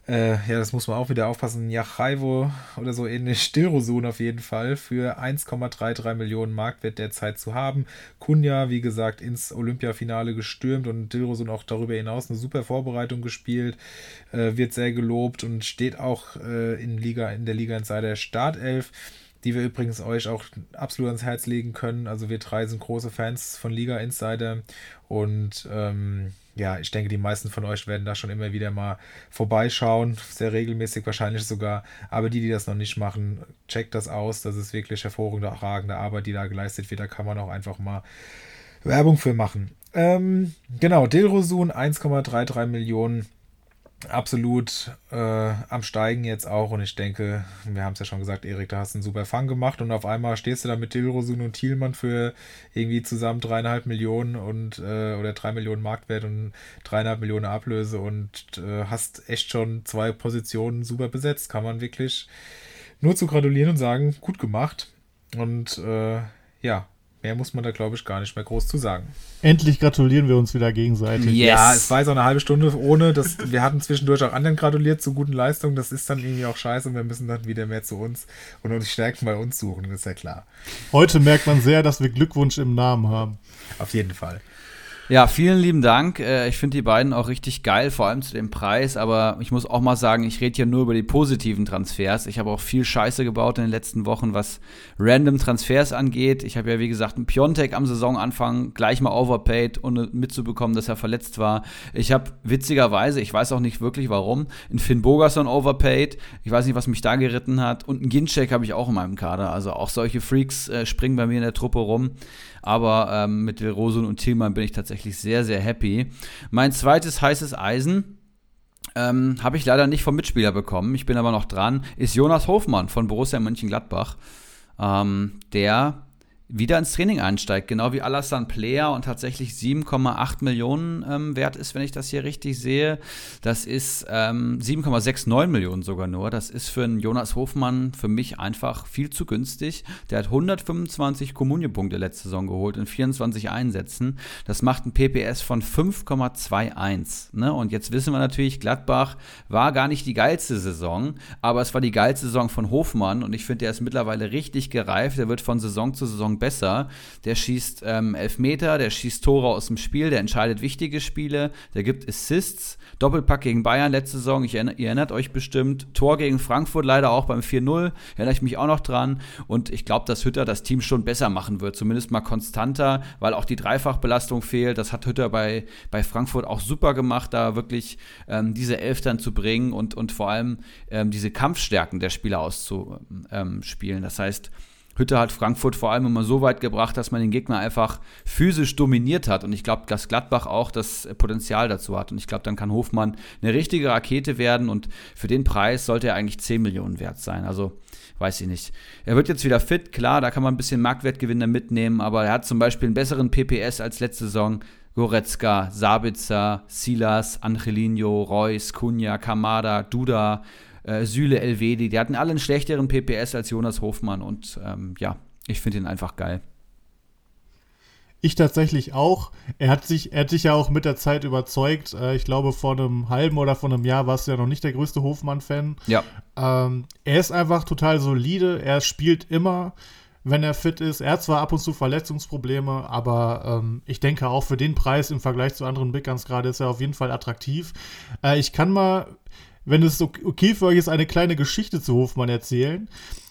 äh, ja, das muss man auch wieder aufpassen. Yachaivo oder so ähnlich. Stilrosun auf jeden Fall für 1,33 Millionen Marktwert derzeit zu haben. Kunja, wie gesagt, ins Olympiafinale gestürmt und Dilrosun auch darüber hinaus eine super Vorbereitung gespielt. Äh, wird sehr gelobt und steht auch äh, in, Liga, in der Liga Insider Startelf die wir übrigens euch auch absolut ans Herz legen können. Also wir drei sind große Fans von Liga Insider und ähm, ja, ich denke, die meisten von euch werden da schon immer wieder mal vorbeischauen, sehr regelmäßig wahrscheinlich sogar. Aber die, die das noch nicht machen, checkt das aus. Das ist wirklich hervorragende Arbeit, die da geleistet wird. Da kann man auch einfach mal Werbung für machen. Ähm, genau, Dilrosun 1,33 Millionen absolut äh, am Steigen jetzt auch und ich denke, wir haben es ja schon gesagt, Erik, da hast du einen super Fang gemacht und auf einmal stehst du da mit Dilrosun und Thielmann für irgendwie zusammen dreieinhalb Millionen und äh, oder drei Millionen Marktwert und dreieinhalb Millionen Ablöse und äh, hast echt schon zwei Positionen super besetzt. Kann man wirklich nur zu gratulieren und sagen, gut gemacht und äh, ja, Mehr muss man da, glaube ich, gar nicht mehr groß zu sagen. Endlich gratulieren wir uns wieder gegenseitig. Yes. Ja, es war so eine halbe Stunde ohne. dass wir hatten zwischendurch auch anderen gratuliert zu guten Leistungen. Das ist dann irgendwie auch scheiße und wir müssen dann wieder mehr zu uns und uns Stärken bei uns suchen. Das ist ja klar. Heute merkt man sehr, dass wir Glückwunsch im Namen haben. Auf jeden Fall. Ja, vielen lieben Dank. Äh, ich finde die beiden auch richtig geil, vor allem zu dem Preis. Aber ich muss auch mal sagen, ich rede hier nur über die positiven Transfers. Ich habe auch viel Scheiße gebaut in den letzten Wochen, was random Transfers angeht. Ich habe ja, wie gesagt, einen Piontek am Saisonanfang gleich mal overpaid, ohne mitzubekommen, dass er verletzt war. Ich habe witzigerweise, ich weiß auch nicht wirklich warum, einen Finn Bogerson overpaid. Ich weiß nicht, was mich da geritten hat. Und einen Ginchek habe ich auch in meinem Kader. Also auch solche Freaks äh, springen bei mir in der Truppe rum. Aber ähm, mit Rosun und Thielmann bin ich tatsächlich sehr, sehr happy. Mein zweites heißes Eisen ähm, habe ich leider nicht vom Mitspieler bekommen. Ich bin aber noch dran. Ist Jonas Hofmann von Borussia Mönchengladbach. Ähm, der wieder ins Training einsteigt, genau wie Alassane Player und tatsächlich 7,8 Millionen ähm, wert ist, wenn ich das hier richtig sehe. Das ist ähm, 7,69 Millionen sogar nur. Das ist für einen Jonas Hofmann für mich einfach viel zu günstig. Der hat 125 Kommunionpunkte letzte Saison geholt in 24 Einsätzen. Das macht ein PPS von 5,21. Ne? Und jetzt wissen wir natürlich, Gladbach war gar nicht die geilste Saison, aber es war die geilste Saison von Hofmann und ich finde, der ist mittlerweile richtig gereift. Der wird von Saison zu Saison Besser. Der schießt ähm, Elfmeter, der schießt Tore aus dem Spiel, der entscheidet wichtige Spiele, der gibt Assists. Doppelpack gegen Bayern letzte Saison, ich erinner, ihr erinnert euch bestimmt. Tor gegen Frankfurt leider auch beim 4-0, erinnere ich mich auch noch dran. Und ich glaube, dass Hütter das Team schon besser machen wird, zumindest mal konstanter, weil auch die Dreifachbelastung fehlt. Das hat Hütter bei, bei Frankfurt auch super gemacht, da wirklich ähm, diese Elf dann zu bringen und, und vor allem ähm, diese Kampfstärken der Spieler auszuspielen. Das heißt, Hütte hat Frankfurt vor allem immer so weit gebracht, dass man den Gegner einfach physisch dominiert hat. Und ich glaube, dass Gladbach auch das Potenzial dazu hat. Und ich glaube, dann kann Hofmann eine richtige Rakete werden. Und für den Preis sollte er eigentlich 10 Millionen wert sein. Also weiß ich nicht. Er wird jetzt wieder fit, klar, da kann man ein bisschen Marktwertgewinne mitnehmen. Aber er hat zum Beispiel einen besseren PPS als letzte Saison. Goretzka, Sabitzer, Silas, Angelino, Reus, Kunja, Kamada, Duda, äh, Süle Elvedi, die hatten alle einen schlechteren PPS als Jonas Hofmann und ähm, ja, ich finde ihn einfach geil. Ich tatsächlich auch. Er hat sich, er hat sich ja auch mit der Zeit überzeugt. Äh, ich glaube, vor einem halben oder vor einem Jahr warst du ja noch nicht der größte Hofmann-Fan. Ja. Ähm, er ist einfach total solide. Er spielt immer, wenn er fit ist. Er hat zwar ab und zu Verletzungsprobleme, aber ähm, ich denke auch für den Preis im Vergleich zu anderen Big Guns gerade ist er auf jeden Fall attraktiv. Äh, ich kann mal wenn es okay für euch ist, eine kleine Geschichte zu Hofmann erzählen.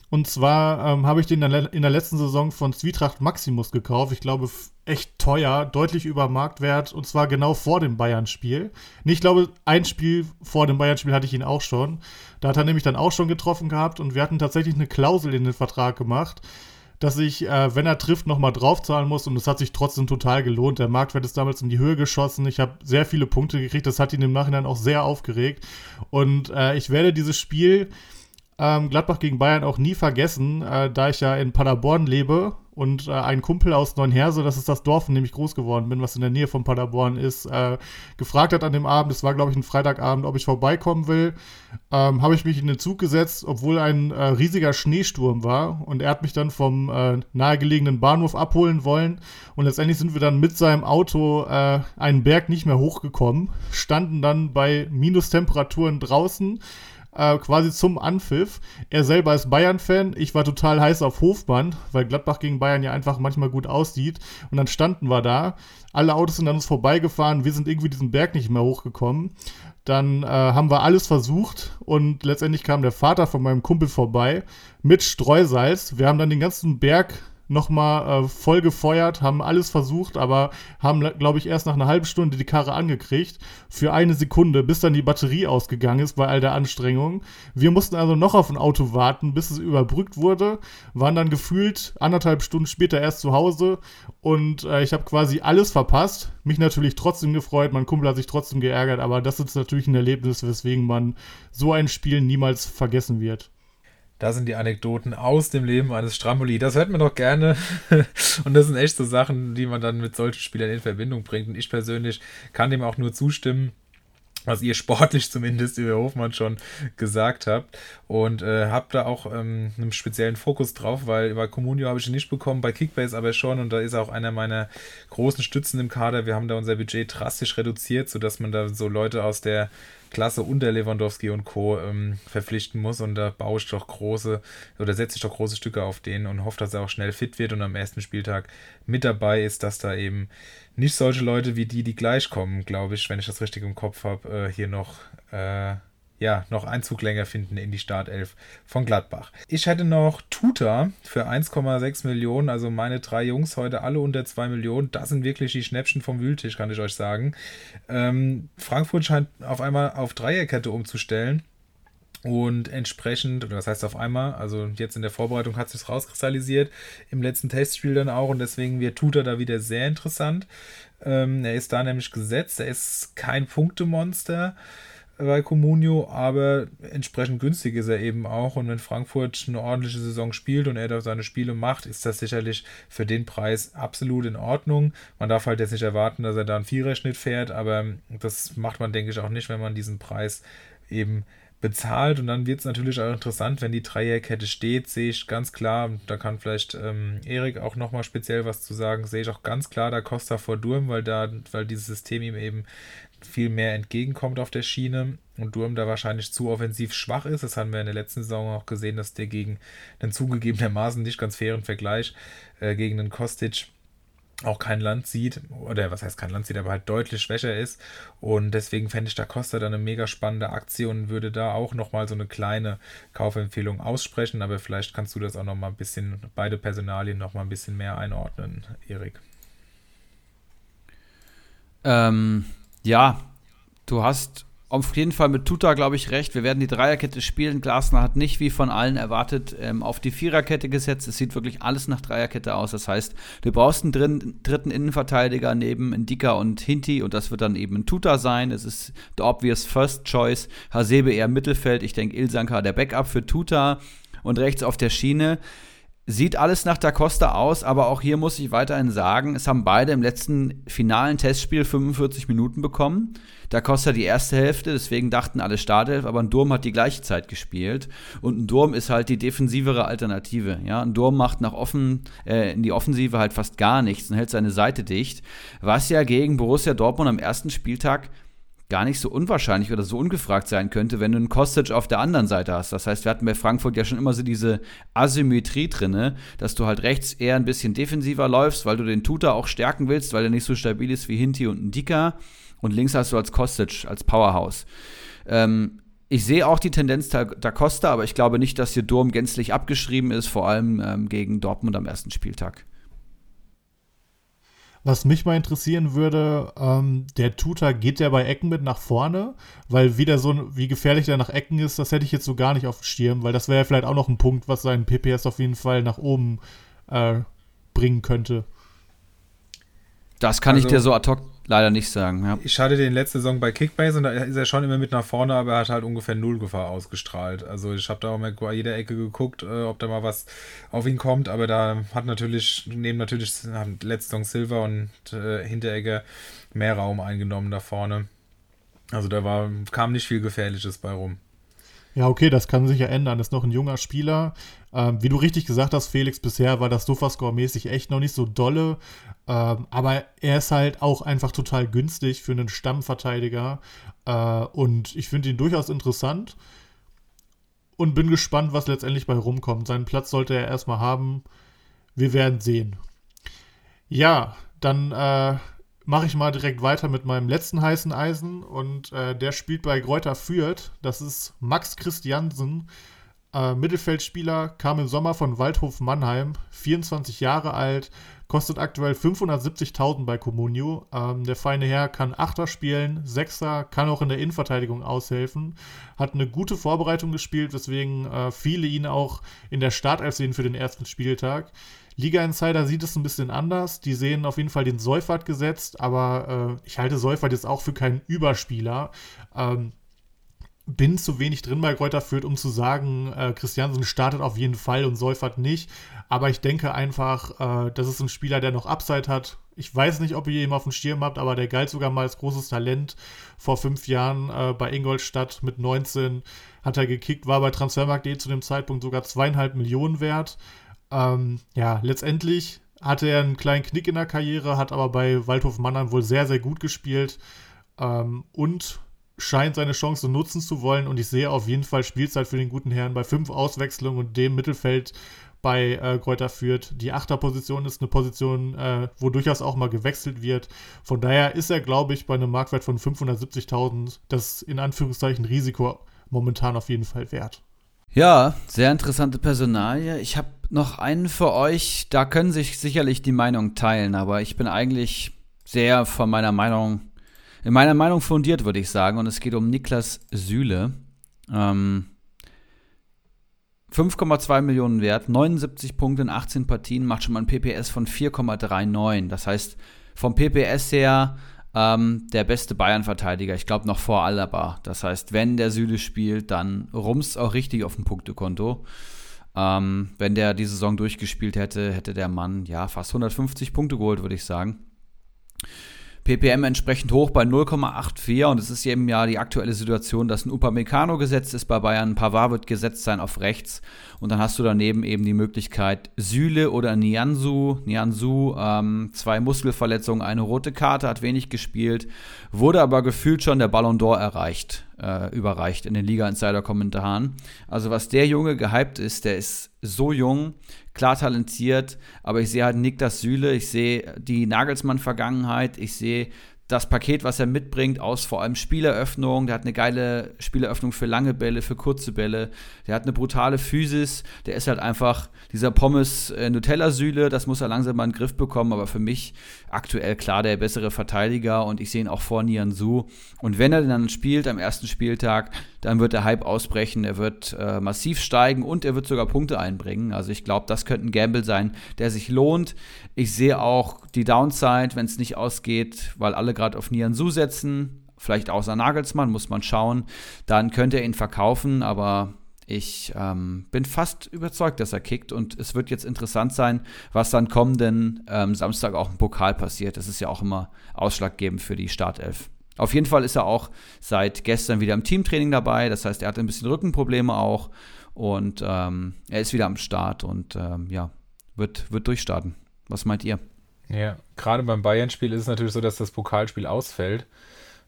Und zwar ähm, habe ich den in der letzten Saison von Zwietracht Maximus gekauft. Ich glaube, echt teuer, deutlich über Marktwert. Und zwar genau vor dem Bayern-Spiel. Ich glaube, ein Spiel vor dem Bayern-Spiel hatte ich ihn auch schon. Da hat er nämlich dann auch schon getroffen gehabt. Und wir hatten tatsächlich eine Klausel in den Vertrag gemacht, dass ich, äh, wenn er trifft, nochmal draufzahlen muss. Und es hat sich trotzdem total gelohnt. Der Marktwert ist damals in die Höhe geschossen. Ich habe sehr viele Punkte gekriegt. Das hat ihn im Nachhinein auch sehr aufgeregt. Und äh, ich werde dieses Spiel ähm, Gladbach gegen Bayern auch nie vergessen, äh, da ich ja in Paderborn lebe und äh, ein Kumpel aus Neunherse, das ist das Dorf, in dem ich groß geworden bin, was in der Nähe von Paderborn ist, äh, gefragt hat an dem Abend, es war glaube ich ein Freitagabend, ob ich vorbeikommen will, ähm, habe ich mich in den Zug gesetzt, obwohl ein äh, riesiger Schneesturm war. Und er hat mich dann vom äh, nahegelegenen Bahnhof abholen wollen. Und letztendlich sind wir dann mit seinem Auto äh, einen Berg nicht mehr hochgekommen, standen dann bei Minustemperaturen draußen, äh, quasi zum Anpfiff. Er selber ist Bayern-Fan. Ich war total heiß auf Hofmann, weil Gladbach gegen Bayern ja einfach manchmal gut aussieht. Und dann standen wir da. Alle Autos sind an uns vorbeigefahren. Wir sind irgendwie diesen Berg nicht mehr hochgekommen. Dann äh, haben wir alles versucht und letztendlich kam der Vater von meinem Kumpel vorbei mit Streusalz. Wir haben dann den ganzen Berg nochmal äh, voll gefeuert, haben alles versucht, aber haben, glaube ich, erst nach einer halben Stunde die Karre angekriegt. Für eine Sekunde, bis dann die Batterie ausgegangen ist bei all der Anstrengung. Wir mussten also noch auf ein Auto warten, bis es überbrückt wurde, waren dann gefühlt anderthalb Stunden später erst zu Hause und äh, ich habe quasi alles verpasst. Mich natürlich trotzdem gefreut, mein Kumpel hat sich trotzdem geärgert, aber das ist natürlich ein Erlebnis, weswegen man so ein Spiel niemals vergessen wird. Das sind die Anekdoten aus dem Leben eines Stramboli. Das hört man doch gerne. Und das sind echt so Sachen, die man dann mit solchen Spielern in Verbindung bringt. Und ich persönlich kann dem auch nur zustimmen was ihr sportlich zumindest über Hofmann schon gesagt habt. Und äh, habt da auch ähm, einen speziellen Fokus drauf, weil über Comunio habe ich ihn nicht bekommen, bei Kickbase aber schon. Und da ist auch einer meiner großen Stützen im Kader. Wir haben da unser Budget drastisch reduziert, sodass man da so Leute aus der Klasse unter Lewandowski und Co. Ähm, verpflichten muss. Und da baue ich doch große oder setze ich doch große Stücke auf den und hoffe, dass er auch schnell fit wird und am ersten Spieltag mit dabei ist, dass da eben nicht solche Leute wie die, die gleich kommen, glaube ich, wenn ich das richtig im Kopf habe, äh, hier noch. Ja, noch Einzug länger finden in die Startelf von Gladbach. Ich hätte noch Tuta für 1,6 Millionen, also meine drei Jungs heute alle unter 2 Millionen. Das sind wirklich die Schnäppchen vom Wühltisch, kann ich euch sagen. Ähm, Frankfurt scheint auf einmal auf Dreierkette umzustellen. Und entsprechend, oder das heißt auf einmal, also jetzt in der Vorbereitung hat sich rauskristallisiert, im letzten Testspiel dann auch und deswegen wird Tuta da wieder sehr interessant. Ähm, er ist da nämlich gesetzt, er ist kein Punktemonster bei Comunio, aber entsprechend günstig ist er eben auch. Und wenn Frankfurt eine ordentliche Saison spielt und er da seine Spiele macht, ist das sicherlich für den Preis absolut in Ordnung. Man darf halt jetzt nicht erwarten, dass er da einen Viererschnitt fährt, aber das macht man, denke ich, auch nicht, wenn man diesen Preis eben bezahlt. Und dann wird es natürlich auch interessant, wenn die Dreierkette steht, sehe ich ganz klar, da kann vielleicht ähm, Erik auch nochmal speziell was zu sagen, sehe ich auch ganz klar da Costa vor Durm, weil da, weil dieses System ihm eben viel mehr entgegenkommt auf der Schiene und Durm da wahrscheinlich zu offensiv schwach ist. Das haben wir in der letzten Saison auch gesehen, dass der gegen einen zugegebenermaßen nicht ganz fairen Vergleich äh, gegen den Kostic auch kein Land sieht, oder was heißt kein Land sieht, aber halt deutlich schwächer ist. Und deswegen fände ich da Costa dann eine mega spannende Aktie und würde da auch nochmal so eine kleine Kaufempfehlung aussprechen. Aber vielleicht kannst du das auch nochmal ein bisschen, beide Personalien nochmal ein bisschen mehr einordnen, Erik. Ähm, ja, du hast auf jeden Fall mit Tuta, glaube ich, recht. Wir werden die Dreierkette spielen. Glasner hat nicht, wie von allen erwartet, ähm, auf die Viererkette gesetzt. Es sieht wirklich alles nach Dreierkette aus. Das heißt, du brauchst einen dritten Innenverteidiger neben Ndika und Hinti und das wird dann eben ein Tuta sein. Es ist the obvious first choice. Hasebe eher Mittelfeld. Ich denke, Ilsanka der Backup für Tuta und rechts auf der Schiene. Sieht alles nach Da Costa aus, aber auch hier muss ich weiterhin sagen, es haben beide im letzten finalen Testspiel 45 Minuten bekommen. Da Costa die erste Hälfte, deswegen dachten alle Startelf, aber ein Durm hat die gleiche Zeit gespielt. Und ein Durm ist halt die defensivere Alternative. Ja? Ein Durm macht nach offen, äh, in die Offensive halt fast gar nichts und hält seine Seite dicht. Was ja gegen Borussia Dortmund am ersten Spieltag gar nicht so unwahrscheinlich oder so ungefragt sein könnte, wenn du einen Kostic auf der anderen Seite hast. Das heißt, wir hatten bei Frankfurt ja schon immer so diese Asymmetrie drinne, dass du halt rechts eher ein bisschen defensiver läufst, weil du den Tutor auch stärken willst, weil er nicht so stabil ist wie Hinti und ein Dicker. Und links hast du als Kostic, als Powerhouse. Ähm, ich sehe auch die Tendenz da, da Costa, aber ich glaube nicht, dass hier Durm gänzlich abgeschrieben ist, vor allem ähm, gegen Dortmund am ersten Spieltag. Was mich mal interessieren würde, ähm, der Tutor geht ja bei Ecken mit nach vorne, weil wieder so, wie gefährlich der nach Ecken ist, das hätte ich jetzt so gar nicht auf dem Schirm, weil das wäre ja vielleicht auch noch ein Punkt, was seinen PPS auf jeden Fall nach oben äh, bringen könnte. Das kann also, ich dir so ad hoc leider nicht sagen. Ja. Ich hatte den letzte Saison bei Kickbase und da ist er schon immer mit nach vorne, aber er hat halt ungefähr null Gefahr ausgestrahlt. Also ich habe da auch mal bei jeder Ecke geguckt, äh, ob da mal was auf ihn kommt, aber da hat natürlich, neben natürlich haben letzte Saison Silver und äh, Hinteregger mehr Raum eingenommen da vorne. Also da war, kam nicht viel Gefährliches bei rum. Ja, okay, das kann sich ja ändern. Das ist noch ein junger Spieler. Ähm, wie du richtig gesagt hast, Felix, bisher war das Sofascore-mäßig echt noch nicht so dolle. Ähm, aber er ist halt auch einfach total günstig für einen Stammverteidiger. Äh, und ich finde ihn durchaus interessant. Und bin gespannt, was letztendlich bei rumkommt. Seinen Platz sollte er erstmal haben. Wir werden sehen. Ja, dann äh, mache ich mal direkt weiter mit meinem letzten heißen Eisen. Und äh, der spielt bei Gräuter Fürth. Das ist Max Christiansen. Äh, Mittelfeldspieler, kam im Sommer von Waldhof Mannheim, 24 Jahre alt, kostet aktuell 570.000 bei Comunio. Ähm, der feine Herr kann Achter spielen, Sechser, kann auch in der Innenverteidigung aushelfen, hat eine gute Vorbereitung gespielt, weswegen äh, viele ihn auch in der Startelf sehen für den ersten Spieltag. Liga Insider sieht es ein bisschen anders. Die sehen auf jeden Fall den Seufert gesetzt, aber äh, ich halte Seufert jetzt auch für keinen Überspieler. Ähm, bin zu wenig drin bei Kräuter Fürth, um zu sagen, äh, Christiansen startet auf jeden Fall und Seufert nicht. Aber ich denke einfach, äh, das ist ein Spieler, der noch Upside hat. Ich weiß nicht, ob ihr ihn auf dem Schirm habt, aber der galt sogar mal als großes Talent. Vor fünf Jahren äh, bei Ingolstadt mit 19 hat er gekickt, war bei Transfermarkt.de zu dem Zeitpunkt sogar zweieinhalb Millionen wert. Ähm, ja, letztendlich hatte er einen kleinen Knick in der Karriere, hat aber bei Waldhof Mannheim wohl sehr, sehr gut gespielt. Ähm, und scheint seine Chance nutzen zu wollen und ich sehe auf jeden Fall Spielzeit für den guten Herrn bei fünf Auswechslungen und dem Mittelfeld bei äh, Kräuter führt. Die Achterposition ist eine Position, äh, wo durchaus auch mal gewechselt wird. Von daher ist er, glaube ich, bei einem Marktwert von 570.000 das in Anführungszeichen Risiko momentan auf jeden Fall wert. Ja, sehr interessante Personalie. Ich habe noch einen für euch, da können sich sicherlich die Meinungen teilen, aber ich bin eigentlich sehr von meiner Meinung in meiner Meinung fundiert, würde ich sagen. Und es geht um Niklas Süle. Ähm, 5,2 Millionen wert, 79 Punkte in 18 Partien, macht schon mal ein PPS von 4,39. Das heißt, vom PPS her ähm, der beste Bayern-Verteidiger. Ich glaube noch vor Alaba. Das heißt, wenn der Süle spielt, dann rumst auch richtig auf dem Punktekonto. Ähm, wenn der die Saison durchgespielt hätte, hätte der Mann ja fast 150 Punkte geholt, würde ich sagen. PPM entsprechend hoch bei 0,84 und es ist eben ja die aktuelle Situation, dass ein Upamecano gesetzt ist bei Bayern, Pavard wird gesetzt sein auf rechts und dann hast du daneben eben die Möglichkeit Süle oder Nianzu. Nianzu, ähm, zwei Muskelverletzungen, eine rote Karte, hat wenig gespielt, wurde aber gefühlt schon der Ballon d'Or erreicht, äh, überreicht in den Liga-Insider-Kommentaren. Also was der Junge gehypt ist, der ist so jung, klar talentiert, aber ich sehe halt Niklas Süle, ich sehe die Nagelsmann-Vergangenheit, ich sehe das Paket, was er mitbringt, aus vor allem Spieleröffnung. Der hat eine geile Spieleröffnung für lange Bälle, für kurze Bälle. Der hat eine brutale Physis. Der ist halt einfach dieser Pommes-Nutella-Sühle. Das muss er langsam mal in den Griff bekommen. Aber für mich aktuell klar der bessere Verteidiger. Und ich sehe ihn auch vor Nian Su. Und wenn er dann spielt am ersten Spieltag, dann wird der Hype ausbrechen. Er wird äh, massiv steigen und er wird sogar Punkte einbringen. Also ich glaube, das könnte ein Gamble sein, der sich lohnt. Ich sehe auch die Downside, wenn es nicht ausgeht, weil alle gerade auf Nian Su setzen. Vielleicht außer Nagelsmann, muss man schauen. Dann könnte er ihn verkaufen, aber ich ähm, bin fast überzeugt, dass er kickt und es wird jetzt interessant sein, was dann kommenden ähm, Samstag auch im Pokal passiert. Das ist ja auch immer ausschlaggebend für die Startelf. Auf jeden Fall ist er auch seit gestern wieder im Teamtraining dabei. Das heißt, er hatte ein bisschen Rückenprobleme auch und ähm, er ist wieder am Start und ähm, ja, wird, wird durchstarten. Was meint ihr? Ja, gerade beim Bayern-Spiel ist es natürlich so, dass das Pokalspiel ausfällt,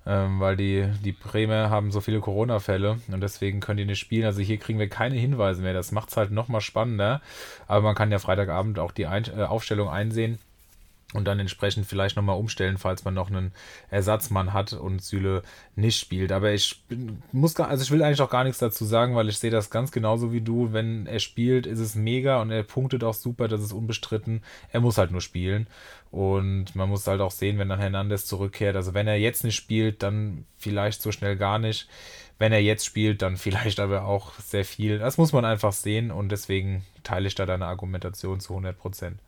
ähm, weil die, die Bremer haben so viele Corona-Fälle und deswegen können die nicht spielen. Also hier kriegen wir keine Hinweise mehr. Das macht es halt nochmal spannender. Aber man kann ja Freitagabend auch die Ein äh, Aufstellung einsehen und dann entsprechend vielleicht nochmal umstellen, falls man noch einen Ersatzmann hat und Süle nicht spielt. Aber ich bin, muss gar, also ich will eigentlich auch gar nichts dazu sagen, weil ich sehe das ganz genauso wie du. Wenn er spielt, ist es mega und er punktet auch super, das ist unbestritten. Er muss halt nur spielen. Und man muss halt auch sehen, wenn dann Hernandez zurückkehrt. Also wenn er jetzt nicht spielt, dann vielleicht so schnell gar nicht. Wenn er jetzt spielt, dann vielleicht aber auch sehr viel. Das muss man einfach sehen und deswegen teile ich da deine Argumentation zu 100 Prozent.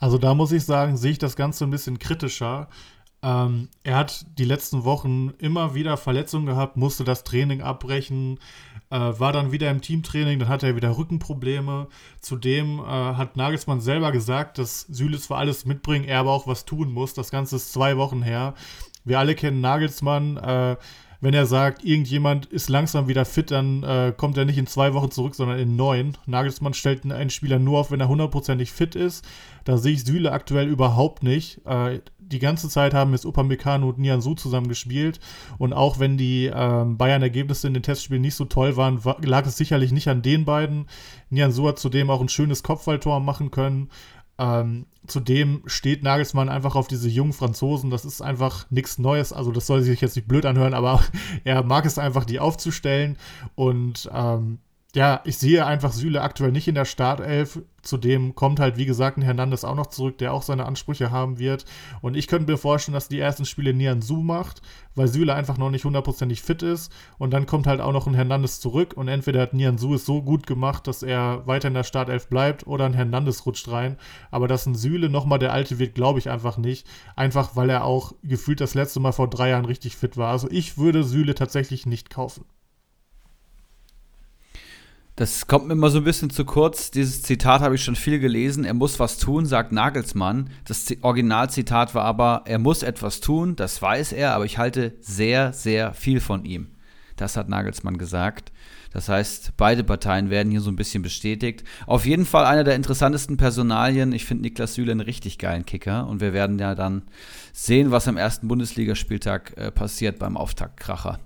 Also da muss ich sagen, sehe ich das Ganze ein bisschen kritischer. Ähm, er hat die letzten Wochen immer wieder Verletzungen gehabt, musste das Training abbrechen, äh, war dann wieder im Teamtraining, dann hatte er wieder Rückenprobleme. Zudem äh, hat Nagelsmann selber gesagt, dass Süle zwar alles mitbringt, er aber auch was tun muss. Das Ganze ist zwei Wochen her. Wir alle kennen Nagelsmann. Äh, wenn er sagt, irgendjemand ist langsam wieder fit, dann äh, kommt er nicht in zwei Wochen zurück, sondern in neun. Nagelsmann stellt einen Spieler nur auf, wenn er hundertprozentig fit ist. Da sehe ich Süle aktuell überhaupt nicht. Äh, die ganze Zeit haben jetzt Upamecano und Nianzu zusammen gespielt. Und auch wenn die ähm, Bayern-Ergebnisse in den Testspielen nicht so toll waren, war, lag es sicherlich nicht an den beiden. Nianzu hat zudem auch ein schönes Kopfballtor machen können. Ähm, zudem steht Nagelsmann einfach auf diese jungen Franzosen. Das ist einfach nichts Neues. Also, das soll sich jetzt nicht blöd anhören, aber er mag es einfach, die aufzustellen. Und ähm, ja, ich sehe einfach Süle aktuell nicht in der Startelf. Zudem kommt halt, wie gesagt, ein Hernandez auch noch zurück, der auch seine Ansprüche haben wird. Und ich könnte mir vorstellen, dass die ersten Spiele Nian Su macht, weil Süle einfach noch nicht hundertprozentig fit ist. Und dann kommt halt auch noch ein Hernandez zurück. Und entweder hat Nian Su es so gut gemacht, dass er weiter in der Startelf bleibt, oder ein Hernandez rutscht rein. Aber dass ein Süle nochmal der Alte wird, glaube ich einfach nicht. Einfach, weil er auch gefühlt das letzte Mal vor drei Jahren richtig fit war. Also ich würde Süle tatsächlich nicht kaufen. Das kommt mir immer so ein bisschen zu kurz. Dieses Zitat habe ich schon viel gelesen. Er muss was tun, sagt Nagelsmann. Das Originalzitat war aber, er muss etwas tun, das weiß er, aber ich halte sehr, sehr viel von ihm. Das hat Nagelsmann gesagt. Das heißt, beide Parteien werden hier so ein bisschen bestätigt. Auf jeden Fall einer der interessantesten Personalien. Ich finde Niklas Süle einen richtig geilen Kicker. Und wir werden ja dann sehen, was am ersten Bundesligaspieltag äh, passiert beim Auftaktkracher.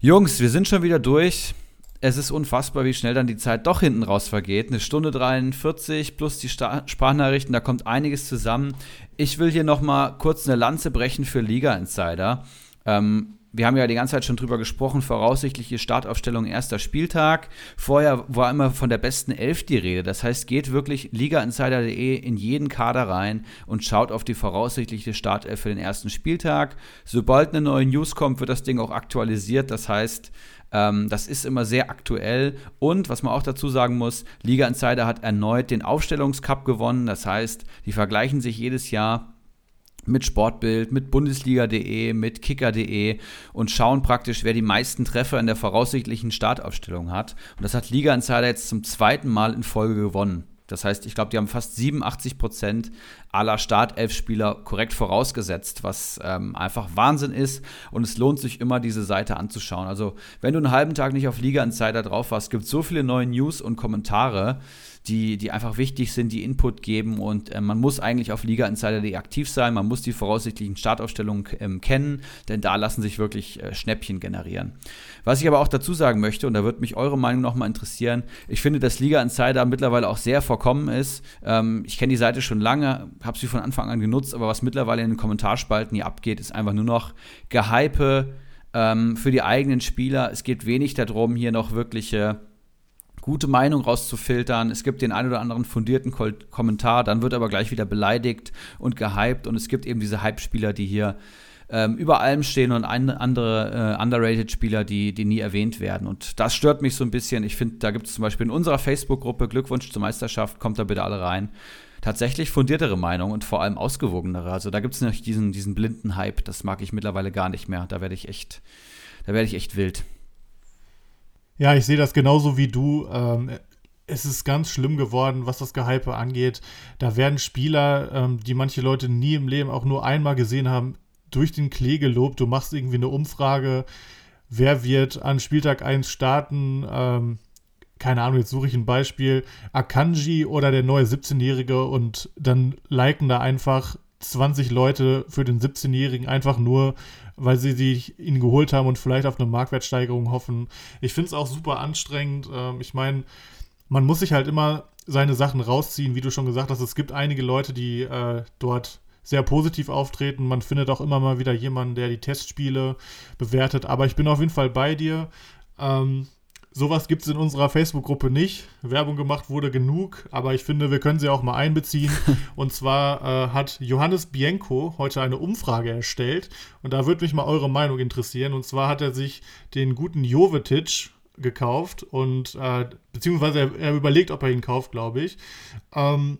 Jungs, wir sind schon wieder durch es ist unfassbar, wie schnell dann die Zeit doch hinten raus vergeht. Eine Stunde 43 plus die Sta Sprachnachrichten, da kommt einiges zusammen. Ich will hier noch mal kurz eine Lanze brechen für Liga Insider. Ähm, wir haben ja die ganze Zeit schon drüber gesprochen, voraussichtliche Startaufstellung erster Spieltag. Vorher war immer von der besten Elf die Rede. Das heißt, geht wirklich ligainsider.de in jeden Kader rein und schaut auf die voraussichtliche Startelf für den ersten Spieltag. Sobald eine neue News kommt, wird das Ding auch aktualisiert. Das heißt, ähm, das ist immer sehr aktuell. Und was man auch dazu sagen muss, Liga Insider hat erneut den Aufstellungscup gewonnen. Das heißt, die vergleichen sich jedes Jahr mit Sportbild, mit Bundesliga.de, mit Kicker.de und schauen praktisch, wer die meisten Treffer in der voraussichtlichen Startaufstellung hat. Und das hat Liga Insider jetzt zum zweiten Mal in Folge gewonnen. Das heißt, ich glaube, die haben fast 87 Prozent aller Startelf-Spieler korrekt vorausgesetzt, was ähm, einfach Wahnsinn ist. Und es lohnt sich immer, diese Seite anzuschauen. Also, wenn du einen halben Tag nicht auf Liga Insider drauf warst, gibt es so viele neue News und Kommentare die, die einfach wichtig sind, die Input geben und äh, man muss eigentlich auf Liga Insider.de aktiv sein, man muss die voraussichtlichen Startaufstellungen ähm, kennen, denn da lassen sich wirklich äh, Schnäppchen generieren. Was ich aber auch dazu sagen möchte, und da würde mich eure Meinung nochmal interessieren, ich finde, dass Liga Insider mittlerweile auch sehr vorkommen ist. Ähm, ich kenne die Seite schon lange, habe sie von Anfang an genutzt, aber was mittlerweile in den Kommentarspalten hier abgeht, ist einfach nur noch Gehype ähm, für die eigenen Spieler. Es geht wenig darum, hier noch wirkliche gute Meinung rauszufiltern. Es gibt den ein oder anderen fundierten Ko Kommentar, dann wird aber gleich wieder beleidigt und gehypt und es gibt eben diese Hype-Spieler, die hier ähm, über allem stehen und ein, andere äh, underrated Spieler, die, die nie erwähnt werden. Und das stört mich so ein bisschen. Ich finde, da gibt es zum Beispiel in unserer Facebook-Gruppe Glückwunsch zur Meisterschaft, kommt da bitte alle rein. Tatsächlich fundiertere Meinung und vor allem ausgewogenere. Also da gibt es nicht diesen, diesen blinden Hype, das mag ich mittlerweile gar nicht mehr. Da werde ich echt, da werde ich echt wild. Ja, ich sehe das genauso wie du. Ähm, es ist ganz schlimm geworden, was das Gehype angeht. Da werden Spieler, ähm, die manche Leute nie im Leben auch nur einmal gesehen haben, durch den Klee gelobt. Du machst irgendwie eine Umfrage, wer wird an Spieltag 1 starten. Ähm, keine Ahnung, jetzt suche ich ein Beispiel. Akanji oder der neue 17-Jährige und dann liken da einfach 20 Leute für den 17-Jährigen einfach nur, weil sie sich ihn geholt haben und vielleicht auf eine Marktwertsteigerung hoffen. Ich finde es auch super anstrengend. Ähm, ich meine, man muss sich halt immer seine Sachen rausziehen, wie du schon gesagt hast. Es gibt einige Leute, die äh, dort sehr positiv auftreten. Man findet auch immer mal wieder jemanden, der die Testspiele bewertet. Aber ich bin auf jeden Fall bei dir. Ähm, Sowas gibt es in unserer Facebook-Gruppe nicht. Werbung gemacht wurde genug, aber ich finde, wir können sie auch mal einbeziehen. und zwar äh, hat Johannes Bienko heute eine Umfrage erstellt und da würde mich mal eure Meinung interessieren. Und zwar hat er sich den guten Jovetic gekauft und äh, beziehungsweise er, er, überlegt, ob er ihn kauft, glaube ich. Ähm,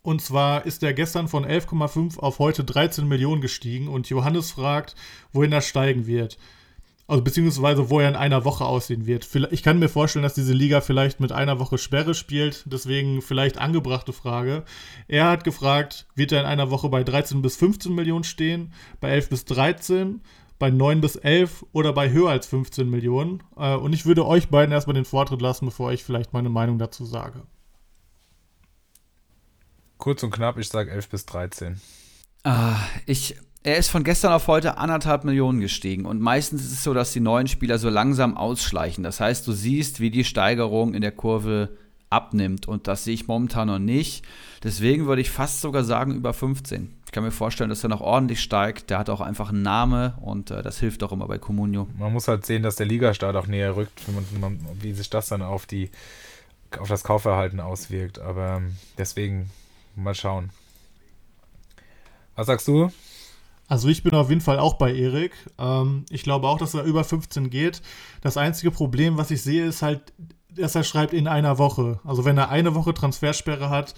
und zwar ist er gestern von 11,5 auf heute 13 Millionen gestiegen und Johannes fragt, wohin er steigen wird. Also beziehungsweise wo er in einer Woche aussehen wird. Ich kann mir vorstellen, dass diese Liga vielleicht mit einer Woche Sperre spielt, deswegen vielleicht angebrachte Frage. Er hat gefragt, wird er in einer Woche bei 13 bis 15 Millionen stehen, bei 11 bis 13, bei 9 bis 11 oder bei höher als 15 Millionen. Äh, und ich würde euch beiden erstmal den Vortritt lassen, bevor ich vielleicht meine Meinung dazu sage. Kurz und knapp, ich sage 11 bis 13. Ah, ich er ist von gestern auf heute anderthalb Millionen gestiegen. Und meistens ist es so, dass die neuen Spieler so langsam ausschleichen. Das heißt, du siehst, wie die Steigerung in der Kurve abnimmt. Und das sehe ich momentan noch nicht. Deswegen würde ich fast sogar sagen, über 15. Ich kann mir vorstellen, dass er noch ordentlich steigt. Der hat auch einfach einen Namen und äh, das hilft auch immer bei Comunio. Man muss halt sehen, dass der Ligastart auch näher rückt, man, wie sich das dann auf, die, auf das Kaufverhalten auswirkt. Aber ähm, deswegen mal schauen. Was sagst du? Also ich bin auf jeden Fall auch bei Erik. Ähm, ich glaube auch, dass er über 15 geht. Das einzige Problem, was ich sehe, ist halt, dass er schreibt in einer Woche. Also wenn er eine Woche Transfersperre hat,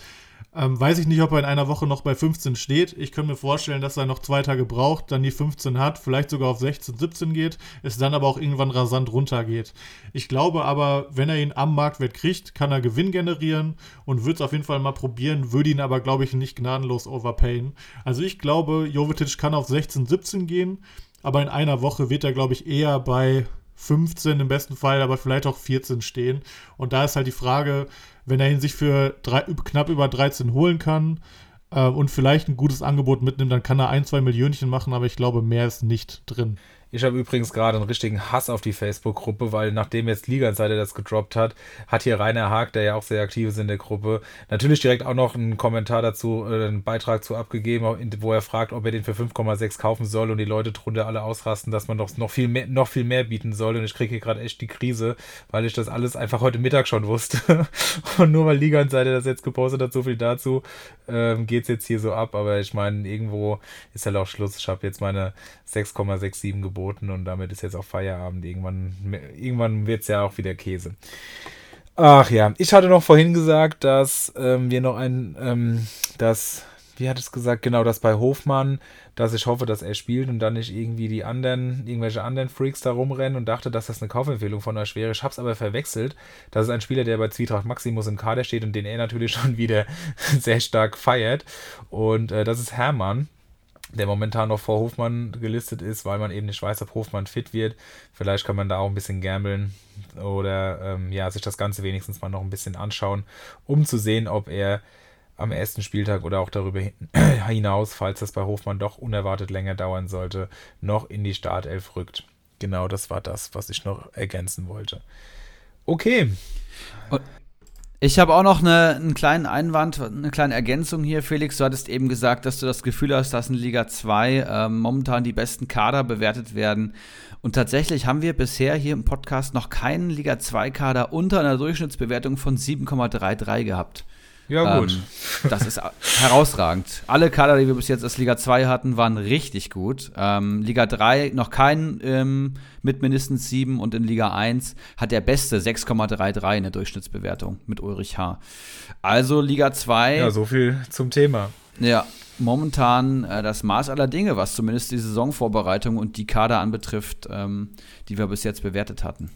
ähm, weiß ich nicht, ob er in einer Woche noch bei 15 steht. Ich könnte mir vorstellen, dass er noch zwei Tage braucht, dann die 15 hat, vielleicht sogar auf 16, 17 geht, es dann aber auch irgendwann rasant runtergeht. Ich glaube aber, wenn er ihn am Marktwert kriegt, kann er Gewinn generieren und wird es auf jeden Fall mal probieren, würde ihn aber, glaube ich, nicht gnadenlos overpayen. Also ich glaube, Jovetic kann auf 16, 17 gehen, aber in einer Woche wird er, glaube ich, eher bei 15 im besten Fall, aber vielleicht auch 14 stehen. Und da ist halt die Frage, wenn er ihn sich für drei, knapp über 13 holen kann äh, und vielleicht ein gutes Angebot mitnimmt, dann kann er ein, zwei Millionchen machen, aber ich glaube, mehr ist nicht drin. Ich habe übrigens gerade einen richtigen Hass auf die Facebook-Gruppe, weil nachdem jetzt Liga-Seite das gedroppt hat, hat hier Rainer Haag, der ja auch sehr aktiv ist in der Gruppe, natürlich direkt auch noch einen Kommentar dazu, äh, einen Beitrag zu abgegeben, wo er fragt, ob er den für 5,6 kaufen soll und die Leute drunter alle ausrasten, dass man doch noch viel mehr, noch viel mehr bieten soll. Und ich kriege hier gerade echt die Krise, weil ich das alles einfach heute Mittag schon wusste. und nur weil Liga-Seite das jetzt gepostet hat, so viel dazu, ähm, geht es jetzt hier so ab. Aber ich meine, irgendwo ist halt auch Schluss. Ich habe jetzt meine 6,67 geboten geboten und damit ist jetzt auch Feierabend. Irgendwann, irgendwann wird es ja auch wieder Käse. Ach ja, ich hatte noch vorhin gesagt, dass ähm, wir noch ein, ähm, dass wie hat es gesagt, genau das bei Hofmann, dass ich hoffe, dass er spielt und dann nicht irgendwie die anderen, irgendwelche anderen Freaks da rumrennen und dachte, dass das eine Kaufempfehlung von euch wäre. Ich habe es aber verwechselt. Das ist ein Spieler, der bei Zwietracht Maximus im Kader steht und den er natürlich schon wieder sehr stark feiert. Und äh, das ist Hermann der momentan noch vor Hofmann gelistet ist, weil man eben nicht weiß, ob Hofmann fit wird. Vielleicht kann man da auch ein bisschen gambeln oder ähm, ja, sich das Ganze wenigstens mal noch ein bisschen anschauen, um zu sehen, ob er am ersten Spieltag oder auch darüber hinaus, falls das bei Hofmann doch unerwartet länger dauern sollte, noch in die Startelf rückt. Genau, das war das, was ich noch ergänzen wollte. Okay. Und ich habe auch noch eine, einen kleinen Einwand, eine kleine Ergänzung hier, Felix. Du hattest eben gesagt, dass du das Gefühl hast, dass in Liga 2 äh, momentan die besten Kader bewertet werden. Und tatsächlich haben wir bisher hier im Podcast noch keinen Liga 2-Kader unter einer Durchschnittsbewertung von 7,33 gehabt. Ja, gut. Ähm, das ist herausragend. Alle Kader, die wir bis jetzt aus Liga 2 hatten, waren richtig gut. Ähm, Liga 3 noch keinen ähm, mit mindestens 7 und in Liga 1 hat der beste 6,33 in der Durchschnittsbewertung mit Ulrich H. Also Liga 2. Ja, so viel zum Thema. Ja, momentan äh, das Maß aller Dinge, was zumindest die Saisonvorbereitung und die Kader anbetrifft, ähm, die wir bis jetzt bewertet hatten.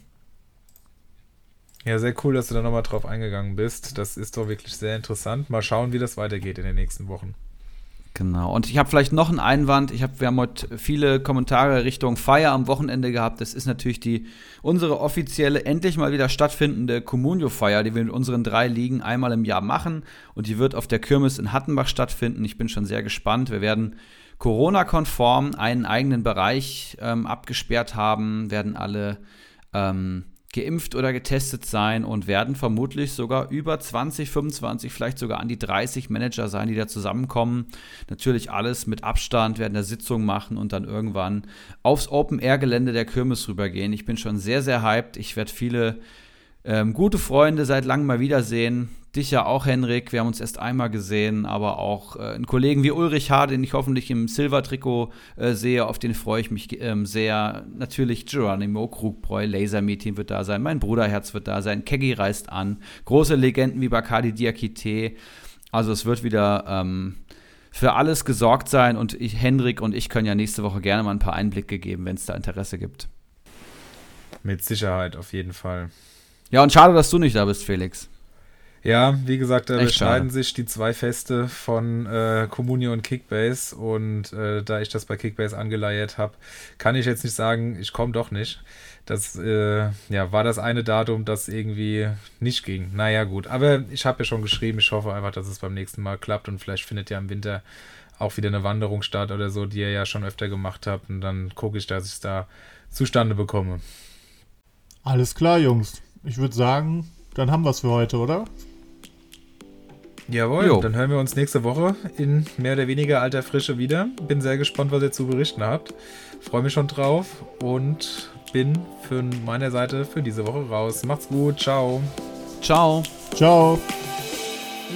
Ja, sehr cool, dass du da nochmal drauf eingegangen bist. Das ist doch wirklich sehr interessant. Mal schauen, wie das weitergeht in den nächsten Wochen. Genau. Und ich habe vielleicht noch einen Einwand. Ich hab, wir haben heute viele Kommentare Richtung Feier am Wochenende gehabt. Das ist natürlich die unsere offizielle, endlich mal wieder stattfindende Communio-Feier, die wir mit unseren drei Ligen einmal im Jahr machen. Und die wird auf der Kirmes in Hattenbach stattfinden. Ich bin schon sehr gespannt. Wir werden Corona-konform einen eigenen Bereich ähm, abgesperrt haben, werden alle ähm, geimpft oder getestet sein und werden vermutlich sogar über 20, 25, vielleicht sogar an die 30 Manager sein, die da zusammenkommen. Natürlich alles mit Abstand, werden eine Sitzung machen und dann irgendwann aufs Open-Air-Gelände der Kirmes rübergehen. Ich bin schon sehr, sehr hyped. Ich werde viele ähm, gute Freunde seit langem mal wiedersehen. Dich ja auch, Henrik. Wir haben uns erst einmal gesehen, aber auch äh, einen Kollegen wie Ulrich H., den ich hoffentlich im Silver-Trikot äh, sehe. Auf den freue ich mich ähm, sehr. Natürlich Geronimo Krugbräu, Laser-Meeting wird da sein. Mein Bruderherz wird da sein. Keggy reist an. Große Legenden wie Bakadi Diakite. Also es wird wieder ähm, für alles gesorgt sein und ich, Henrik und ich können ja nächste Woche gerne mal ein paar Einblicke geben, wenn es da Interesse gibt. Mit Sicherheit, auf jeden Fall. Ja, und schade, dass du nicht da bist, Felix. Ja, wie gesagt, da beschneiden sich die zwei Feste von äh, Communio und Kickbase und äh, da ich das bei Kickbase angeleiert habe, kann ich jetzt nicht sagen, ich komme doch nicht. Das äh, ja, war das eine Datum, das irgendwie nicht ging. Naja, gut. Aber ich habe ja schon geschrieben, ich hoffe einfach, dass es beim nächsten Mal klappt und vielleicht findet ja im Winter auch wieder eine Wanderung statt oder so, die ihr ja schon öfter gemacht habt und dann gucke ich, dass ich es da zustande bekomme. Alles klar, Jungs ich würde sagen, dann haben wir es für heute, oder? Jawohl, jo. dann hören wir uns nächste Woche in mehr oder weniger alter Frische wieder. Bin sehr gespannt, was ihr zu berichten habt. Freue mich schon drauf und bin von meiner Seite für diese Woche raus. Macht's gut, ciao. Ciao. Ciao.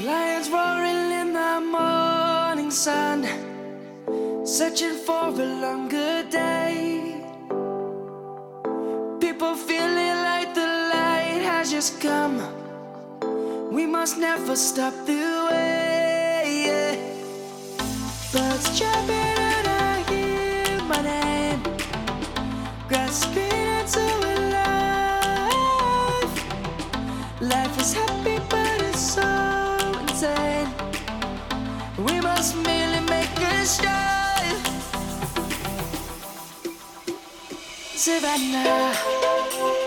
Lions roaring in the morning sun, searching for a longer day. People feeling like the just come. We must never stop the way. Birds chirping and I hear my name, grasping into life. Life is happy, but it's so insane. We must merely make a start. Savannah.